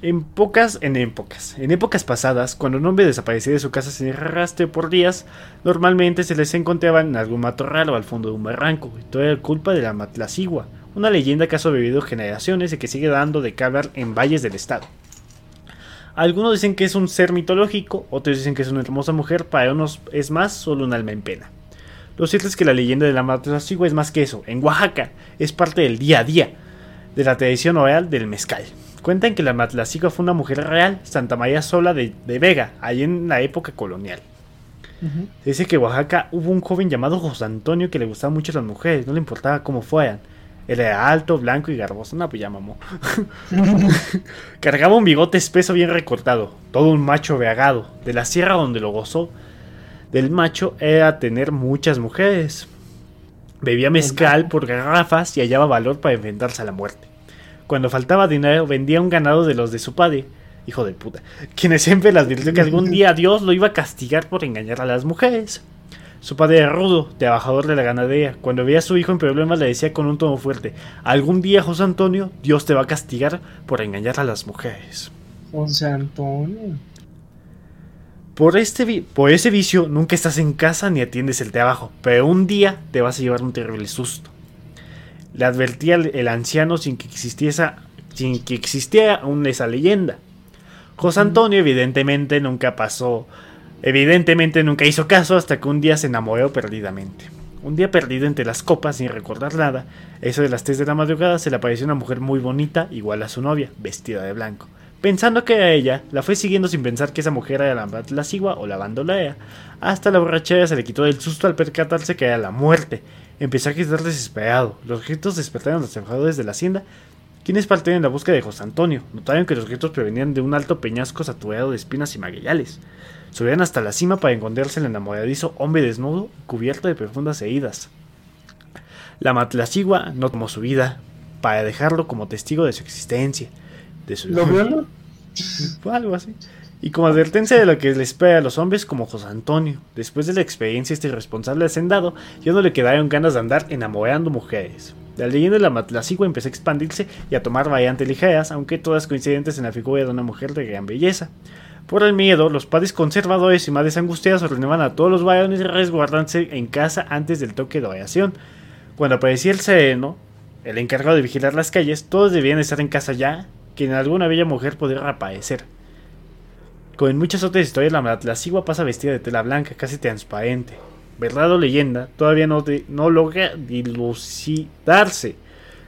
En pocas, en épocas, en épocas pasadas, cuando un hombre desaparecía de su casa sin arrastre por días, normalmente se les encontraba en algún matorral o al fondo de un barranco, y todo era culpa de la Matlacigua, una leyenda que ha sobrevivido generaciones y que sigue dando de cablar en valles del estado. Algunos dicen que es un ser mitológico, otros dicen que es una hermosa mujer, para unos es más solo un alma en pena. Lo cierto es que la leyenda de la Matlacigua es más que eso. En Oaxaca es parte del día a día de la tradición oral del mezcal. Cuentan que la Matlacigua fue una mujer real, Santa María Sola de, Vega, ahí en la época colonial. Dice que en Oaxaca hubo un joven llamado José Antonio que le gustaban mucho las mujeres, no le importaba cómo fueran. Él era alto, blanco y garboso. No, pues ya mamó. Cargaba un bigote espeso bien recortado. Todo un macho veagado. De la sierra donde lo gozó del macho era tener muchas mujeres. Bebía mezcal por garrafas y hallaba valor para enfrentarse a la muerte. Cuando faltaba dinero, vendía un ganado de los de su padre, hijo de puta, quienes siempre le advirtió que algún día Dios lo iba a castigar por engañar a las mujeres. Su padre era rudo, trabajador de la ganadería. Cuando veía a su hijo en problemas le decía con un tono fuerte, algún día, José Antonio, Dios te va a castigar por engañar a las mujeres. José Antonio. Por, este por ese vicio nunca estás en casa ni atiendes el trabajo, pero un día te vas a llevar un terrible susto. Le advertía el anciano sin que existiese, sin que existiera aún esa leyenda. José Antonio evidentemente nunca pasó Evidentemente nunca hizo caso hasta que un día se enamoró perdidamente. Un día perdido entre las copas sin recordar nada, eso de las 3 de la madrugada se le apareció una mujer muy bonita, igual a su novia, vestida de blanco. Pensando que era ella, la fue siguiendo sin pensar que esa mujer era la lascivia o la bandolera. Hasta la borrachera se le quitó del susto al percatarse que era la muerte. Empezó a gritar desesperado. Los gritos despertaron a los trabajadores de la hacienda, quienes partieron en la búsqueda de José Antonio. Notaron que los gritos provenían de un alto peñasco saturado de espinas y magueyales. Subían hasta la cima para encontrarse el enamoradizo hombre desnudo cubierto de profundas heridas. La matlacigua no tomó su vida para dejarlo como testigo de su existencia. De su... ¿Lo? Algo así. Y como advertencia de lo que le espera a los hombres como José Antonio, después de la experiencia este irresponsable hacendado, ya no le quedaron ganas de andar enamorando mujeres. La leyenda de la matlacigua empezó a expandirse y a tomar variantes ligeras, aunque todas coincidentes en la figura de una mujer de gran belleza. Por el miedo, los padres conservadores y madres angustiadas ordenaban a todos los varones resguardarse en casa antes del toque de oración. Cuando aparecía el sereno, el encargado de vigilar las calles, todos debían estar en casa ya, que en alguna bella mujer podría reaparecer. Como en muchas otras historias, la sigua pasa vestida de tela blanca, casi transparente. Verdad o leyenda, todavía no, no logra dilucidarse.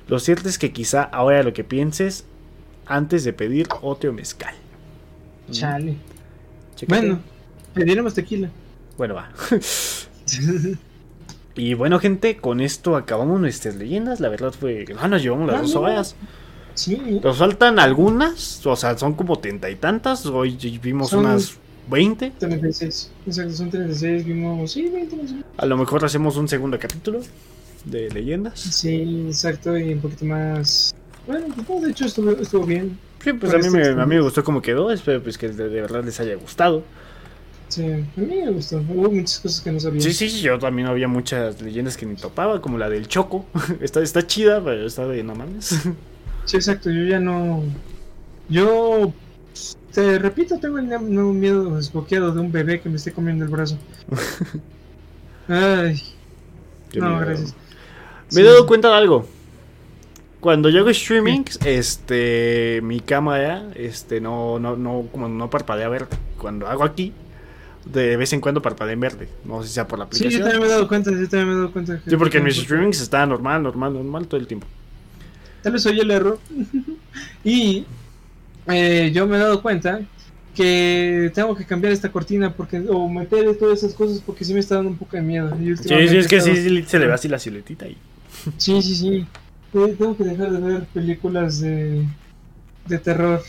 Lo cierto es que quizá ahora lo que pienses antes de pedir otro mezcal. Chale. Bueno, pediremos tequila. Bueno, va. y bueno, gente, con esto acabamos nuestras leyendas. La verdad fue. Ah, nos llevamos las ah, dos horas. Sí. Nos faltan algunas, o sea, son como treinta y tantas. Hoy vimos unas 20. 36. Exacto, son 36. Vimos, sí, 20 A lo mejor hacemos un segundo capítulo de leyendas. Sí, exacto, y un poquito más. Bueno, pues, de hecho estuvo, estuvo bien. Sí, pues a mí, me, a mí me gustó como quedó, espero pues que de, verdad les haya gustado. Sí, a mí me gustó, hubo muchas cosas que no sabía. Sí, sí, yo también había muchas leyendas que ni topaba, como la del Choco. está, está chida, pero está de no mames. Sí, exacto, yo ya no... Yo, te repito, tengo el miedo desbloqueado de un bebé que me esté comiendo el brazo. Ay. no, gracias. Me he dado cuenta de algo. Cuando yo hago streaming, este, mi cámara, este, no, no, no, como no parpadea verde. Cuando hago aquí, de vez en cuando parpadea en verde. No sé si sea por la aplicación. Sí, yo también me he dado cuenta, yo también me he dado cuenta. sí, porque en mis streamings está normal, normal, normal todo el tiempo. Tal vez soy el error. y eh, yo me he dado cuenta que tengo que cambiar esta cortina porque o meter todas esas cosas porque sí me está dando un poco de miedo. Sí, sí, es que sí, se le ve así la siluetita ahí. Sí, sí, sí. Tengo que dejar de ver películas de, de terror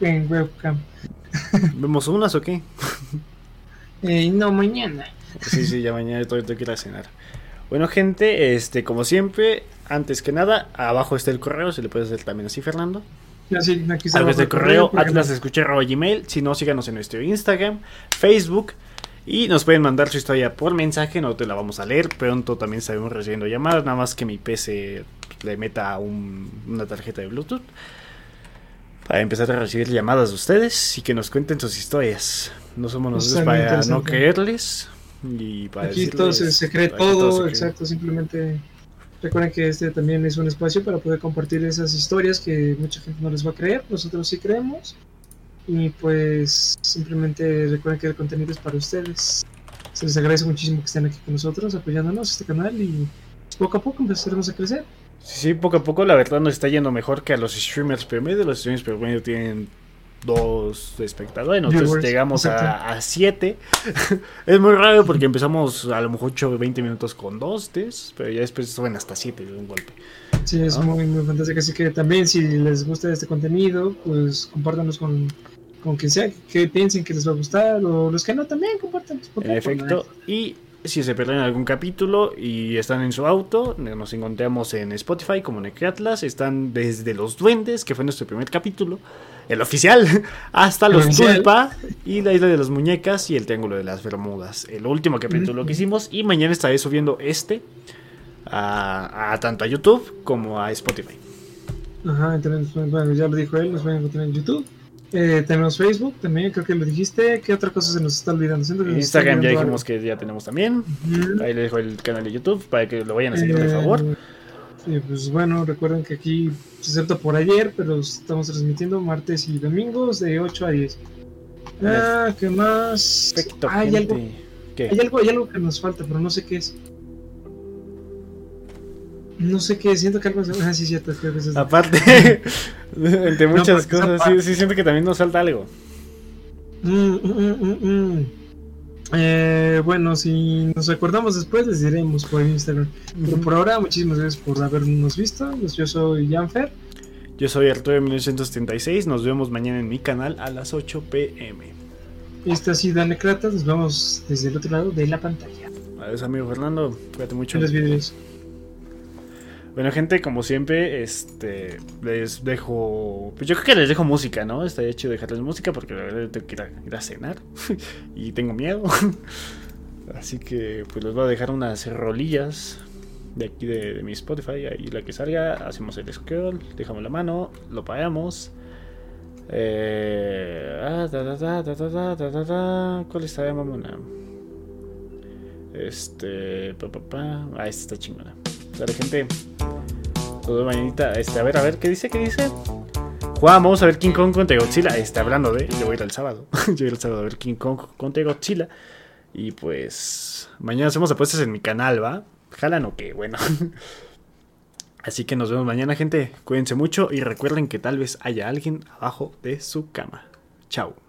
en webcam. ¿Vemos unas o qué? Eh, no, mañana. Sí, sí, ya mañana tengo, que ir a cenar. Bueno, gente, este, como siempre, antes que nada, abajo está el correo, se le puede hacer también así, Fernando. Sí, aquí está. el correo, atlasescucha.gmail. Si no, síganos en nuestro Instagram, Facebook. Y nos pueden mandar su historia por mensaje, no te la vamos a leer. Pronto también estaremos recibiendo llamadas, nada más que mi PC le meta una tarjeta de Bluetooth. Para empezar a recibir llamadas de ustedes y que nos cuenten sus historias. No somos nosotros para no creerles y para Aquí todo se, cree todo, exacto, simplemente recuerden que este también es un espacio para poder compartir esas historias que mucha gente no les va a creer, nosotros sí creemos y pues simplemente recuerden que el contenido es para ustedes. Se les agradece muchísimo que estén aquí con nosotros apoyándonos este canal y poco a poco empezaremos a crecer. Sí, sí, poco a poco la verdad nos está yendo mejor que a los streamers promedio. Los streamers promedio tienen dos espectadores, nosotros llegamos a, siete. es muy raro porque empezamos a lo mejor 8 20 minutos con dos pero ya después suben hasta siete de un golpe. Sí, es muy, muy fantástico. Así que también, si les gusta este contenido, pues compártanos con, con quien sea que piensen que les va a gustar, o los que no también, compártanos. En efecto, y si se pierden algún capítulo y están en su auto, nos encontramos en Spotify como Necratlas. Están desde Los Duendes, que fue nuestro primer capítulo, el oficial, hasta Los Tulpa y la Isla de las Muñecas y el Triángulo de las Bermudas. El último capítulo que hicimos. Y mañana estaré subiendo este a, tanto a YouTube como a Spotify. Ajá, bueno, ya lo dijo él, nos a encontrar en YouTube. Eh, tenemos Facebook también, creo que lo dijiste. ¿Qué otra cosa se nos está olvidando? Instagram ya dijimos que ya tenemos también. Ahí le dejo el canal de YouTube para que lo vayan a seguir, por eh, favor. Pues bueno, recuerden que aquí, excepto por ayer, pero estamos transmitiendo martes y domingos de 8 a 10. Ah, ¿qué más? Perfecto, hay, algo, hay algo, hay algo que nos falta, pero no sé qué es. No sé qué, siento que algo. Ah, sí, cierto. Creo que eso Aparte, entre muchas cosas, sí, sí, siento que también nos falta algo. Mm, mm, mm, eh, bueno, si nos acordamos después, les diremos por Instagram. Pero por ahora, muchísimas gracias por habernos visto. Pues yo soy Janfer. Yo soy Arturo de 1976. Nos vemos mañana en mi canal a las 8 pm. Esta ha sido Necratas. Nos vemos desde el otro lado de la pantalla. Adiós, amigo Fernando. Cuídate mucho. Los videos. Bueno, gente, como siempre, este les dejo. Pues yo creo que les dejo música, ¿no? Está hecho dejarles música porque la verdad tengo que ir a, cenar y tengo miedo. Así que pues les voy a dejar unas rolillas de aquí de, mi Spotify. Ahí la que salga, hacemos el scroll, dejamos la mano, lo pagamos. Eh, ¿Cuál está, mamona? Este. Pa, pa, pa. Ah, esta está chingona. Dale, gente. Todo mañanita. Este, a ver, a ver, ¿qué dice? ¿Qué dice? Juan, vamos a ver King Kong contra Godzilla. Está hablando de. Yo voy a ir el sábado. yo voy a el sábado a ver King Kong contra Godzilla. Y pues. Mañana hacemos apuestas en mi canal, ¿va? Jalan o qué, bueno. Así que nos vemos mañana, gente. Cuídense mucho y recuerden que tal vez haya alguien abajo de su cama. Chao.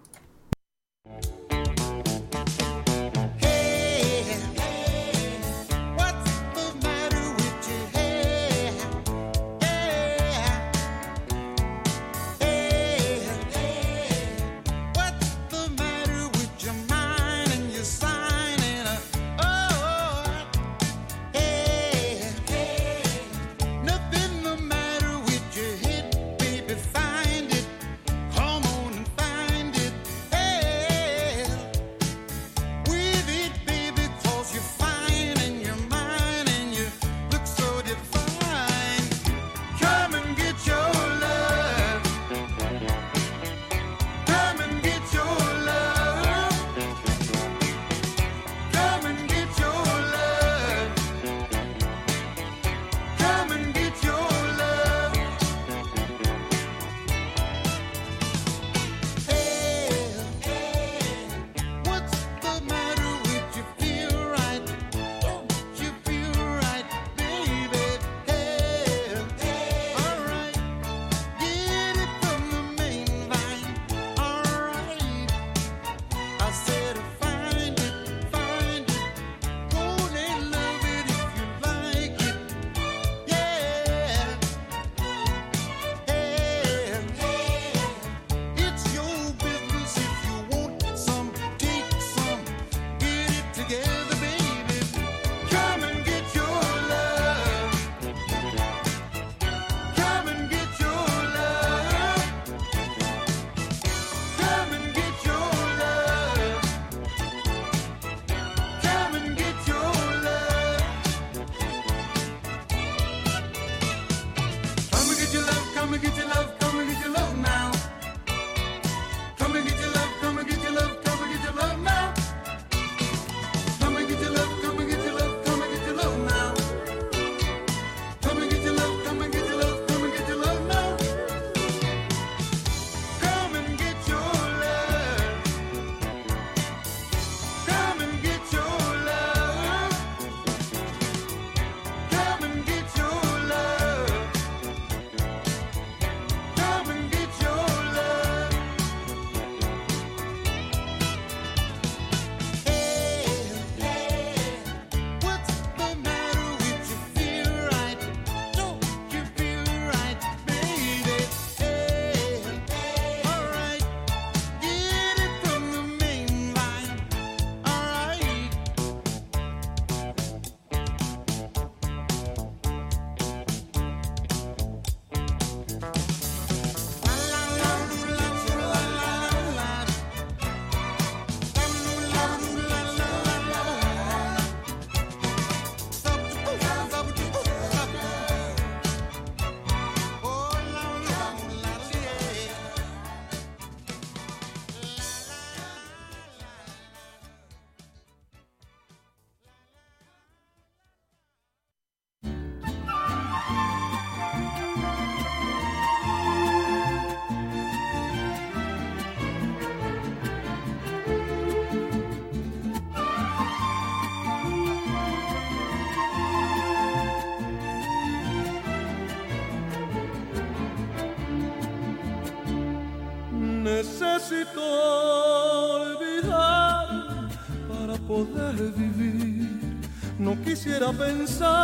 Vivir. No